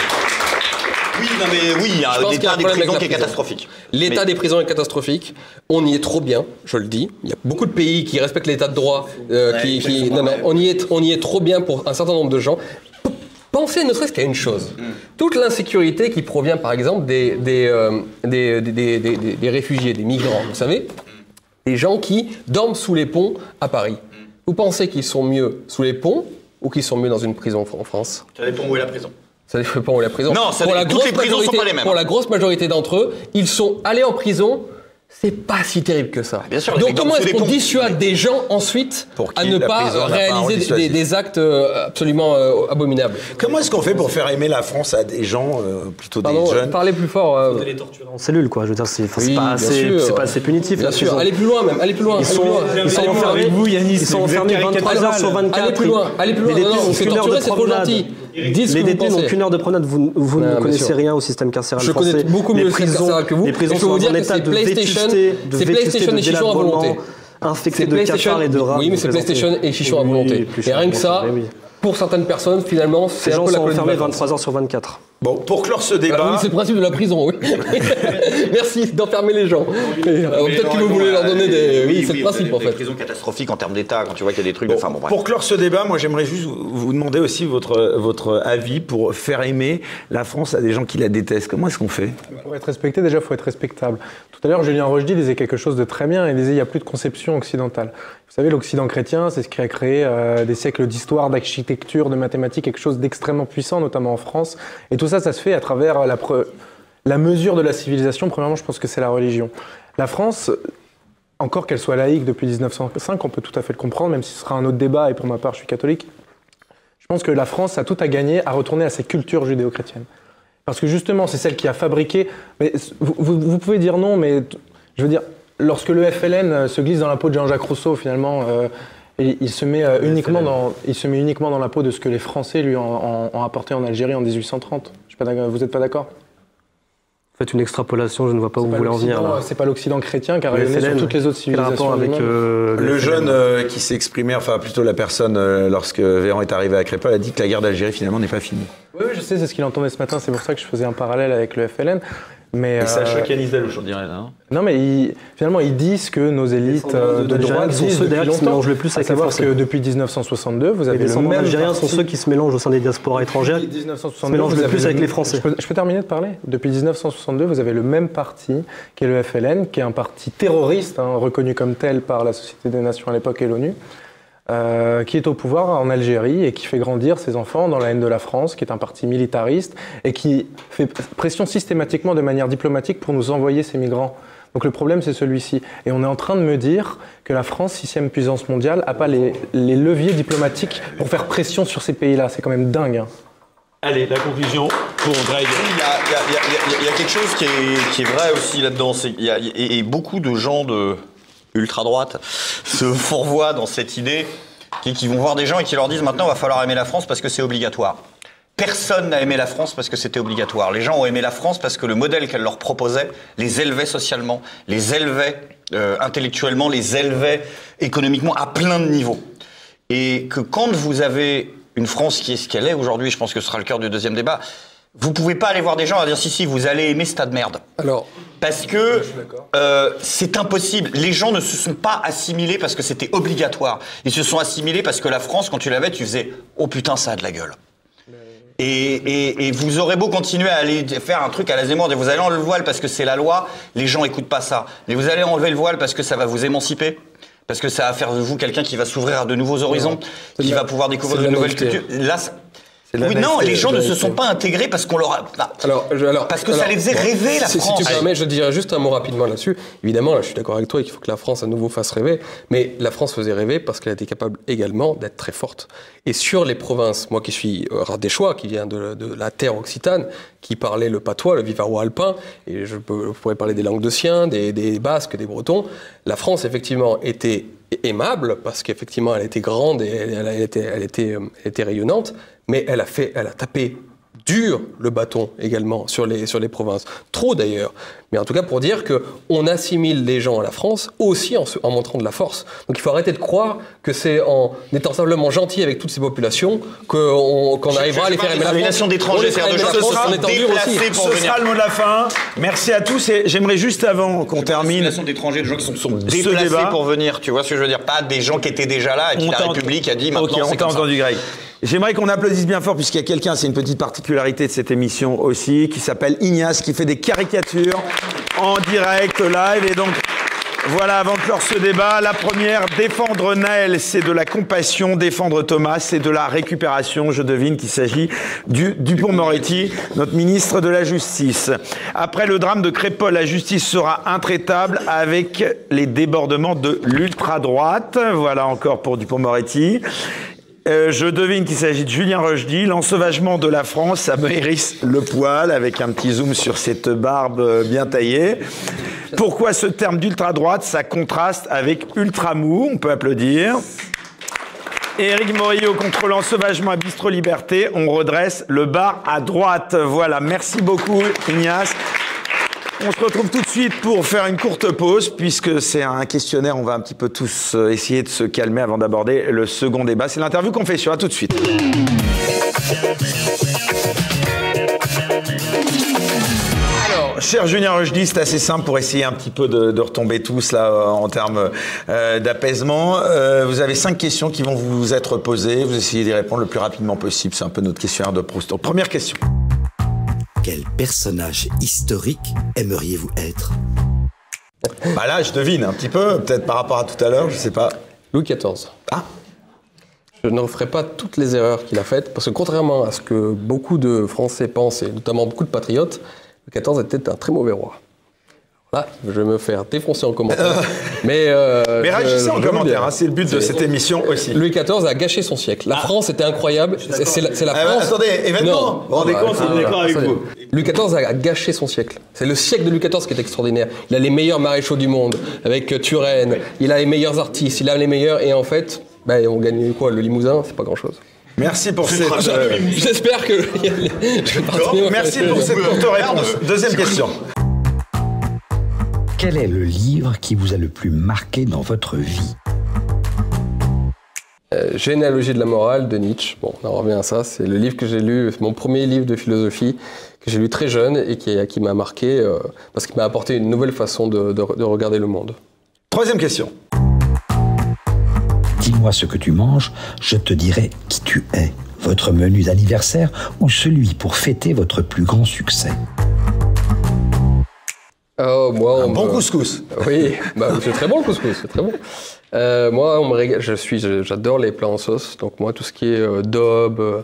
Oui, non mais oui, il y a Je un pense qu'il y a état un des prisons est catastrophique. L'état Mais- des prisons est catastrophique. On y est trop bien, je le dis. Il y a beaucoup de pays qui respectent l'état de droit. euh, Ouais, qui, qui- exactement, non, non, on y est, on y est trop bien pour un certain nombre de gens. Pensez ne serait-ce qu'à une chose. Hmm. Toute l'insécurité qui provient, par exemple, des, des, euh, des, des- des- des- des- réfugiés, des migrants, vous savez, des gens qui dorment sous les ponts à Paris. Hmm. Vous pensez qu'ils sont mieux sous les ponts ou qu'ils sont mieux dans une prison en France? Ça dépend où est la prison. Ça dépend pas où est la prison. Non, ça pour la toutes grosse les prisons sont majorité- pas les mêmes. Pour la grosse majorité d'entre eux, ils sont allés en prison. C'est pas si terrible que ça. bien sûr, Donc comment est-ce qu'on dissuade des gens ensuite Pour à ne pas réaliser des, des actes euh, absolument euh, abominables? Comment est-ce qu'on fait pour faire aimer la France à des gens, euh, plutôt Pardon, des jeunes? parlez plus fort. euh. les torturer en cellule, quoi. Je veux dire, c'est Oui, pas, pas assez punitif. Bien sûr, allez plus loin même, allez plus loin. Ils allez sont, ils sont Allez enfermés, avec vous, Yanis, ils sont vous enfermés caricatural. 23 heures sur 24. Allez plus loin, allez plus loin. Non, non, on fait torturer, de c'est trop gentil. Les détenus n'ont qu'une heure de promenade. Vous, vous Non, ne connaissez sûr. rien au système carcéral Je français. connais beaucoup mieux les le système prisons, carcéral que vous. Les prisons sont que état c'est de PlayStation, vétusté, de c'est vétusté, PlayStation de et chichon à délabrement, volonté. infecté C'est de cafards et de rats. Oui, mais c'est. PlayStation et chichon à volonté. plus Et rien que ça, pour certaines personnes, finalement, c'est Ces un gens peu la enfermés vacances. 23 heures sur 24. Bon, pour clore ce Ah débat, oui, c'est le principe de la prison, oui. Merci d'enfermer les gens. Euh, Peut-être que vous voulez leur donner des. Oui, c'est le principe en Des fait. prisons catastrophiques en termes d'État, quand tu vois qu'il y a des trucs. Bon, Enfin bon, bref. pour clore ce débat, moi j'aimerais juste vous vous demander aussi votre, votre avis pour faire aimer la France à des gens qui la détestent. Comment est-ce qu'on fait? Pour être respecté, déjà, il faut être respectable. Tout à l'heure, Julien Rochdy disait quelque chose de très bien. Il disait il n'y a plus de conception occidentale. Vous savez, l'Occident chrétien, c'est ce qui a créé euh, des siècles d'histoire, d'architecture, de mathématiques, quelque chose d'extrêmement puissant, notamment en France. Et tout ça, ça se fait à travers la, mesure de la civilisation, premièrement, je pense que c'est la religion. La France, encore qu'elle soit laïque depuis 1905, on peut tout à fait le comprendre, même si ce sera un autre débat, et pour ma part, je suis catholique. Je pense que la France a tout à gagner à retourner à ses cultures judéo-chrétiennes. Parce que justement, c'est celle qui a fabriqué. Mais vous, pouvez dire non, mais je veux dire, lorsque le FLN euh, se glisse dans la peau de Jean-Jacques Rousseau, finalement, euh, et il se met euh, uniquement dans, il se met uniquement dans la peau de ce que les Français lui ont, ont- ont apporté en Algérie en 1830. Je suis pas d'accord- vous n'êtes pas d'accord? Faites une extrapolation, je ne vois pas où vous voulez en venir. C'est pas l'Occident chrétien qui a rayonné sur toutes les autres civilisations avec euh, Le jeune euh, qui s'est exprimé, enfin plutôt la personne, euh, lorsque Véran est arrivé à Crépol, a dit que la guerre d'Algérie finalement n'est pas finie. Oui, je sais, c'est ce qu'il entendait ce matin. C'est pour ça que je faisais un parallèle avec le FLN. Mais, Et ça euh, dirait. Là, hein. Non, mais ils- finalement, ils disent que nos élites euh, de droite sont ceux d'ailleurs qui se mélangent le plus à avec les savoir Français. que depuis 1962, vous Les avez le descendants même algériens sont ceux qui se mélangent au sein des diasporas étrangères. Depuis 1962, se mélangent vous le avez plus avec les Français. Je peux, je peux terminer de parler? Depuis 1962, vous avez le même parti qui est le FLN, qui est un parti terroriste, hein, reconnu comme tel par la Société des Nations à l'époque et l'ONU, euh, qui est au pouvoir en Algérie et qui fait grandir ses enfants dans la haine de la France, qui est un parti militariste et qui fait pression systématiquement de manière diplomatique pour nous envoyer ces migrants. Donc le problème, c'est celui-ci. Et on est en train de me dire que la France, sixième puissance mondiale, n'a pas les, les leviers diplomatiques pour faire pression sur ces pays-là. C'est quand même dingue. hein. Allez, la conclusion pour Greg. Il y a, il y a- il y a- il y a- il y a quelque chose qui est, qui est vrai aussi là-dedans. et beaucoup de gens de ultra-droite se fourvoient dans cette idée qui, vont voir des gens et qui leur disent maintenant il va falloir aimer la France parce que c'est obligatoire. Personne n'a aimé la France parce que c'était obligatoire. Les gens ont aimé la France parce que le modèle qu'elle leur proposait les élevait socialement, les élevait euh, intellectuellement, les élevait économiquement à plein de niveaux. Et que quand vous avez une France qui est ce qu'elle est aujourd'hui, je pense que ce sera le cœur du deuxième débat, vous pouvez pas aller voir des gens et dire si si vous allez aimer ce tas de merde. Alors, Parce que euh, c'est impossible. Les gens ne se sont pas assimilés parce que c'était obligatoire. Ils se sont assimilés parce que la France, quand tu l'avais, tu faisais oh putain ça a de la gueule. Et, et, et vous aurez beau continuer à aller faire un truc à la Zemmour, vous allez enlever le voile parce que c'est la loi, les gens écoutent pas ça. Mais vous allez enlever le voile parce que ça va vous émanciper, parce que ça va faire de vous quelqu'un qui va s'ouvrir à de nouveaux horizons, qui va pouvoir découvrir de nouvelles cultures. Là, oui, non, les gens ne se sont pas intégrés parce qu'on leur a. Alors, je- alors, Parce que ça les faisait rêver, la si, France. Si tu permets, je dirais juste un mot rapidement là-dessus. Évidemment, là, je suis d'accord avec toi qu'il faut que la France à nouveau fasse rêver. Mais la France faisait rêver parce qu'elle était capable également d'être très forte. Et sur les provinces, moi qui suis euh, Ardéchois, qui vient de, de la terre occitane, qui parlait le patois, le vivarois alpin, et je, peux- je pourrais parler des langues de Sien, des, des Basques, des Bretons, la France effectivement était aimable parce qu'effectivement elle était grande et elle, elle- était, elle, était, euh, elle était rayonnante, mais elle a fait, elle a tapé dur le bâton également sur les, sur les provinces. Trop d'ailleurs. Mais en tout cas pour dire que on assimile les gens à la France aussi en, se- en montrant de la force. Donc il faut arrêter de croire que c'est en étant simplement gentil avec toutes ces populations qu'on qu'on arrivera à les faire aimer la France. Assimilation d'étrangers, de choses dur aussi. pour Ce sera le mot de la fin. Merci à tous et j'aimerais juste avant qu'on termine. Assimilation d'étrangers, de gens qui sont, sont déplacés débat- pour venir. Tu vois ce que je veux dire? Pas des gens qui étaient déjà là et On la République a dit maintenant Ok, on c'est t'a comme ça. entendu, Greg. J'aimerais qu'on applaudisse bien fort, puisqu'il y a quelqu'un, c'est une petite particularité de cette émission aussi, qui s'appelle Ignace, qui fait des caricatures en direct, live. Et donc, voilà, avant de clore ce débat, la première, défendre Naël, c'est de la compassion, défendre Thomas, c'est de la récupération. Je devine qu'il s'agit du Dupont-Moretti, notre ministre de la Justice. Après le drame de Crépol, la justice sera intraitable avec les débordements de l'ultra-droite. Voilà encore pour Dupont-Moretti. Euh, je devine qu'il s'agit de Julien Rochdy, l'ensauvagement de la France, ça me le poil avec un petit zoom sur cette barbe bien taillée. Pourquoi ce terme d'ultra-droite Ça contraste avec ultra-mou, on peut applaudir? Éric Morillo contre l'ensauvagement à Bistro Liberté, on redresse le bar à droite. Voilà, merci beaucoup Ignace. On se retrouve tout de suite pour faire une courte pause, puisque c'est un questionnaire, on va un petit peu tous euh, essayer de se calmer avant d'aborder le second débat. C'est l'interview confession, à tout de suite. Alors, cher Julien Rochdy, c'est assez simple pour essayer un petit peu de, retomber tous là euh, en termes euh, d'apaisement. Vous avez cinq questions qui vont vous être posées. Vous essayez d'y répondre le plus rapidement possible. C'est un peu notre questionnaire de Proust. Première question. Quel personnage historique aimeriez-vous être Bah là, je devine un petit peu, peut-être par rapport à tout à l'heure, je sais pas. Louis XIV. Ah, Je ne referai pas toutes les erreurs qu'il a faites, parce que contrairement à ce que beaucoup de Français pensent, et notamment beaucoup de patriotes, Louis XIV était un très mauvais roi. Là, je vais me faire défoncer en commentaire. mais euh, Mais je- réagissez je en commentaire, hein, c'est le but de cette émission aussi. Louis XIV a gâché son siècle. La France était incroyable. C'est la, la Ah, bah, France. attendez, événement. Vous vous rendez compte, ah, il est d'accord avec vous. Louis XIV a gâché son siècle. C'est le siècle de Louis XIV qui est extraordinaire. Il a les meilleurs maréchaux du monde, avec euh, Turenne. Il a les meilleurs artistes. Il a les meilleurs. Et en fait, bah, on gagne quoi Le Limousin, c'est pas grand-chose. Merci pour cette. euh, J'espère que. je vais merci pour cette courte réponse. Deuxième question. Quel est le livre qui vous a le plus marqué dans votre vie Euh, Généalogie de la morale de Nietzsche. Bon, on en revient à ça. C'est le livre que j'ai lu, c'est mon premier livre de philosophie que j'ai lu très jeune et qui, qui m'a marqué euh, parce qu'il m'a apporté une nouvelle façon de, de- de regarder le monde. Troisième question. Dis-moi ce que tu manges, je te dirai qui tu es. Votre menu d'anniversaire ou celui pour fêter votre plus grand succès? Oh, moi, on Un bon me- couscous. Oui, bah, c'est très bon le couscous, c'est très bon. Euh, moi, on me régale- je suis, j'adore les plats en sauce. Donc moi, tout ce qui est euh, daube,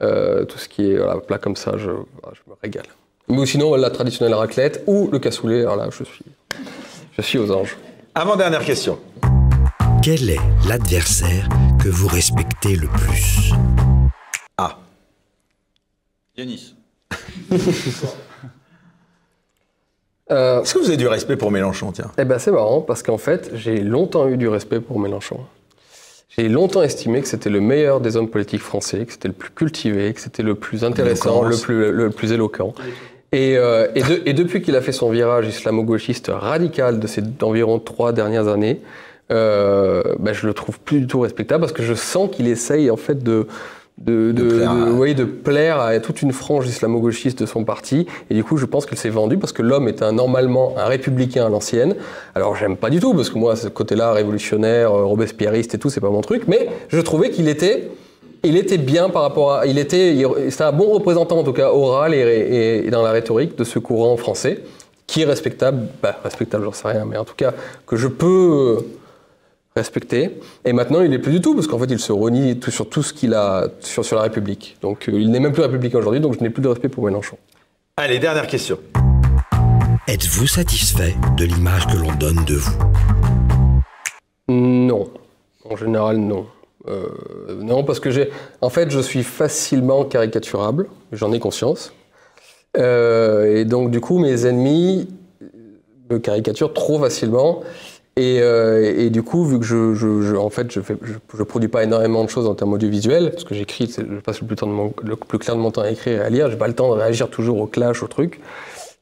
euh, tout ce qui est voilà, plat comme ça, je, je me régale. Mais sinon, la traditionnelle raclette ou le cassoulet, alors là, je suis, je suis aux anges. Avant-dernière question. Quel est l'adversaire que vous respectez le plus? Ah. Yanis. Euh, Est-ce que vous avez du respect pour Mélenchon, tiens? Eh ben c'est marrant parce qu'en fait j'ai longtemps eu du respect pour Mélenchon. J'ai longtemps estimé que c'était le meilleur des hommes politiques français, que c'était le plus cultivé, que c'était le plus intéressant, le plus, le plus éloquent. Et, euh, et, de- et depuis qu'il a fait son virage islamo-gauchiste radical de ces environ trois dernières années, euh, ben, je le trouve plus du tout respectable parce que je sens qu'il essaye en fait de de, de, plaire à- de- oui, de plaire à toute une frange islamo-gauchiste de son parti. Et du coup, je pense qu'il s'est vendu parce que l'homme est un, normalement un républicain à l'ancienne. Alors, j'aime pas du tout parce que moi, ce côté-là, révolutionnaire, euh, robespierriste et tout, c'est pas mon truc. Mais je trouvais qu'il était, il était bien par rapport à, il était, c'était un bon représentant en tout cas oral et, et- et dans la rhétorique de ce courant français qui est respectable, bah, respectable, j'en sais rien, mais en tout cas que je peux respecter. Et maintenant, il est plus du tout, parce qu'en fait, il se renie tout- sur tout ce qu'il a sur, sur la République. Donc, euh, il n'est même plus républicain aujourd'hui, donc je n'ai plus de respect pour Mélenchon. Allez, dernière question. Êtes-vous satisfait de l'image que l'on donne de vous? Non. En général, non. Euh, non, parce que j'ai. En fait, je suis facilement caricaturable, j'en ai conscience. Euh, et donc, du coup, mes ennemis me caricaturent trop facilement. Et, euh, et du coup, vu que je, je- en fait, je fais, produis pas énormément de choses en termes audiovisuels, parce que j'écris, je passe le plus, clair de mon temps à écrire et à lire, j'ai pas le temps de réagir toujours au clash, au truc.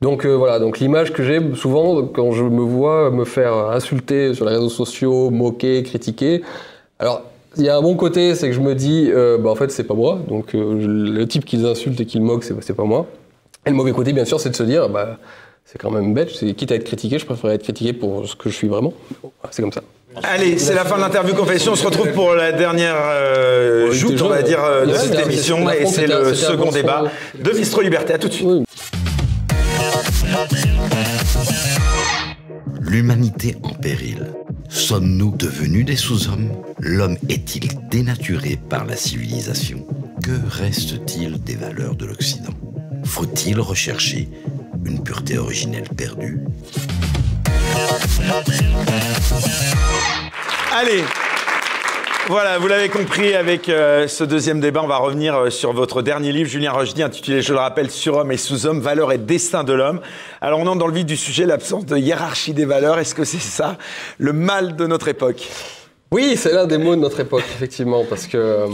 Donc euh, voilà, donc l'image que j'ai souvent quand je me vois me faire insulter sur les réseaux sociaux, moquer, critiquer. Alors il y a un bon côté, c'est que je me dis, euh, bah en fait c'est pas moi, donc le type qu'ils insultent et qu'ils moquent, c'est pas moi. Et le mauvais côté, bien sûr, c'est de se dire, bah c'est quand même bête, c'est quitte à être critiqué, je préfère être critiqué pour ce que je suis vraiment. Voilà, c'est comme ça. Allez, c'est la fin de l'interview confession. On se retrouve pour la dernière euh, Ouais, joute, déjà, on va dire, euh, de cette émission. Et c'est le second bon débat son. de Bistro Liberté. À tout de suite. Oui. L'humanité en péril. Sommes-nous devenus des sous-hommes? L'homme est-il dénaturé par la civilisation? Que reste-t-il des valeurs de l'Occident? Faut-il rechercher une pureté originelle perdue Allez voilà, vous l'avez compris, avec euh, ce deuxième débat, on va revenir euh, sur votre dernier livre, Julien Rochdy, intitulé, je le rappelle, Surhomme et sous-homme, valeurs et destin de l'homme. Alors on entre dans le vif du sujet, l'absence de hiérarchie des valeurs. Est-ce que c'est ça le mal de notre époque? Oui, c'est l'un des mots de notre époque, effectivement, parce que, euh,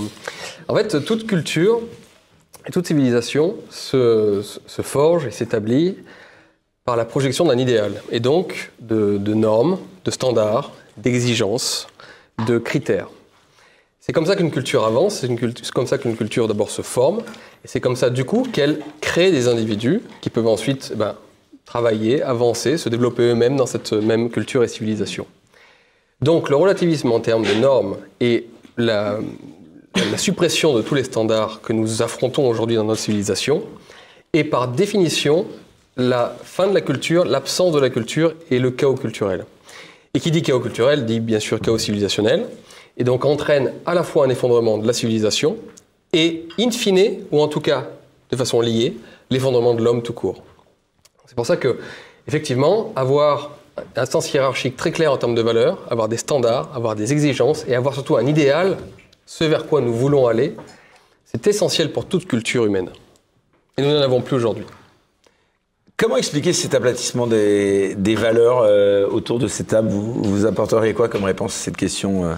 en fait, toute culture et toute civilisation se, forge et s'établit par la projection d'un idéal, et donc de, normes, de standards, d'exigences, de critères. C'est comme ça qu'une culture avance, c'est comme ça qu'une culture d'abord se forme, et c'est comme ça du coup qu'elle crée des individus qui peuvent ensuite eh ben, travailler, avancer, se développer eux-mêmes dans cette même culture et civilisation. Donc le relativisme en termes de normes et la, la suppression de tous les standards que nous affrontons aujourd'hui dans notre civilisation est par définition la fin de la culture, l'absence de la culture et le chaos culturel. Et qui dit chaos culturel dit bien sûr chaos civilisationnel, et donc entraîne à la fois un effondrement de la civilisation et, in fine, ou en tout cas de façon liée, l'effondrement de l'homme tout court. C'est pour ça que, effectivement, avoir un sens hiérarchique très clair en termes de valeurs, avoir des standards, avoir des exigences et avoir surtout un idéal, ce vers quoi nous voulons aller, c'est essentiel pour toute culture humaine. Et nous n'en avons plus aujourd'hui. Comment expliquer cet aplatissement des, des valeurs euh, autour de cette table? Vous, vous apporteriez quoi comme réponse à cette question, euh,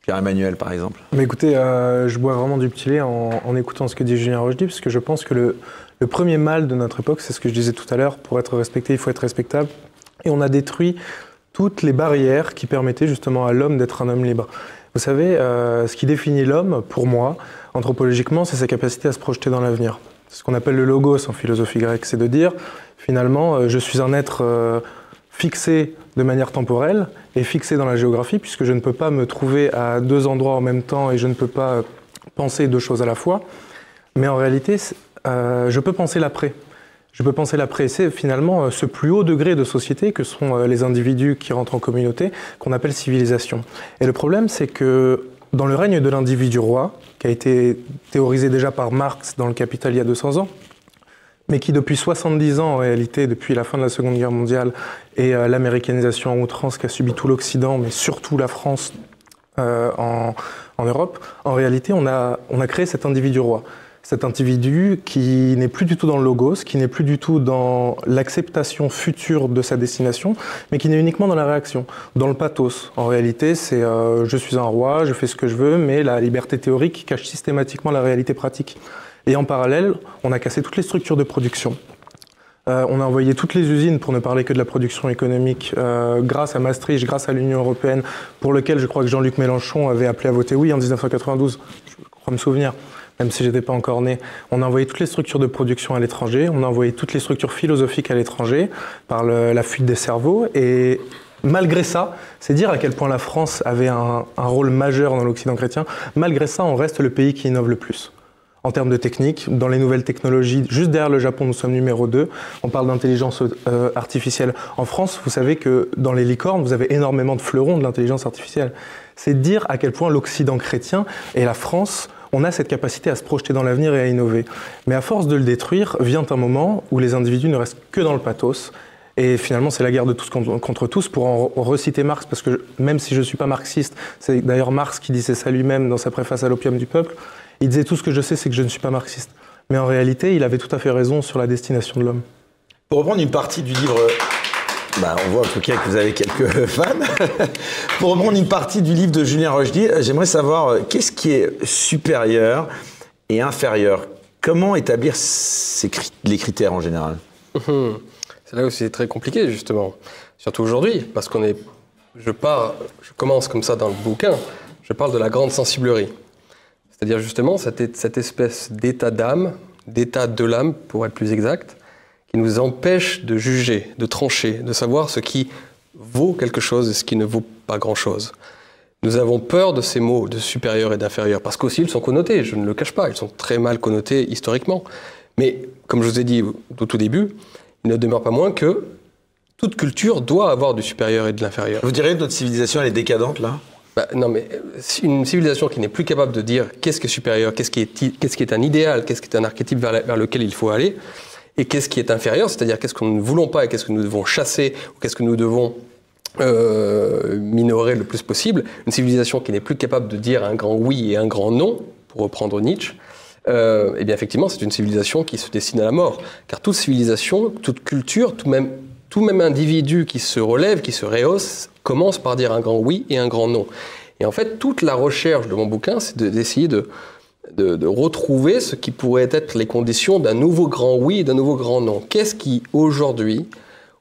Pierre-Emmanuel, par exemple? Mais écoutez, euh, je bois vraiment du petit lait en, en écoutant ce que dit Julien Rochdy, parce que je pense que le, le premier mal de notre époque, c'est ce que je disais tout à l'heure, pour être respecté, il faut être respectable. Et on a détruit toutes les barrières qui permettaient justement à l'homme d'être un homme libre. Vous savez, euh, ce qui définit l'homme, pour moi, anthropologiquement, c'est sa capacité à se projeter dans l'avenir. C'est ce qu'on appelle le logos en philosophie grecque, c'est de dire, finalement, euh, je suis un être euh, fixé de manière temporelle et fixé dans la géographie, puisque je ne peux pas me trouver à deux endroits en même temps et je ne peux pas penser deux choses à la fois. Mais en réalité, je peux penser l'après. Je peux penser l'après. C'est finalement euh, ce plus haut degré de société que sont euh, les individus qui rentrent en communauté, qu'on appelle civilisation. Et le problème, c'est que dans le règne de l'individu roi, qui a été théorisé déjà par Marx dans le Capital il y a 200 ans, mais qui depuis 70 ans en réalité, depuis la fin de la Seconde Guerre mondiale et euh, l'américanisation en outrance qu'a subi tout l'Occident, mais surtout la France euh, en, en Europe, en réalité on a, on a créé cet individu roi. Cet individu qui n'est plus du tout dans le logos, qui n'est plus du tout dans l'acceptation future de sa destination, mais qui n'est uniquement dans la réaction, dans le pathos. En réalité, c'est euh, je suis un roi, je fais ce que je veux, mais la liberté théorique cache systématiquement la réalité pratique. Et en parallèle, on a cassé toutes les structures de production. Euh, on a envoyé toutes les usines, pour ne parler que de la production économique, euh, grâce à Maastricht, grâce à l'Union européenne, pour lequel je crois que Jean-Luc Mélenchon avait appelé à voter oui en 1992, je crois me souvenir, même si j'étais pas encore né. On a envoyé toutes les structures de production à l'étranger, on a envoyé toutes les structures philosophiques à l'étranger, par la fuite des cerveaux, et malgré ça, c'est dire à quel point la France avait un, un rôle majeur dans l'Occident chrétien, malgré ça, on reste le pays qui innove le plus en termes de technique, dans les nouvelles technologies. Juste derrière le Japon, nous sommes numéro 2. On parle d'intelligence euh, artificielle. En France, vous savez que dans les licornes, vous avez énormément de fleurons de l'intelligence artificielle. C'est dire à quel point l'Occident chrétien et la France, on a cette capacité à se projeter dans l'avenir et à innover. Mais à force de le détruire, vient un moment où les individus ne restent que dans le pathos. Et finalement, c'est la guerre de tous contre, tous. Pour en re- reciter Marx, parce que même si je ne suis pas marxiste, c'est d'ailleurs Marx qui disait ça lui-même dans sa préface à l'opium du peuple, il disait tout ce que je sais, c'est que je ne suis pas marxiste. Mais en réalité, il avait tout à fait raison sur la destination de l'homme. Pour reprendre une partie du livre, bah, on voit en tout cas que vous avez quelques fans. Pour reprendre une partie du livre de Julien Rochdy, euh, j'aimerais savoir euh, qu'est-ce qui est supérieur et inférieur? Comment établir les critères en général? Hum. C'est là où c'est très compliqué, justement. Surtout aujourd'hui, parce qu'on est. Je commence comme ça dans le bouquin, je parle de la grande sensiblerie. C'est-à-dire justement cette espèce d'état d'âme, d'état de l'âme, pour être plus exact, qui nous empêche de juger, de trancher, de savoir ce qui vaut quelque chose et ce qui ne vaut pas grand-chose. Nous avons peur de ces mots de supérieur et d'inférieur, parce qu'aussi ils sont connotés, je ne le cache pas, ils sont très mal connotés historiquement. Mais comme je vous ai dit au tout début, il ne demeure pas moins que toute culture doit avoir du supérieur et de l'inférieur. Vous direz que notre civilisation elle est décadente là? Bah, non, mais euh, une civilisation qui n'est plus capable de dire qu'est-ce qui est supérieur, qu'est-ce qui est, i- qu'est-ce qui est un idéal, qu'est-ce qui est un archétype vers, la- vers lequel il faut aller, et qu'est-ce qui est inférieur, c'est-à-dire qu'est-ce que nous ne voulons pas et qu'est-ce que nous devons chasser, ou qu'est-ce que nous devons euh, minorer le plus possible, une civilisation qui n'est plus capable de dire un grand oui et un grand non, pour reprendre Nietzsche, euh, eh bien effectivement, c'est une civilisation qui se destine à la mort. Car toute civilisation, toute culture, tout même, tout même individu qui se relève, qui se rehausse, commence par dire un grand oui et un grand non. Et en fait, toute la recherche de mon bouquin, c'est de- d'essayer de, de, retrouver ce qui pourrait être les conditions d'un nouveau grand oui et d'un nouveau grand non. Qu'est-ce qui, aujourd'hui,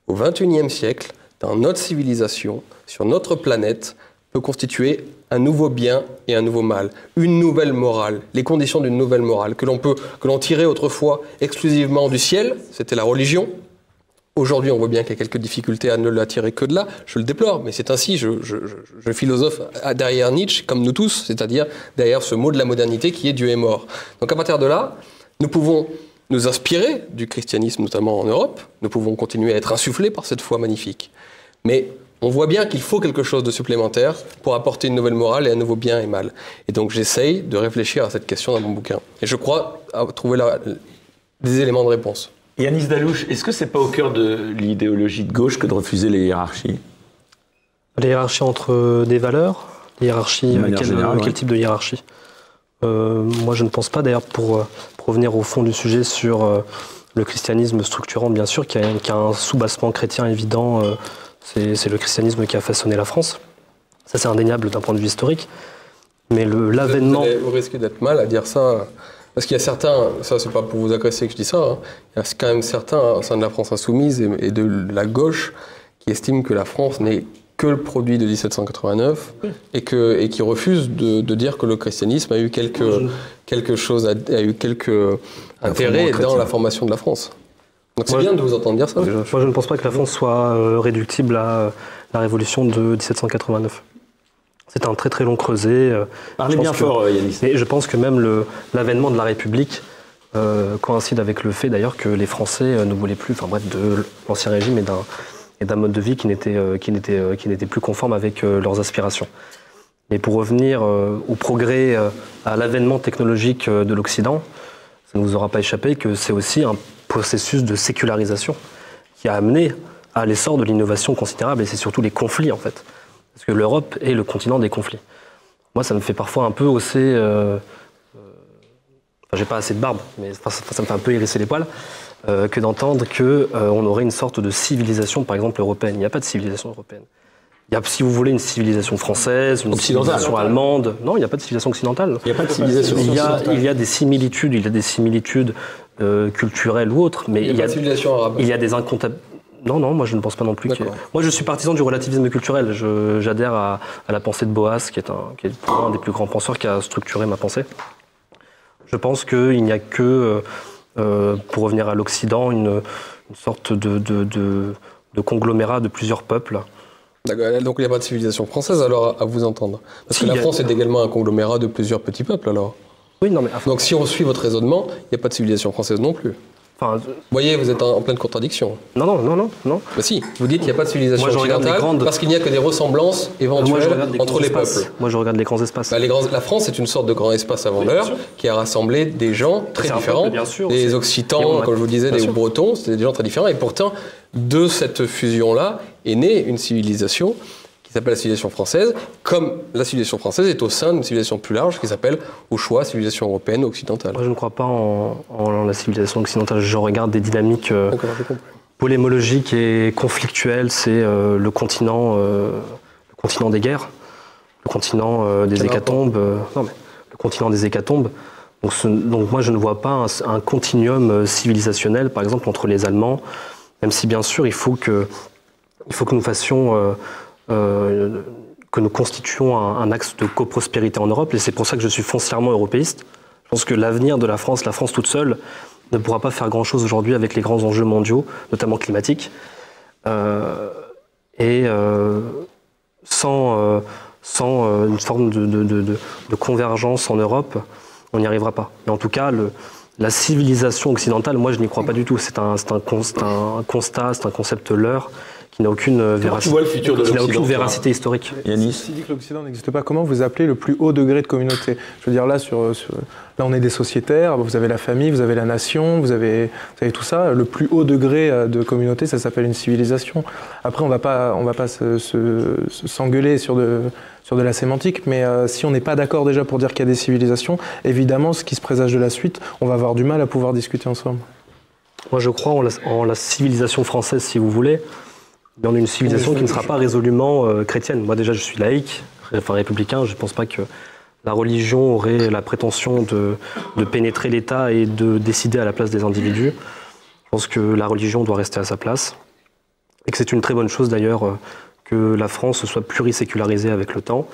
au XXIe siècle, dans notre civilisation, sur notre planète, peut constituer un nouveau bien et un nouveau mal, une nouvelle morale, les conditions d'une nouvelle morale que l'on peut que l'on tirait autrefois exclusivement du ciel, c'était la religion. Aujourd'hui, on voit bien qu'il y a quelques difficultés à ne la tirer que de là. Je le déplore, mais c'est ainsi. Je, philosophe derrière Nietzsche, comme nous tous, c'est-à-dire derrière ce mot de la modernité qui est Dieu est mort. Donc à partir de là, nous pouvons nous inspirer du christianisme, notamment en Europe. Nous pouvons continuer à être insufflés par cette foi magnifique. Mais on voit bien qu'il faut quelque chose de supplémentaire pour apporter une nouvelle morale et un nouveau bien et mal. Et donc j'essaye de réfléchir à cette question dans mon bouquin. Et je crois trouver la- des éléments de réponse. Yanis Dalouche, est-ce que c'est pas au cœur de l'idéologie de gauche que de refuser les hiérarchies? Les hiérarchies entre des valeurs? Les hiérarchies, De manière quel, générale, quel ouais. type de hiérarchie? Euh, Moi, je ne pense pas. D'ailleurs, pour, euh, pour revenir au fond du sujet sur euh, le christianisme structurant, bien sûr, qui a, qui a un soubassement chrétien évident, euh, c'est le christianisme qui a façonné la France. Ça, c'est indéniable d'un point de vue historique. Mais l'avènement. Vous risquez d'être mal à dire ça. Parce qu'il y a certains, ça c'est pas pour vous agresser que je dis ça, hein, il y a quand même certains au sein de la France insoumise et, et de la gauche qui estiment que la France n'est que le produit de 1789 et, que, et qui refusent de, de dire que le christianisme a eu quelque, quelque chose, a eu quelques intérêts chrétien. dans la formation de la France. Donc c'est bien de vous entendre dire ça déjà. Moi, je ne pense pas que la France soit euh, réductible à euh, la révolution de 1789. C'est un très très long creuset. euh, Parlez je bien pense que- fort, euh, Yanis. Et je pense que même l'avènement de la République euh, coïncide avec le fait d'ailleurs que les Français ne voulaient plus, enfin bref, de l'ancien régime et d'un mode de vie qui n'était qui n'était qui n'était plus conforme avec leurs aspirations. Et pour revenir au progrès, à l'avènement technologique de l'Occident, ça ne vous aura pas échappé que c'est aussi un processus de sécularisation qui a amené à l'essor de l'innovation considérable et c'est surtout les conflits en fait. Parce que l'Europe est le continent des conflits. Moi, ça me fait parfois un peu hausser. euh, euh, enfin, j'ai pas assez de barbe, mais ça, ça me fait un peu hérisser les poils. euh, que d'entendre que euh, on aurait une sorte de civilisation, par exemple européenne. Il n'y a pas de civilisation européenne. Il y a, si vous voulez, une civilisation française, une civilisation allemande. Non, il n'y a pas de civilisation occidentale. Il n'y a pas de civilisation Il y, a, occidentale. il y a des similitudes, il y a des similitudes euh, culturelles ou autres, mais Il a y a des incomptables. Non, non, moi je ne pense pas non plus. Moi je suis partisan du relativisme culturel. J'adhère à, à la pensée de Boas, qui est, un, qui est un des plus grands penseurs qui a structuré ma pensée. Je pense qu'il n'y a que, euh, euh, pour revenir à l'Occident, une, une sorte de, de, de- de conglomérat de plusieurs peuples. Donc il n'y a pas de civilisation française alors à vous entendre. Parce Si, que la a- France est également un conglomérat de plusieurs petits peuples alors. Oui, non, mais Donc si on suit votre raisonnement, il n'y a pas de civilisation française non plus. Enfin, Vous voyez, vous êtes en, en pleine contradiction. non, non, non, non, non. Bah si, vous dites qu'il n'y a pas de civilisation Moi, occidentale grandes- parce qu'il n'y a que des ressemblances éventuelles les entre les espaces. peuples. Moi je regarde les grands espaces. Bah, les grands- la France est une sorte de grand espace avant l'heure qui a rassemblé des gens très différents. peuple, bien sûr, des Occitans, a- comme je vous disais, bien des sûr. Bretons, c'était des gens très différents. Et pourtant, de cette fusion-là est née une civilisation s'appelle la civilisation française, comme la civilisation française est au sein d'une civilisation plus large qui s'appelle, au choix, civilisation européenne occidentale. Moi je ne crois pas en, en la civilisation occidentale. Je regarde des dynamiques. euh, D'accord, j'ai compris. polémologique et conflictuel, c'est euh, le continent, euh, le continent des guerres, le continent des hécatombes. non mais le continent des hécatombes. Donc, ce- donc moi je ne vois pas un, un continuum civilisationnel, par exemple entre les Allemands, même si bien sûr il faut que il faut que nous fassions euh, que nous constituions un, axe de coprospérité en Europe, et c'est pour ça que je suis foncièrement européiste. Je pense que l'avenir de la France, la France toute seule, ne pourra pas faire grand-chose aujourd'hui avec les grands enjeux mondiaux, notamment climatiques. Euh, et euh, sans, sans une forme de, convergence en Europe, on n'y arrivera pas. Mais en tout cas, la civilisation occidentale, moi, je n'y crois pas du tout. C'est un, un, un constat, c'est un concept leurre qui n'a aucune euh, tu véracité, vois le futur de qui n'a l'Occident, aucune véracité historique. Yanis Si dit que l'Occident n'existe pas, comment vous appelez le plus haut degré de communauté? Je veux dire, là, sur, sur- là, on est des sociétaires, vous avez la famille, vous avez la nation, vous avez, vous avez tout ça. Le plus haut degré euh, de communauté, ça s'appelle une civilisation. Après, on va pas, on va pas se- se- se- s'engueuler sur de, sur de la sémantique, mais euh, si on n'est pas d'accord déjà pour dire qu'il y a des civilisations, évidemment, ce qui se présage de la suite, on va avoir du mal à pouvoir discuter ensemble. Moi, je crois en la, en la civilisation française, si vous voulez, en une civilisation qui ne sera pas résolument euh, chrétienne. Moi, déjà, je suis laïque, enfin républicain. Je ne pense pas que la religion aurait la prétention de, de pénétrer l'État et de décider à la place des individus. Je pense que la religion doit rester à sa place. Et que c'est une très bonne chose, d'ailleurs, euh, que la France soit plurisécularisée avec le temps.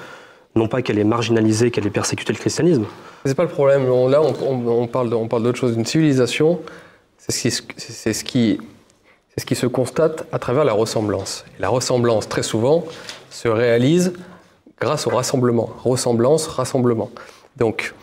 Non pas qu'elle ait marginalisé, qu'elle ait persécuté le christianisme, C'est pas le problème. Là, on, on- on parle on parle d'autre chose. Une civilisation, ce, c'est ce, qui, c'est ce qui se constate à travers la ressemblance. La ressemblance, très souvent, se réalise grâce au rassemblement. Ressemblance, rassemblement. Donc,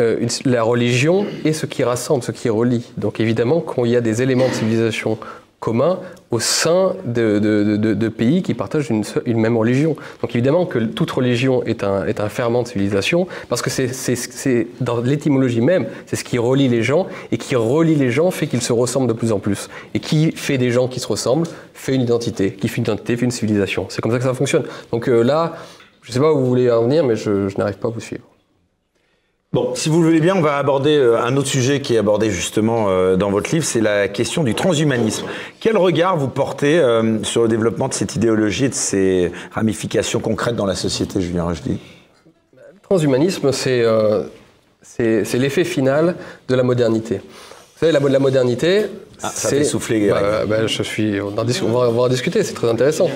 euh, la religion est ce qui rassemble, ce qui relie. Donc, évidemment, quand il y a des éléments de civilisation commun au sein de, de- de- de pays qui partagent une, une même religion. Donc évidemment que toute religion est un, est un ferment de civilisation, parce que c'est dans l'étymologie même, c'est ce qui relie les gens, et qui relie les gens fait qu'ils se ressemblent de plus en plus. Et qui fait des gens qui se ressemblent, fait une identité, qui fait une identité, fait une civilisation. C'est comme ça que ça fonctionne. Donc euh, là, je ne sais pas où vous voulez en venir, mais je, je n'arrive pas à vous suivre. Bon, si vous le voulez bien, on va aborder euh, un autre sujet qui est abordé justement euh, dans votre livre, c'est la question du transhumanisme. Quel regard vous portez euh, sur le développement de cette idéologie et de ses ramifications concrètes dans la société, Julien Rochdy? Le transhumanisme, c'est euh, l'effet final de la modernité. Vous savez, la, mo- la modernité, Ah, ça c'est... fait souffler, Bah, bah, je suis, on, va, on va en discuter, c'est très intéressant.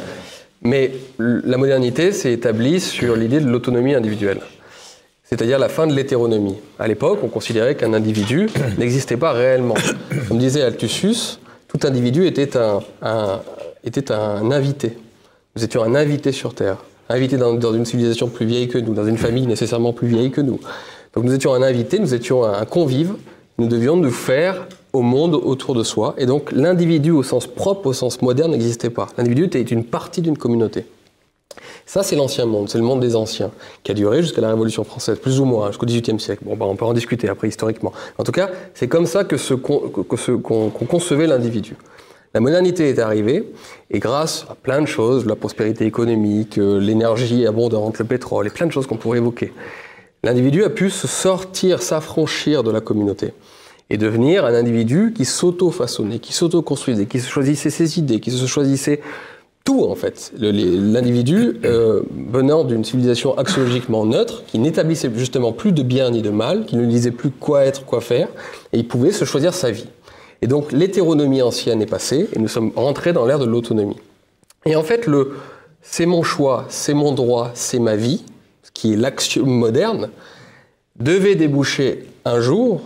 Mais la modernité s'est établie sur l'idée de l'autonomie individuelle. C'est-à-dire la fin de l'hétéronomie. À l'époque, on considérait qu'un individu n'existait pas réellement. Comme disait Althussus, tout individu était un, un- était un invité. Nous étions un invité sur Terre, invité dans, dans une civilisation plus vieille que nous, dans une famille nécessairement plus vieille que nous. Donc nous étions un invité, nous étions un convive, nous devions nous faire au monde autour de soi. Et donc l'individu au sens propre, au sens moderne, n'existait pas. L'individu était une partie d'une communauté. Ça, c'est l'ancien monde, c'est le monde des anciens, qui a duré jusqu'à la Révolution française, plus ou moins, jusqu'au XVIIIe siècle. Bon, bah, on peut en discuter après historiquement. En tout cas, c'est comme ça que que- que se- qu'on qu'on concevait l'individu. La modernité est arrivée, et grâce à plein de choses, la prospérité économique, euh, l'énergie abondante, le pétrole, et plein de choses qu'on pourrait évoquer, l'individu a pu se sortir, s'affranchir de la communauté et devenir un individu qui s'auto-façonnait, qui s'auto-construisait, qui se choisissait ses idées, qui se choisissait tout en fait. L'individu euh, venant d'une civilisation axiologiquement neutre, qui n'établissait justement plus de bien ni de mal, qui ne disait plus quoi être, quoi faire, et il pouvait se choisir sa vie. Et donc l'hétéronomie ancienne est passée, et nous sommes rentrés dans l'ère de l'autonomie. Et en fait, le c'est mon choix, c'est mon droit, c'est ma vie, ce qui est l'axiome moderne, devait déboucher un jour,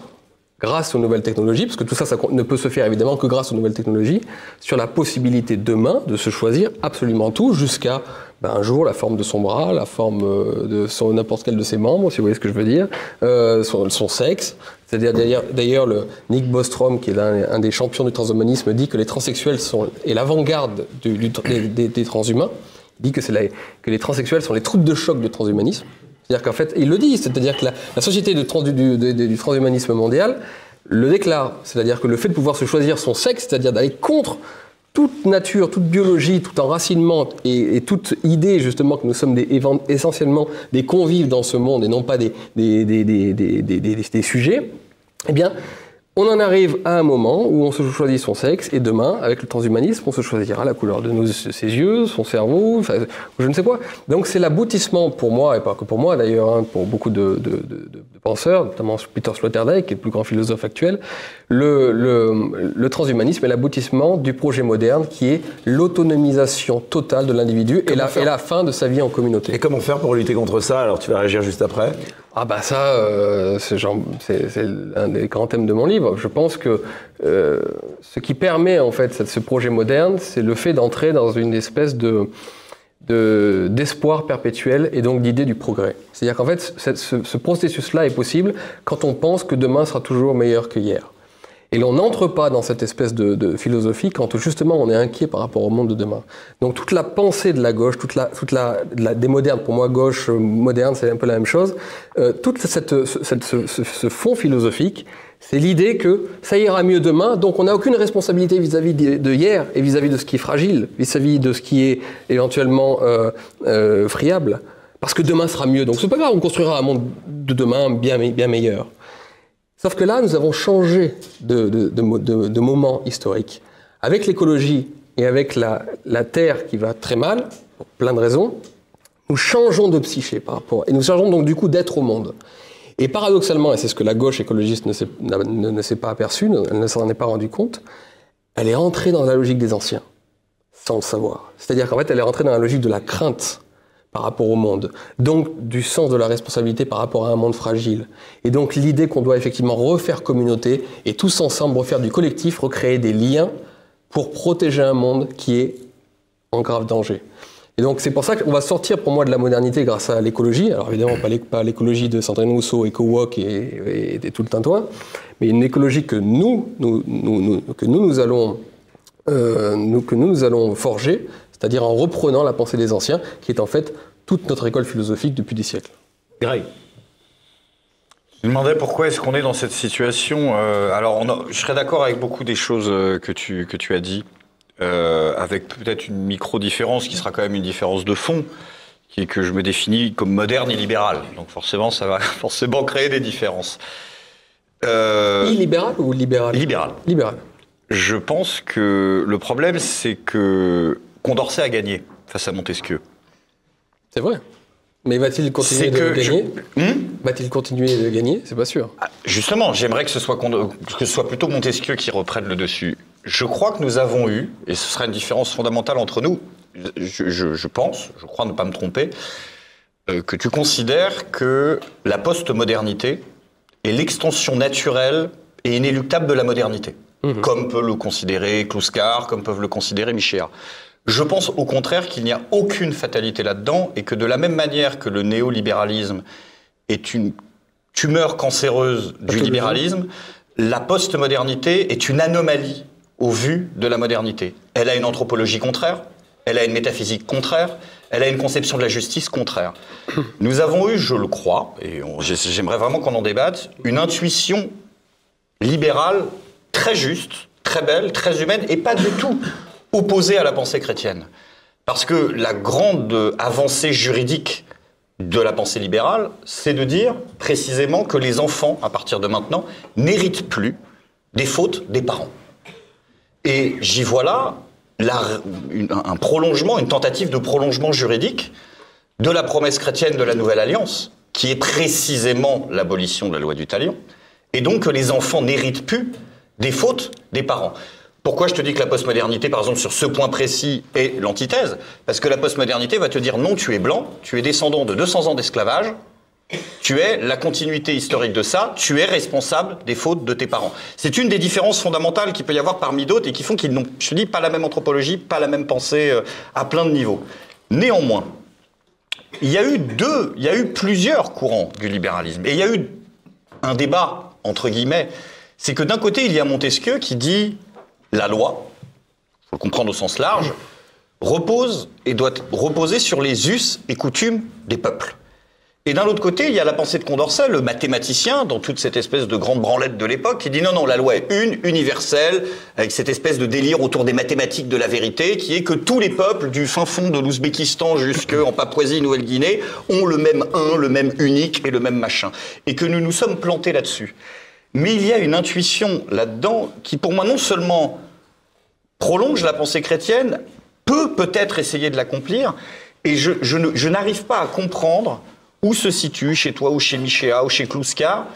grâce aux nouvelles technologies, parce que tout ça, ça ne peut se faire évidemment que grâce aux nouvelles technologies, sur la possibilité demain de se choisir absolument tout, jusqu'à ben, un jour la forme de son bras, la forme euh, de son n'importe quel de ses membres, si vous voyez ce que je veux dire, euh, son, son sexe. C'est-à-dire d'ailleurs, le Nick Bostrom, qui est un, un des champions du transhumanisme, dit que les transsexuels sont est l'avant-garde des, des- des transhumains. Il dit que, la- que les transsexuels sont les troupes de choc du transhumanisme. C'est-à-dire qu'en fait, il le dit, c'est-à-dire que la, société du, transhumanisme mondial le déclare. C'est-à-dire que le fait de pouvoir se choisir son sexe, c'est-à-dire d'aller contre toute nature, toute biologie, tout enracinement et, toute idée justement que nous sommes essentiellement des convives dans ce monde et non pas des sujets, eh bien, on en arrive à un moment où on se choisit son sexe et demain, avec le transhumanisme, on se choisira la couleur de nos, ses yeux, son cerveau, enfin, je ne sais quoi. Donc c'est l'aboutissement pour moi, et pas que pour moi d'ailleurs, hein, pour beaucoup de, de- de- de- de penseurs, notamment Peter Sloterdijk, qui est le plus grand philosophe actuel, le, le- le transhumanisme est l'aboutissement du projet moderne qui est l'autonomisation totale de l'individu et la, et la fin de sa vie en communauté. Et comment faire pour lutter contre ça? Alors tu vas réagir juste après. Ah bah ça, euh, c'est l'un des grands thèmes de mon livre. Je pense que euh, ce qui permet en fait ce projet moderne, c'est le fait d'entrer dans une espèce de de- d'espoir perpétuel et donc d'idée du progrès. C'est-à-dire qu'en fait, ce, ce- ce processus-là est possible quand on pense que demain sera toujours meilleur que hier. Et l'on n'entre pas dans cette espèce de, philosophie quand justement on est inquiet par rapport au monde de demain. Donc toute la pensée de la gauche, toute la, toute la, de la- des modernes, pour moi gauche, euh, moderne, c'est un peu la même chose, euh, toute cette, ce, cette- ce- ce- ce fond philosophique, c'est l'idée que ça ira mieux demain, donc on n'a aucune responsabilité vis-à-vis de hier et vis-à-vis de ce qui est fragile, vis-à-vis de ce qui est éventuellement euh, euh, friable, parce que demain sera mieux. Donc c'est pas grave, on construira un monde de demain bien, me- bien meilleur. Sauf que là, nous avons changé de moment historique. Avec l'écologie et avec la, la Terre qui va très mal, pour plein de raisons, nous changeons de psyché par rapport. Et nous changeons donc du coup d'être au monde. Et paradoxalement, et c'est ce que la gauche écologiste ne s'est, pas aperçue, elle ne s'en est pas rendue compte, elle est entrée dans la logique des anciens, sans le savoir. C'est-à-dire qu'en fait, elle est rentrée dans la logique de la crainte par rapport au monde, donc du sens de la responsabilité par rapport à un monde fragile. Et donc l'idée qu'on doit effectivement refaire communauté et tous ensemble refaire du collectif, recréer des liens pour protéger un monde qui est en grave danger. Et donc c'est pour ça qu'on va sortir pour moi de la modernité grâce à l'écologie. Alors évidemment pas l'é- pas l'écologie de Sandrine Rousseau, EcoWalk et, et, et tout le tintouin, mais une écologie que nous, nous, nous, nous- que nous, nous allons euh, nous, que nous, nous allons forger, c'est-à-dire en reprenant la pensée des anciens, qui est en fait toute notre école philosophique depuis des siècles. Greg. Je me demandais pourquoi est-ce qu'on est dans cette situation. euh, alors, on a- je serais d'accord avec beaucoup des choses euh, que tu, que tu as dit, euh, avec peut-être une micro-différence qui sera quand même une différence de fond, qui est que je me définis comme moderne et libéral. Donc forcément, ça va forcément créer des différences. Euh, Illibéral ou libéral? Libéral. Libéral. Je pense que le problème, c'est que Condorcet a gagné face à Montesquieu. C'est vrai. Mais va-t-il continuer C'est de je- gagner? Hmm? Va-t-il continuer de gagner? C'est pas sûr. Ah, Justement, j'aimerais que ce soit Condo- que ce soit plutôt Montesquieu qui reprenne le dessus. Je crois que nous avons eu, et ce sera une différence fondamentale entre nous. Je, je- je pense, je crois ne pas me tromper, euh, que tu considères que la post-modernité est l'extension naturelle et inéluctable de la modernité, comme peut le considérer Kluskar, comme peuvent le considérer Michéa. Je pense au contraire qu'il n'y a aucune fatalité là-dedans et que de la même manière que le néolibéralisme est une tumeur cancéreuse du libéralisme, la postmodernité est une anomalie au vu de la modernité. Elle a une anthropologie contraire, elle a une métaphysique contraire, elle a une conception de la justice contraire. Nous avons eu, je le crois, et j'aimerais vraiment qu'on en débatte, une intuition libérale très juste, très belle, très humaine, et pas du tout opposée à la pensée chrétienne. Parce que la grande avancée juridique de la pensée libérale, c'est de dire précisément que les enfants, à partir de maintenant, n'héritent plus des fautes des parents. Et j'y vois là un prolongement, une tentative de prolongement juridique de la promesse chrétienne de la Nouvelle Alliance, qui est précisément l'abolition de la loi du talion, et donc que les enfants n'héritent plus des fautes des parents. Pourquoi je te dis que la postmodernité, par exemple, sur ce point précis, est l'antithèse? Parce que la postmodernité va te dire non, tu es blanc, tu es descendant de 200 ans d'esclavage, tu es la continuité historique de ça, tu es responsable des fautes de tes parents. C'est une des différences fondamentales qu'il peut y avoir parmi d'autres et qui font qu'ils n'ont, je dis, pas la même anthropologie, pas la même pensée euh, à plein de niveaux. Néanmoins, il y a eu deux, il y a eu plusieurs courants du libéralisme. Et il y a eu un débat, entre guillemets, c'est que d'un côté, il y a Montesquieu qui dit la loi, il faut le comprendre au sens large, repose et doit reposer sur les us et coutumes des peuples. Et d'un autre côté, il y a la pensée de Condorcet, le mathématicien, dans toute cette espèce de grande branlette de l'époque, qui dit non, non, la loi est une, universelle, avec cette espèce de délire autour des mathématiques de la vérité, qui est que tous les peuples, du fin fond de l'Ouzbékistan jusqu'en Papouasie-Nouvelle-Guinée, ont le même un, le même unique et le même machin. Et que nous nous sommes plantés là-dessus. Mais il y a une intuition là-dedans qui, pour moi, non seulement prolonge la pensée chrétienne, peut peut-être essayer de l'accomplir, et je, je n'arrive pas à comprendre où se situe, chez toi ou chez Michéa ou chez Kluska,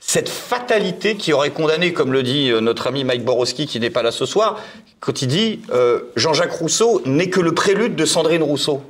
cette fatalité qui aurait condamné, comme le dit euh, notre ami Mike Borowski, qui n'est pas là ce soir, quand il dit euh, Jean-Jacques Rousseau n'est que le prélude de Sandrine Rousseau.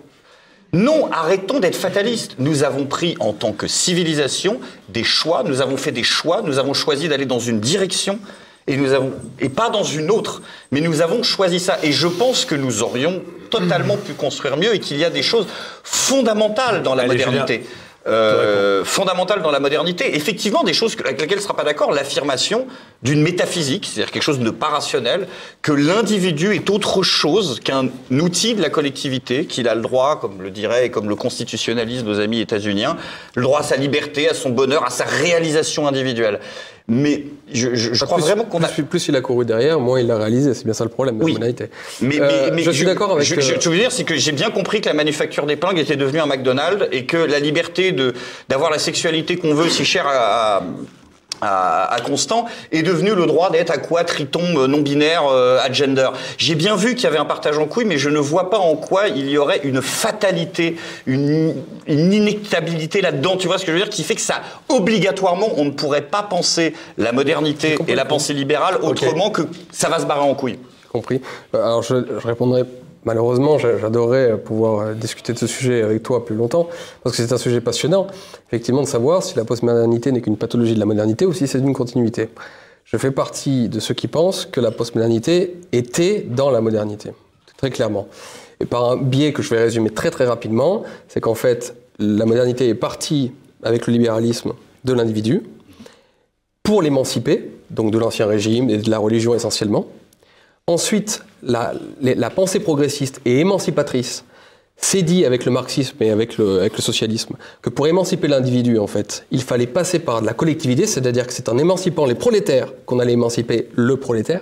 Non, arrêtons d'être fatalistes. Nous avons pris en tant que civilisation des choix, nous avons fait des choix, nous avons choisi d'aller dans une direction et nous avons et pas dans une autre, mais nous avons choisi ça et je pense que nous aurions totalement pu construire mieux et qu'il y a des choses fondamentales dans la Allez, modernité. Euh, fondamentales dans la modernité. Effectivement, des choses avec lesquelles ne sera pas d'accord, l'affirmation d'une métaphysique, c'est-à-dire quelque chose de pas rationnel, que l'individu est autre chose qu'un outil de la collectivité, qu'il a le droit, comme le dirait et comme le constitutionnalisent nos amis états-uniens, le droit à sa liberté, à son bonheur, à sa réalisation individuelle. Mais je, je- je crois plus, vraiment qu'on a... plus, plus il a couru derrière, moins il l'a réalisé. C'est bien ça le problème Oui. la. Mais, Euh, mais- mais je suis d'accord avec. Je, je- euh, je veux dire, c'est que j'ai bien compris que la manufacture des pingles était devenue un McDonald's et que la liberté de d'avoir la sexualité qu'on veut si chère à, à- à, à Constant est devenue le droit d'être à quoi triton euh, non binaire euh, à gender. J'ai bien vu qu'il y avait un partage en couilles, mais je ne vois pas en quoi il y aurait une fatalité, une, une inéquitabilité là-dedans. Tu vois ce que je veux dire, qui fait que ça obligatoirement on ne pourrait pas penser la modernité et la pensée libérale autrement que ça va se barrer en couilles. compris. Euh, Alors je, je répondrai. Malheureusement, j'a- j'adorerais pouvoir euh, discuter de ce sujet avec toi plus longtemps, parce que c'est un sujet passionnant, effectivement, de savoir si la postmodernité n'est qu'une pathologie de la modernité ou si c'est une continuité. Je fais partie de ceux qui pensent que la postmodernité était dans la modernité, très clairement. Et par un biais que je vais résumer très très rapidement, c'est qu'en fait, la modernité est partie avec le libéralisme de l'individu pour l'émanciper, donc de l'ancien régime et de la religion essentiellement, Ensuite, la, pensée progressiste et émancipatrice s'est dit avec le marxisme et avec le, avec le socialisme que pour émanciper l'individu, en fait, il fallait passer par de la collectivité, c'est-à-dire que c'est en émancipant les prolétaires qu'on allait émanciper le prolétaire.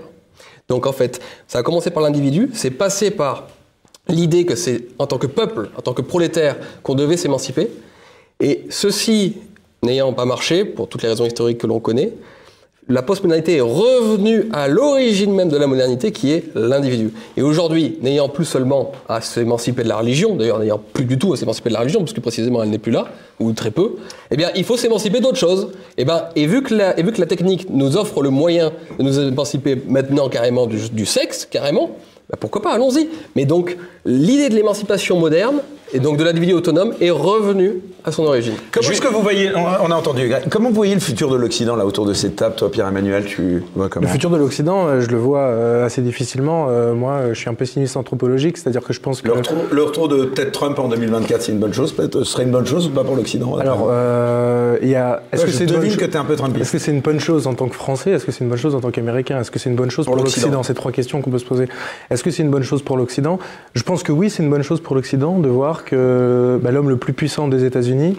Donc en fait, ça a commencé par l'individu, c'est passé par l'idée que c'est en tant que peuple, en tant que prolétaire, qu'on devait s'émanciper. Et ceci n'ayant pas marché, pour toutes les raisons historiques que l'on connaît, la postmodernité est revenue à l'origine même de la modernité qui est l'individu. Et aujourd'hui, n'ayant plus seulement à s'émanciper de la religion, d'ailleurs n'ayant plus du tout à s'émanciper de la religion, parce que précisément elle n'est plus là, ou très peu, eh bien il faut s'émanciper d'autres choses. Et, ben, et, vu que la, et vu que la technique nous offre le moyen de nous émanciper maintenant carrément du, du sexe, carrément, ben, pourquoi pas, allons-y. Mais donc l'idée de l'émancipation moderne, et donc de l'individu autonome, est revenue à son origine. Comment est-ce que vous voyez, on a, entendu, comment vous voyez le futur de l'Occident là autour de cette table, toi Pierre-Emmanuel, tu vois comment Le futur de l'Occident, euh, je le vois euh, assez difficilement. Euh, moi, je suis un pessimiste anthropologique, c'est-à-dire que je pense que... le retour, le retour de peut-être Trump en 2024, c'est une bonne chose, peut-être, ce serait une bonne chose ou pas pour l'Occident Alors, euh, il y a... Est-ce Ouais, que je c'est devine que t'es un peu Trumpiste. Est-ce que c'est une bonne chose en tant que Français? Est-ce que c'est une bonne chose en tant qu'Américain? Est-ce que c'est une bonne chose Pour pour, l'Occident. l'Occident? C'est trois questions qu'on peut se poser. Est-ce que c'est une bonne chose pour l'Occident? Je pense que oui, c'est une bonne chose pour l'Occident de voir que bah, l'homme le plus puissant des États-Unis,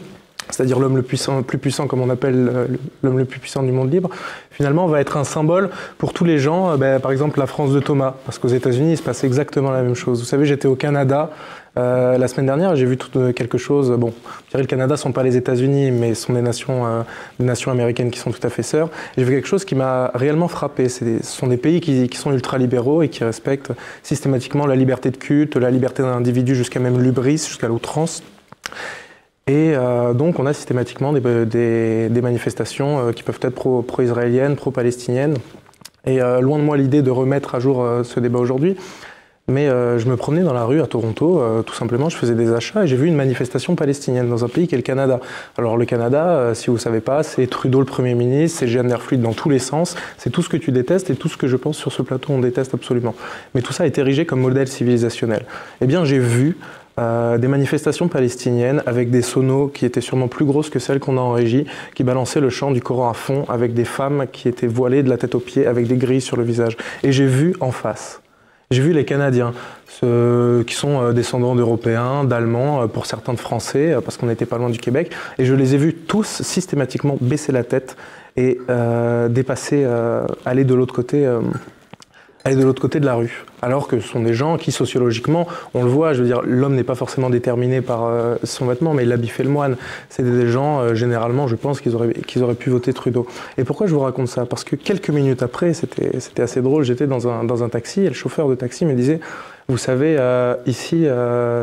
c'est-à-dire l'homme le puissant, plus puissant, comme on appelle euh, l'homme le plus puissant du monde libre, finalement va être un symbole pour tous les gens. euh, bah, par exemple, la France de Thomas, parce qu'aux États-Unis, il se passe exactement la même chose. Vous savez, j'étais au Canada euh, la semaine dernière, j'ai vu tout, euh, quelque chose. Bon, je le Canada sont pas les États-Unis, mais sont des nations, euh, des nations américaines qui sont tout à fait sœurs. J'ai vu quelque chose qui m'a réellement frappé. Ce sont des pays qui, sont ultra-libéraux et qui respectent systématiquement la liberté de culte, la liberté d'un individu jusqu'à même l'ubris, jusqu'à l'outrance. Et donc, on a systématiquement des, manifestations qui peuvent être pro- pro-israéliennes, pro-palestiniennes. Et loin de moi l'idée de remettre à jour ce débat aujourd'hui, mais euh, je me promenais dans la rue à Toronto, euh, tout simplement, je faisais des achats et j'ai vu une manifestation palestinienne dans un pays qui est le Canada. Alors le Canada, euh, si vous ne savez pas, c'est Trudeau le Premier ministre, c'est gender fluide dans tous les sens, c'est tout ce que tu détestes et tout ce que je pense sur ce plateau on déteste absolument. Mais tout ça est érigé comme modèle civilisationnel. Eh bien j'ai vu des manifestations palestiniennes avec des sonos qui étaient sûrement plus grosses que celles qu'on a en régie, qui balançaient le chant du Coran à fond avec des femmes qui étaient voilées de la tête aux pieds avec des grilles sur le visage. Et j'ai vu en face, j'ai vu les Canadiens, qui sont euh, descendants d'Européens, d'Allemands, euh, pour certains de Français, euh, parce qu'on n'était pas loin du Québec, et je les ai vus tous systématiquement baisser la tête et dépasser, aller de l'autre côté. Aller de l'autre côté de la rue. Alors que ce sont des gens qui, sociologiquement, on le voit, je veux dire, l'homme n'est pas forcément déterminé par euh, son vêtement, mais l'habit fait le moine. C'est des gens, euh, généralement, je pense qu'ils auraient, qu'ils auraient pu voter Trudeau. Et pourquoi je vous raconte ça? Parce que quelques minutes après, c'était c'était assez drôle, j'étais dans un, dans un taxi et le chauffeur de taxi me disait vous savez, euh, ici,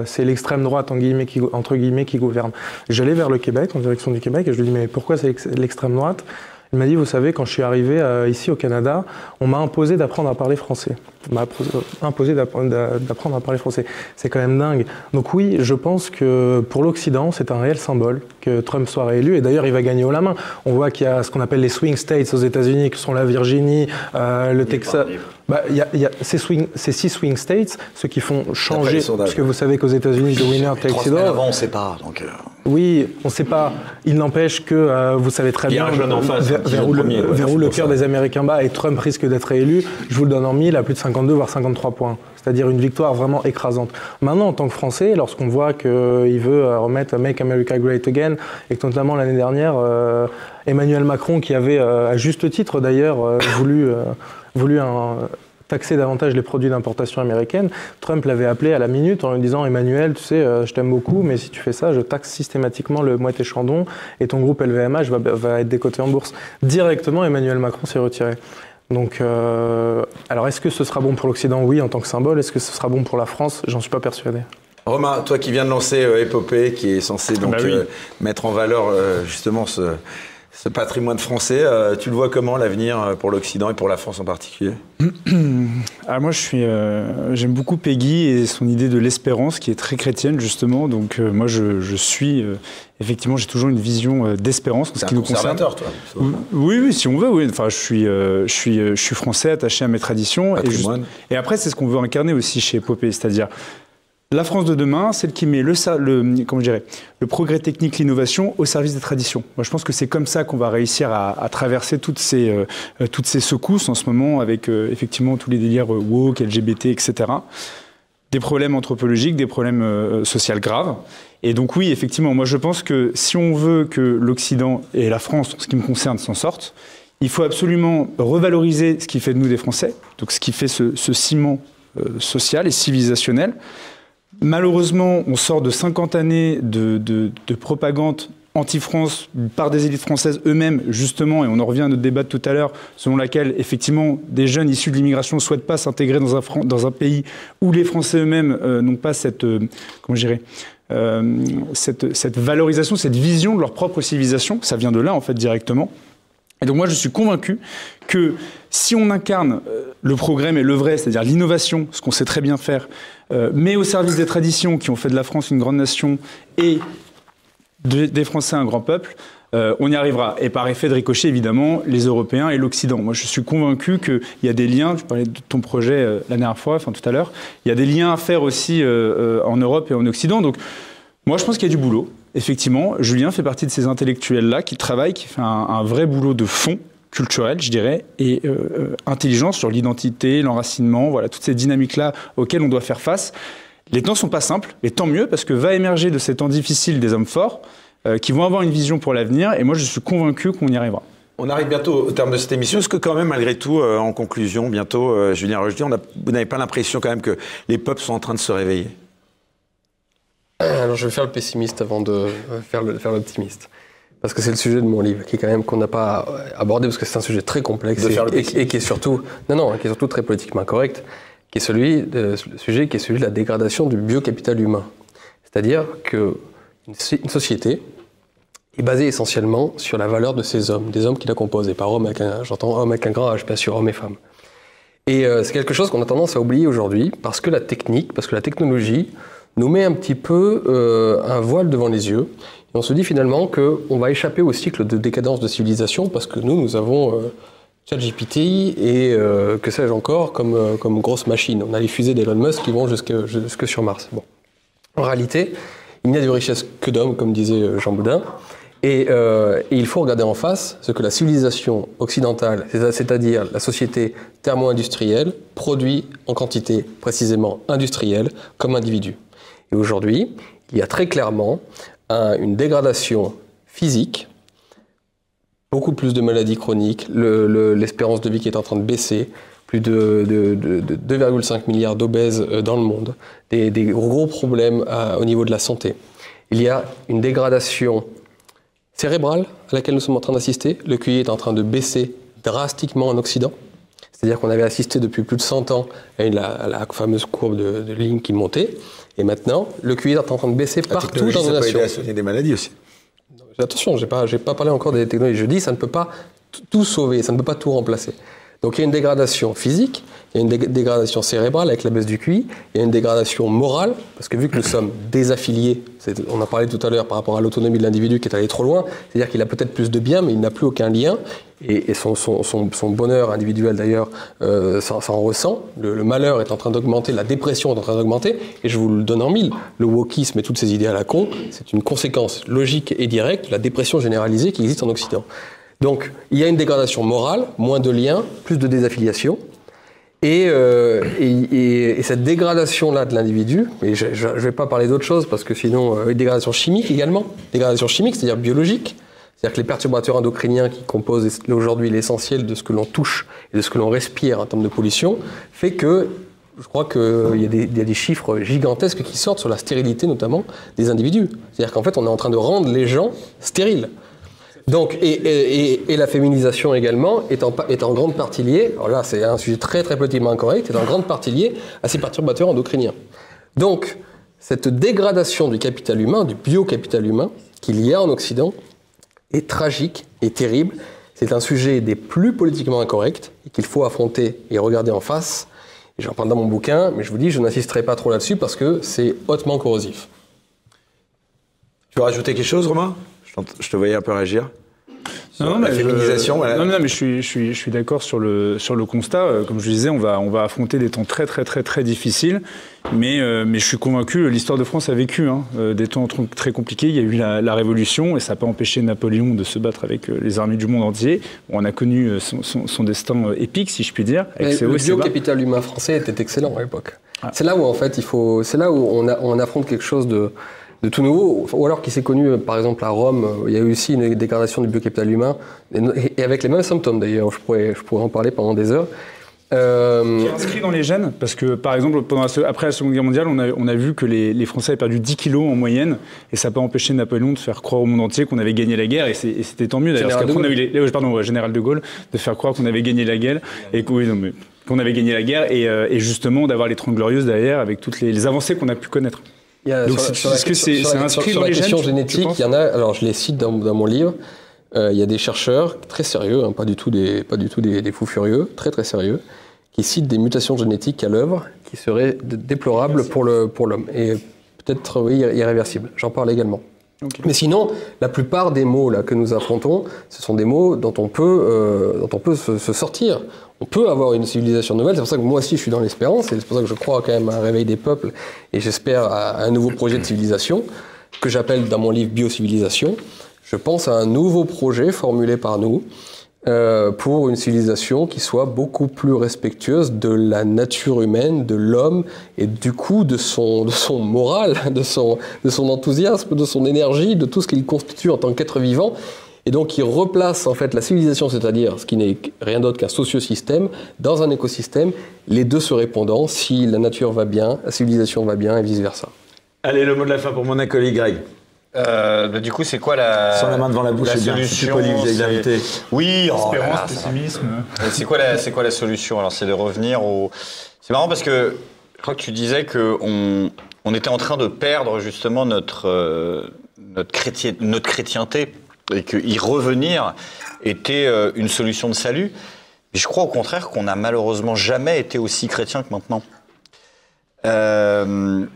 c'est l'extrême droite, qui, entre guillemets, qui gouverne. J'allais vers le Québec, en direction du Québec, et je lui dis, mais pourquoi c'est l'ex- l'extrême droite? Il m'a dit, vous savez, quand je suis arrivé euh, ici au Canada, on m'a imposé d'apprendre à parler français. On m'a appro- imposé d'appre- d'a- d'apprendre à parler français. C'est quand même dingue. Donc oui, je pense que pour l'Occident, c'est un réel symbole que Trump soit réélu. Et d'ailleurs, il va gagner haut la main. On voit qu'il y a ce qu'on appelle les swing states aux États-Unis, que sont la Virginie, euh, le Texas. Bah, il y a, il y a ces, swing, ces six swing states, ceux qui font changer, parce que vous savez qu'aux États-Unis, the winner takes Trois it all. avant, on ne sait pas. Donc, euh, Oui, on ne sait pas. Il n'empêche que euh, vous savez très Il y a bien un jeune en face, vers, où le, premier, ouais, vers c'est où le cœur ça. des Américains bat et Trump risque d'être élu. Je vous le donne en mille, à plus de 52 voire 53 points. C'est-à-dire une victoire vraiment écrasante. Maintenant, en tant que Français, lorsqu'on voit qu'il veut euh, remettre Make America Great Again, et que notamment l'année dernière, euh, Emmanuel Macron, qui avait, euh, à juste titre d'ailleurs, euh, voulu, euh, voulu un- taxer davantage les produits d'importation américaine, Trump l'avait appelé à la minute en lui disant Emmanuel, tu sais, euh, je t'aime beaucoup, mais si tu fais ça, je taxe systématiquement le Moët et Chandon et ton groupe LVMH va, va être décoté en bourse. Directement, Emmanuel Macron s'est retiré. Donc, euh, alors est-ce que ce sera bon pour l'Occident? Oui, en tant que symbole. Est-ce que ce sera bon pour la France? J'en suis pas persuadé. Romain, toi qui viens de lancer euh, Épopée, qui est censé donc Bah oui. euh, mettre en valeur euh, justement ce, ce patrimoine français, euh, tu le vois comment l'avenir euh, pour l'Occident et pour la France en particulier? Ah, moi, je suis, euh, j'aime beaucoup Peggy et son idée de l'espérance, qui est très chrétienne justement. Donc, euh, moi, je, je suis euh, effectivement, j'ai toujours une vision euh, d'espérance en ce C'est qui un nous concerne. conservateur, toi. Oui, oui, si on veut, oui. Enfin, je suis, euh, je suis, euh, je suis français, attaché à mes traditions. Et, juste- et après, c'est ce qu'on veut incarner aussi chez Épopée, c'est-à-dire La France de demain, celle qui met le, le, comment je le progrès technique, l'innovation au service des traditions. Moi, je pense que c'est comme ça qu'on va réussir à, à traverser toutes ces, euh, toutes ces secousses en ce moment avec euh, effectivement tous les délires euh, woke, LGBT, etc. Des problèmes anthropologiques, des problèmes euh, sociaux graves. Et donc oui, effectivement, moi je pense que si on veut que l'Occident et la France, en ce qui me concerne, s'en sortent, il faut absolument revaloriser ce qui fait de nous des Français, donc ce qui fait ce, ce ciment euh, social et civilisationnel. Malheureusement, on sort de 50 années de, de- de propagande anti-France par des élites françaises eux-mêmes, justement, et on en revient à notre débat tout à l'heure, selon laquelle, effectivement, des jeunes issus de l'immigration ne souhaitent pas s'intégrer dans un, pays où les Français eux-mêmes euh, n'ont pas cette, euh, comment euh, cette valorisation, cette vision de leur propre civilisation. Ça vient de là, en fait, directement. Et donc moi, je suis convaincu que si on incarne euh, le progrès, mais le vrai, c'est-à-dire l'innovation, ce qu'on sait très bien faire, euh, mais au service des traditions qui ont fait de la France une grande nation et de- des Français un grand peuple, euh, on y arrivera. Et par effet de ricochet, évidemment, les Européens et l'Occident. Moi, je suis convaincu qu'il y a des liens, tu parlais de ton projet euh, la dernière fois, enfin tout à l'heure, il y a des liens à faire aussi en Europe et en Occident. Donc, moi, je pense qu'il y a du boulot. Effectivement, Julien fait partie de ces intellectuels-là qui travaillent, qui un, un vrai boulot de fond culturel, je dirais, et euh, euh, intelligence sur l'identité, l'enracinement, voilà, toutes ces dynamiques-là auxquelles on doit faire face. Les temps sont pas simples, et tant mieux, parce que va émerger de ces temps difficiles des hommes forts euh, qui vont avoir une vision pour l'avenir, et moi, je suis convaincu qu'on y arrivera. On arrive bientôt au terme de cette émission. Est-ce que quand même, malgré tout, euh, en conclusion, bientôt, euh, Julien Rochdy, vous n'avez pas l'impression quand même que les peuples sont en train de se réveiller? Alors je vais faire le pessimiste avant de faire l'optimiste. Parce que c'est le sujet de mon livre, qui est quand même qu'on n'a pas abordé, parce que c'est un sujet très complexe et, et- et qui est surtout, non, non, qui est surtout très politiquement correct, qui est celui, de, le sujet qui est celui de la dégradation du biocapital humain. C'est-à-dire que une société est basée essentiellement sur la valeur de ses hommes, des hommes qui la composent, et par homme avec un, j'entends homme avec un grand H, bien sûr, hommes et femmes. Et euh, c'est quelque chose qu'on a tendance à oublier aujourd'hui parce que la technique, parce que la technologie nous met un petit peu euh, un voile devant les yeux. Et on se dit finalement qu'on va échapper au cycle de décadence de civilisation parce que nous, nous avons euh, ChatGPT et euh, que sais-je encore comme, euh, comme grosse machine. On a les fusées d'Elon Musk qui vont jusque, jusque sur Mars. Bon. En réalité, il n'y a de richesse que d'hommes, comme disait euh, Jean Boudin. Et, il faut regarder en face ce que la civilisation occidentale, c'est- c'est-à-dire la société thermo-industrielle, produit en quantité précisément industrielle comme individu. Et aujourd'hui, il y a très clairement un- une dégradation physique, beaucoup plus de maladies chroniques, le- le- l'espérance de vie qui est en train de baisser, plus de, de- de- de 2,5 milliards d'obèses euh, dans le monde, des, gros problèmes à- au niveau de la santé. Il y a une dégradation cérébrale à laquelle nous sommes en train d'assister. Le QI est en train de baisser drastiquement en Occident. C'est-à-dire qu'on avait assisté depuis plus de 100 ans à, la fameuse courbe de, de ligne qui montait. Et maintenant, le QI est en train de baisser La partout dans nos ça peut nations. aider à des maladies aussi. Attention, j'ai pas, j'ai pas parlé encore des technologies. Je dis, ça ne peut pas tout sauver, ça ne peut pas tout remplacer. Donc il y a une dégradation physique, il y a une dé- dégradation cérébrale avec la baisse du QI, il y a une dégradation morale, parce que vu que nous sommes désaffiliés, on en parlait tout à l'heure par rapport à l'autonomie de l'individu qui est allé trop loin, c'est-à-dire qu'il a peut-être plus de biens, mais il n'a plus aucun lien, et, son, bonheur individuel d'ailleurs euh, s'en ressent. Le, le malheur est en train d'augmenter, la dépression est en train d'augmenter, et je vous le donne en mille. Le wokisme et toutes ces idées à la con, c'est une conséquence logique et directe de la dépression généralisée qui existe en Occident. Donc, il y a une dégradation morale, moins de liens, plus de désaffiliation. Et, euh, et, et- et cette dégradation-là de l'individu, et je ne vais pas parler d'autre chose parce que sinon, euh, une dégradation chimique également, dégradation chimique, c'est-à-dire biologique, c'est-à-dire que les perturbateurs endocriniens qui composent aujourd'hui l'essentiel de ce que l'on touche et de ce que l'on respire en termes de pollution, fait que je crois qu'il y, des- il y a des chiffres gigantesques qui sortent sur la stérilité notamment des individus. C'est-à-dire qu'en fait, on est en train de rendre les gens stériles. Donc, et, et- la féminisation également est en, est en grande partie liée, alors là c'est un sujet très très politiquement incorrect, est en grande partie liée à ces perturbateurs endocriniens. Donc, cette dégradation du capital humain, du biocapital humain, qu'il y a en Occident, est tragique et terrible. C'est un sujet des plus politiquement incorrects et qu'il faut affronter et regarder en face. Et j'en parle dans mon bouquin, mais je vous dis, je n'insisterai pas trop là-dessus parce que c'est hautement corrosif. Tu veux rajouter quelque chose, Romain? Je te voyais un peu réagir. Non, non, la mais je- féminisation. voilà. Non, non, mais je suis, je suis, je suis d'accord sur le, sur le constat. Euh, Comme je disais, on va, on va affronter des temps très, très, très, très difficiles. Mais, euh, mais je suis convaincu, l'histoire de France a vécu hein, euh, des temps tr- très compliqués. Il y a eu la, la Révolution et ça n'a pas empêché Napoléon de se battre avec les armées du monde entier. On a connu son, son- son destin épique, si je puis dire. avec le bas. biocapital humain français était excellent à l'époque. C'est là où en fait il faut, c'est là où on, a- on affronte quelque chose de, de tout nouveau, ou alors qui s'est connu euh, par exemple à Rome, euh, il y a eu aussi une dégradation du biocapital humain, et, avec les mêmes symptômes d'ailleurs, je pourrais, je pourrais en parler pendant des heures. Euh, Qui est inscrit dans les gènes, parce que par exemple, pendant la après la Seconde Guerre mondiale, on a, on a vu que les, les Français avaient perdu 10 kilos en moyenne, et ça n'a pas empêché Napoléon de faire croire au monde entier qu'on avait gagné la guerre, et c'était tant mieux d'ailleurs. Parce on a eu les, les- pardon, ouais, général de Gaulle, de faire croire qu'on avait gagné la guerre, et que- oui, non, mais qu'on avait gagné la guerre, et, euh, et justement d'avoir les Trente Glorieuses derrière avec toutes les, les avancées qu'on a pu connaître. Il y a- Donc, la- est-ce que c'est- sur c'est la- inscrit sur dans la les gènes, question génétique, il y en a. Alors, je les cite dans, dans mon livre. Euh, il y a des chercheurs très sérieux, hein, pas du tout des, pas du tout des, des fous furieux, très très sérieux, qui citent des mutations génétiques à l'œuvre qui seraient déplorables pour le pour l'homme et peut-être oui, irréversibles. J'en parle également. Mais sinon, la plupart des mots là que nous affrontons, ce sont des mots dont on peut, euh, dont on peut se, se sortir. On peut avoir une civilisation nouvelle. C'est pour ça que moi aussi je suis dans l'espérance. Et c'est pour ça que je crois quand même à un réveil des peuples. Et j'espère à un nouveau projet de civilisation que j'appelle dans mon livre Biocivilisation. Je pense à un nouveau projet formulé par nous euh, pour une civilisation qui soit beaucoup plus respectueuse de la nature humaine, de l'homme et du coup de son, de son moral, de son, de son enthousiasme, de son énergie, de tout ce qu'il constitue en tant qu'être vivant. Et donc il replace en fait la civilisation, c'est-à-dire ce qui n'est rien d'autre qu'un sociosystème, dans un écosystème, les deux se répondant, si la nature va bien, la civilisation va bien et vice-versa. Allez, le mot de la fin pour mon acolyte Greg. Euh, bah, du coup, c'est quoi la. Sans la main devant la bouche, la c'est bien. C'est solution poli. Oui, oh Espérance, là, pessimisme. Et C'est quoi, la, c'est quoi la solution Alors, c'est de revenir au. C'est marrant parce que je crois que tu disais qu'on on était en train de perdre justement notre, euh, notre, chrétien, notre chrétienté et que y revenir était euh, une solution de salut. Mais je crois au contraire qu'on n'a malheureusement jamais été aussi chrétien que maintenant. Euh,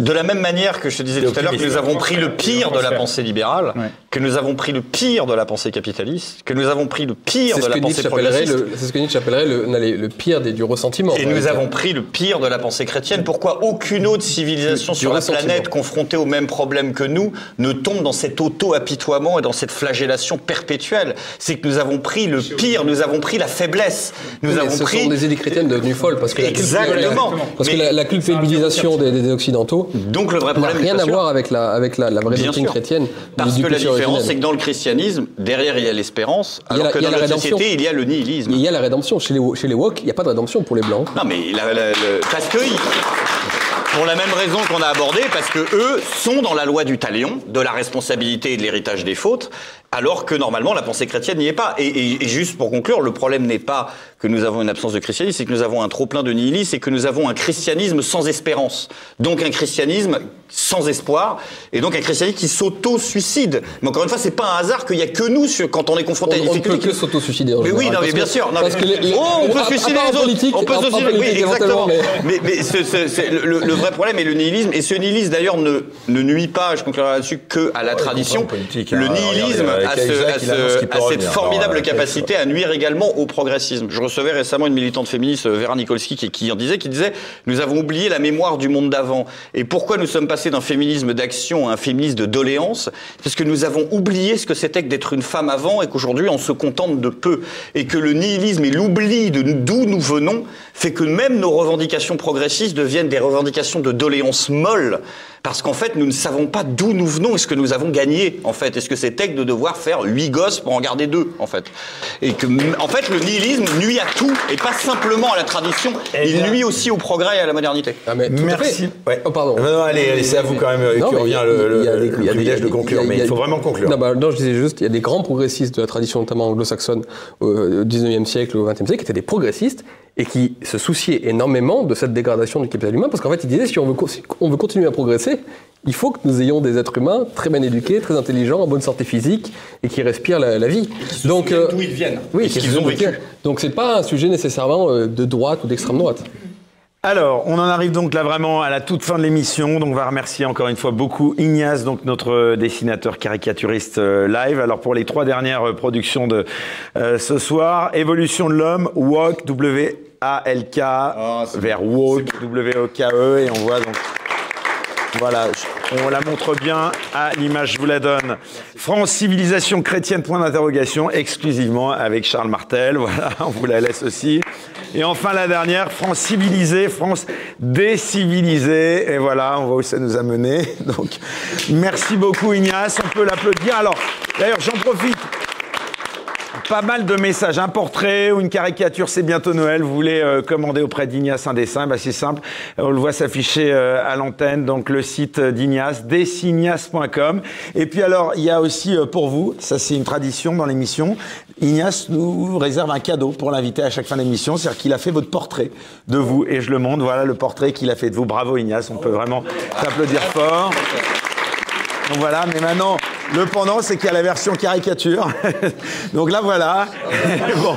de la même manière que je te disais tout à l'heure que nous avons pris le pire de la pensée libérale, Ouais. que nous avons pris le pire de la pensée capitaliste, que nous avons pris le pire de la pensée progressiste. c'est ce que Nietzsche appellerait le, pire des, du ressentiment. Et nous avons pris le pire de la pensée chrétienne. Pourquoi aucune autre civilisation Du sur la planète confrontée aux mêmes problèmes que nous ne tombe dans cet auto-apitoiement et dans cette flagellation perpétuelle? C'est que nous avons pris le pire, nous avons pris la faiblesse, nous Oui, avons ce pris... sont des idées chrétiennes devenues folles parce que la Exactement. parce que la, la culpabilisation des, des Occidentaux Donc le vrai n'a problème n'est rien à voir avec la, avec la, la vraie Bien doctrine sûr. chrétienne. Parce que la différence, c'est que dans le christianisme, derrière il y a l'espérance, alors la- que dans la société, il y a le nihilisme. Il y a la rédemption. Chez les, chez les woke, il n'y a pas de rédemption pour les blancs. Non, mais le- parce que pour la même raison qu'on a abordé, parce que eux sont dans la loi du talion, de la responsabilité et de l'héritage des fautes, alors que normalement la pensée chrétienne n'y est pas. Et, et- et juste pour conclure, le problème n'est pas que nous avons une absence de christianisme, c'est que nous avons un trop plein de nihilisme, et que nous avons un christianisme sans espérance. Donc un christianisme sans espoir, et donc un christianisme qui s'auto-suicide. Mais encore une fois, c'est pas un hasard qu'il y a que nous sur- quand on est confronté à On, des on ne peut difficultés. que s'auto-suicider. Mais oui, non, mais bien sûr. Non, parce mais- que les- les- oh, on peut à- à suicider les autres. on peut en suicider, oui, exactement. Mais, mais ce- ce- c'est- le, le vrai problème est le nihilisme. Et ce nihilisme, d'ailleurs, ne, ne nuit pas, je conclurai là-dessus, que à la tradition. politique, le hein. nihilisme A, avec ce- il ce- a cette formidable Alors, capacité à nuire également au progressisme. Je recevais récemment une militante féministe, euh, Vera Nikolski, qui, qui en disait, qui disait, nous avons oublié la mémoire du monde d'avant. Et pourquoi nous sommes passés d'un féminisme d'action à un féminisme de doléance? Parce que nous avons oublié ce que c'était que d'être une femme avant et qu'aujourd'hui on se contente de peu. Et que le nihilisme et l'oubli de d'où nous venons fait que même nos revendications progressistes deviennent des revendications de doléance molle. Parce qu'en fait, nous ne savons pas d'où nous venons et ce que nous avons gagné, en fait? Est-ce que c'était que de devoir faire huit gosses pour en garder deux, en fait? Et que, en fait, le nihilisme nuit à tout, et pas simplement à la tradition, il nuit aussi au progrès et à la modernité. Ah, mais Merci. Ouais. Oh, pardon. Non, non, allez, allez, c'est à vous quand même, euh, Non, revient il y a- le, des- des- privilège de conclure, il a- mais il faut vraiment conclure. Non, bah, non, je disais juste, il y a des grands progressistes de la tradition, notamment anglo-saxonne, au 19e siècle, au 20e siècle, qui étaient des progressistes et qui se souciaient énormément de cette dégradation du capital humain, parce qu'en fait, ils disaient, si on veut, si on veut continuer à progresser, il faut que nous ayons des êtres humains très bien éduqués, très intelligents, en bonne santé physique et qui respirent la, la vie. Donc, euh, D'où ils viennent. oui, qu'ils ont vécu. Donc, c'est pas un sujet nécessairement euh, de droite ou d'extrême droite. Alors, on en arrive donc là vraiment à la toute fin de l'émission. Donc, on va remercier encore une fois beaucoup Ignace, donc notre dessinateur caricaturiste euh, live. Alors, pour les trois dernières euh, productions de euh, ce soir, Évolution de l'homme, Walk, W-A-L-K, vers Walk, W-O-K-E, et on voit donc. Voilà, on la montre bien à l'image, je vous la donne. France Civilisation Chrétienne, point d'interrogation, exclusivement avec Charles Martel. Voilà, on vous la laisse aussi. Et enfin, la dernière, France civilisée, France décivilisée. Et voilà, on voit où ça nous a mené. Donc, merci beaucoup, Ignace. On peut l'applaudir. Alors, d'ailleurs, j'en profite pas mal de messages. Un portrait ou une caricature, c'est bientôt Noël. Vous voulez euh, commander auprès d'Ignace un dessin bah, C'est simple. On le voit s'afficher euh, à l'antenne. Donc le site d'Ignace, designas.com. Et puis alors, il y a aussi euh, pour vous, ça c'est une tradition dans l'émission, Ignace nous réserve un cadeau pour l'inviter à chaque fin d'émission. C'est-à-dire qu'il a fait votre portrait de vous. Et je le montre. Voilà le portrait qu'il a fait de vous. Bravo Ignace. On peut vraiment t'applaudir fort. Donc voilà, mais maintenant, le pendant, c'est qu'il y a la version caricature. donc là, voilà. bon.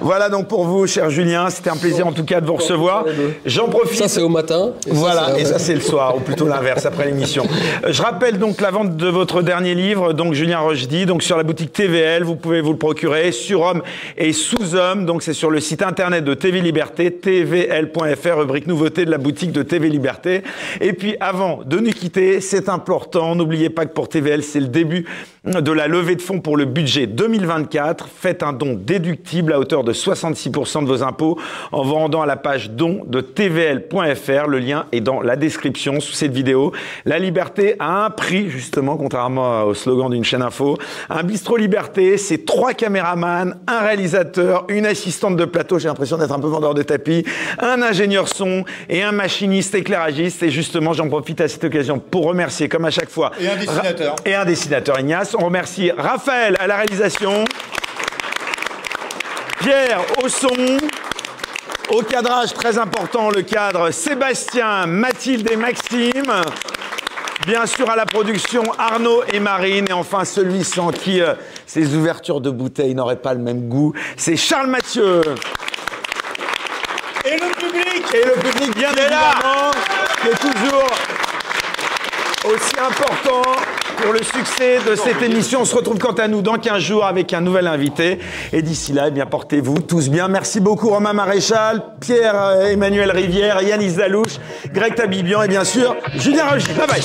Voilà donc pour vous, cher Julien. C'était un plaisir en tout cas de vous recevoir. J'en profite. Ça, c'est au matin. Et voilà, ça, et ça, c'est le soir, ou plutôt l'inverse, après l'émission. Je rappelle donc la vente de votre dernier livre, donc Julien Rochdy, donc sur la boutique TVL. Vous pouvez vous le procurer sur Homme et sous Homme. Donc c'est sur le site internet de TV Liberté, tvl.fr, rubrique nouveauté de la boutique de TV Liberté. Et puis avant de nous quitter, c'est important, n'oubliez pas que pour TVL, c'est le début de la levée de fonds pour le budget 2024. Faites un don déductible à hauteur de 66% de vos impôts en vous rendant à la page don de tvl.fr. Le lien est dans la description sous cette vidéo. La liberté a un prix, justement, contrairement au slogan d'une chaîne info. Un bistrot liberté, c'est trois caméramans, un réalisateur, une assistante de plateau, j'ai l'impression d'être un peu vendeur de tapis, un ingénieur son et un machiniste éclairagiste. Et justement, j'en profite à cette occasion pour remercier, comme à chaque fois, Et un dessinateur. et un dessinateur Ignace. On remercie Raphaël à la réalisation, Pierre au son, au cadrage très important, le cadre Sébastien, Mathilde et Maxime. Bien sûr à la production Arnaud et Marine. Et enfin celui sans qui euh, ces ouvertures de bouteilles n'auraient pas le même goût, c'est Charles Mathieu. Et le public Et le public bien évidemment, qui est toujours aussi important pour le succès de cette émission. On se retrouve quant à nous dans 15 jours avec un nouvel invité. Et d'ici là, eh bien, portez-vous tous bien. Merci beaucoup Romain Maréchal, Pierre-Emmanuel euh, Rivière, Yannis Dalouche, Greg Tabibian et bien sûr Julien Roger. Bye bye.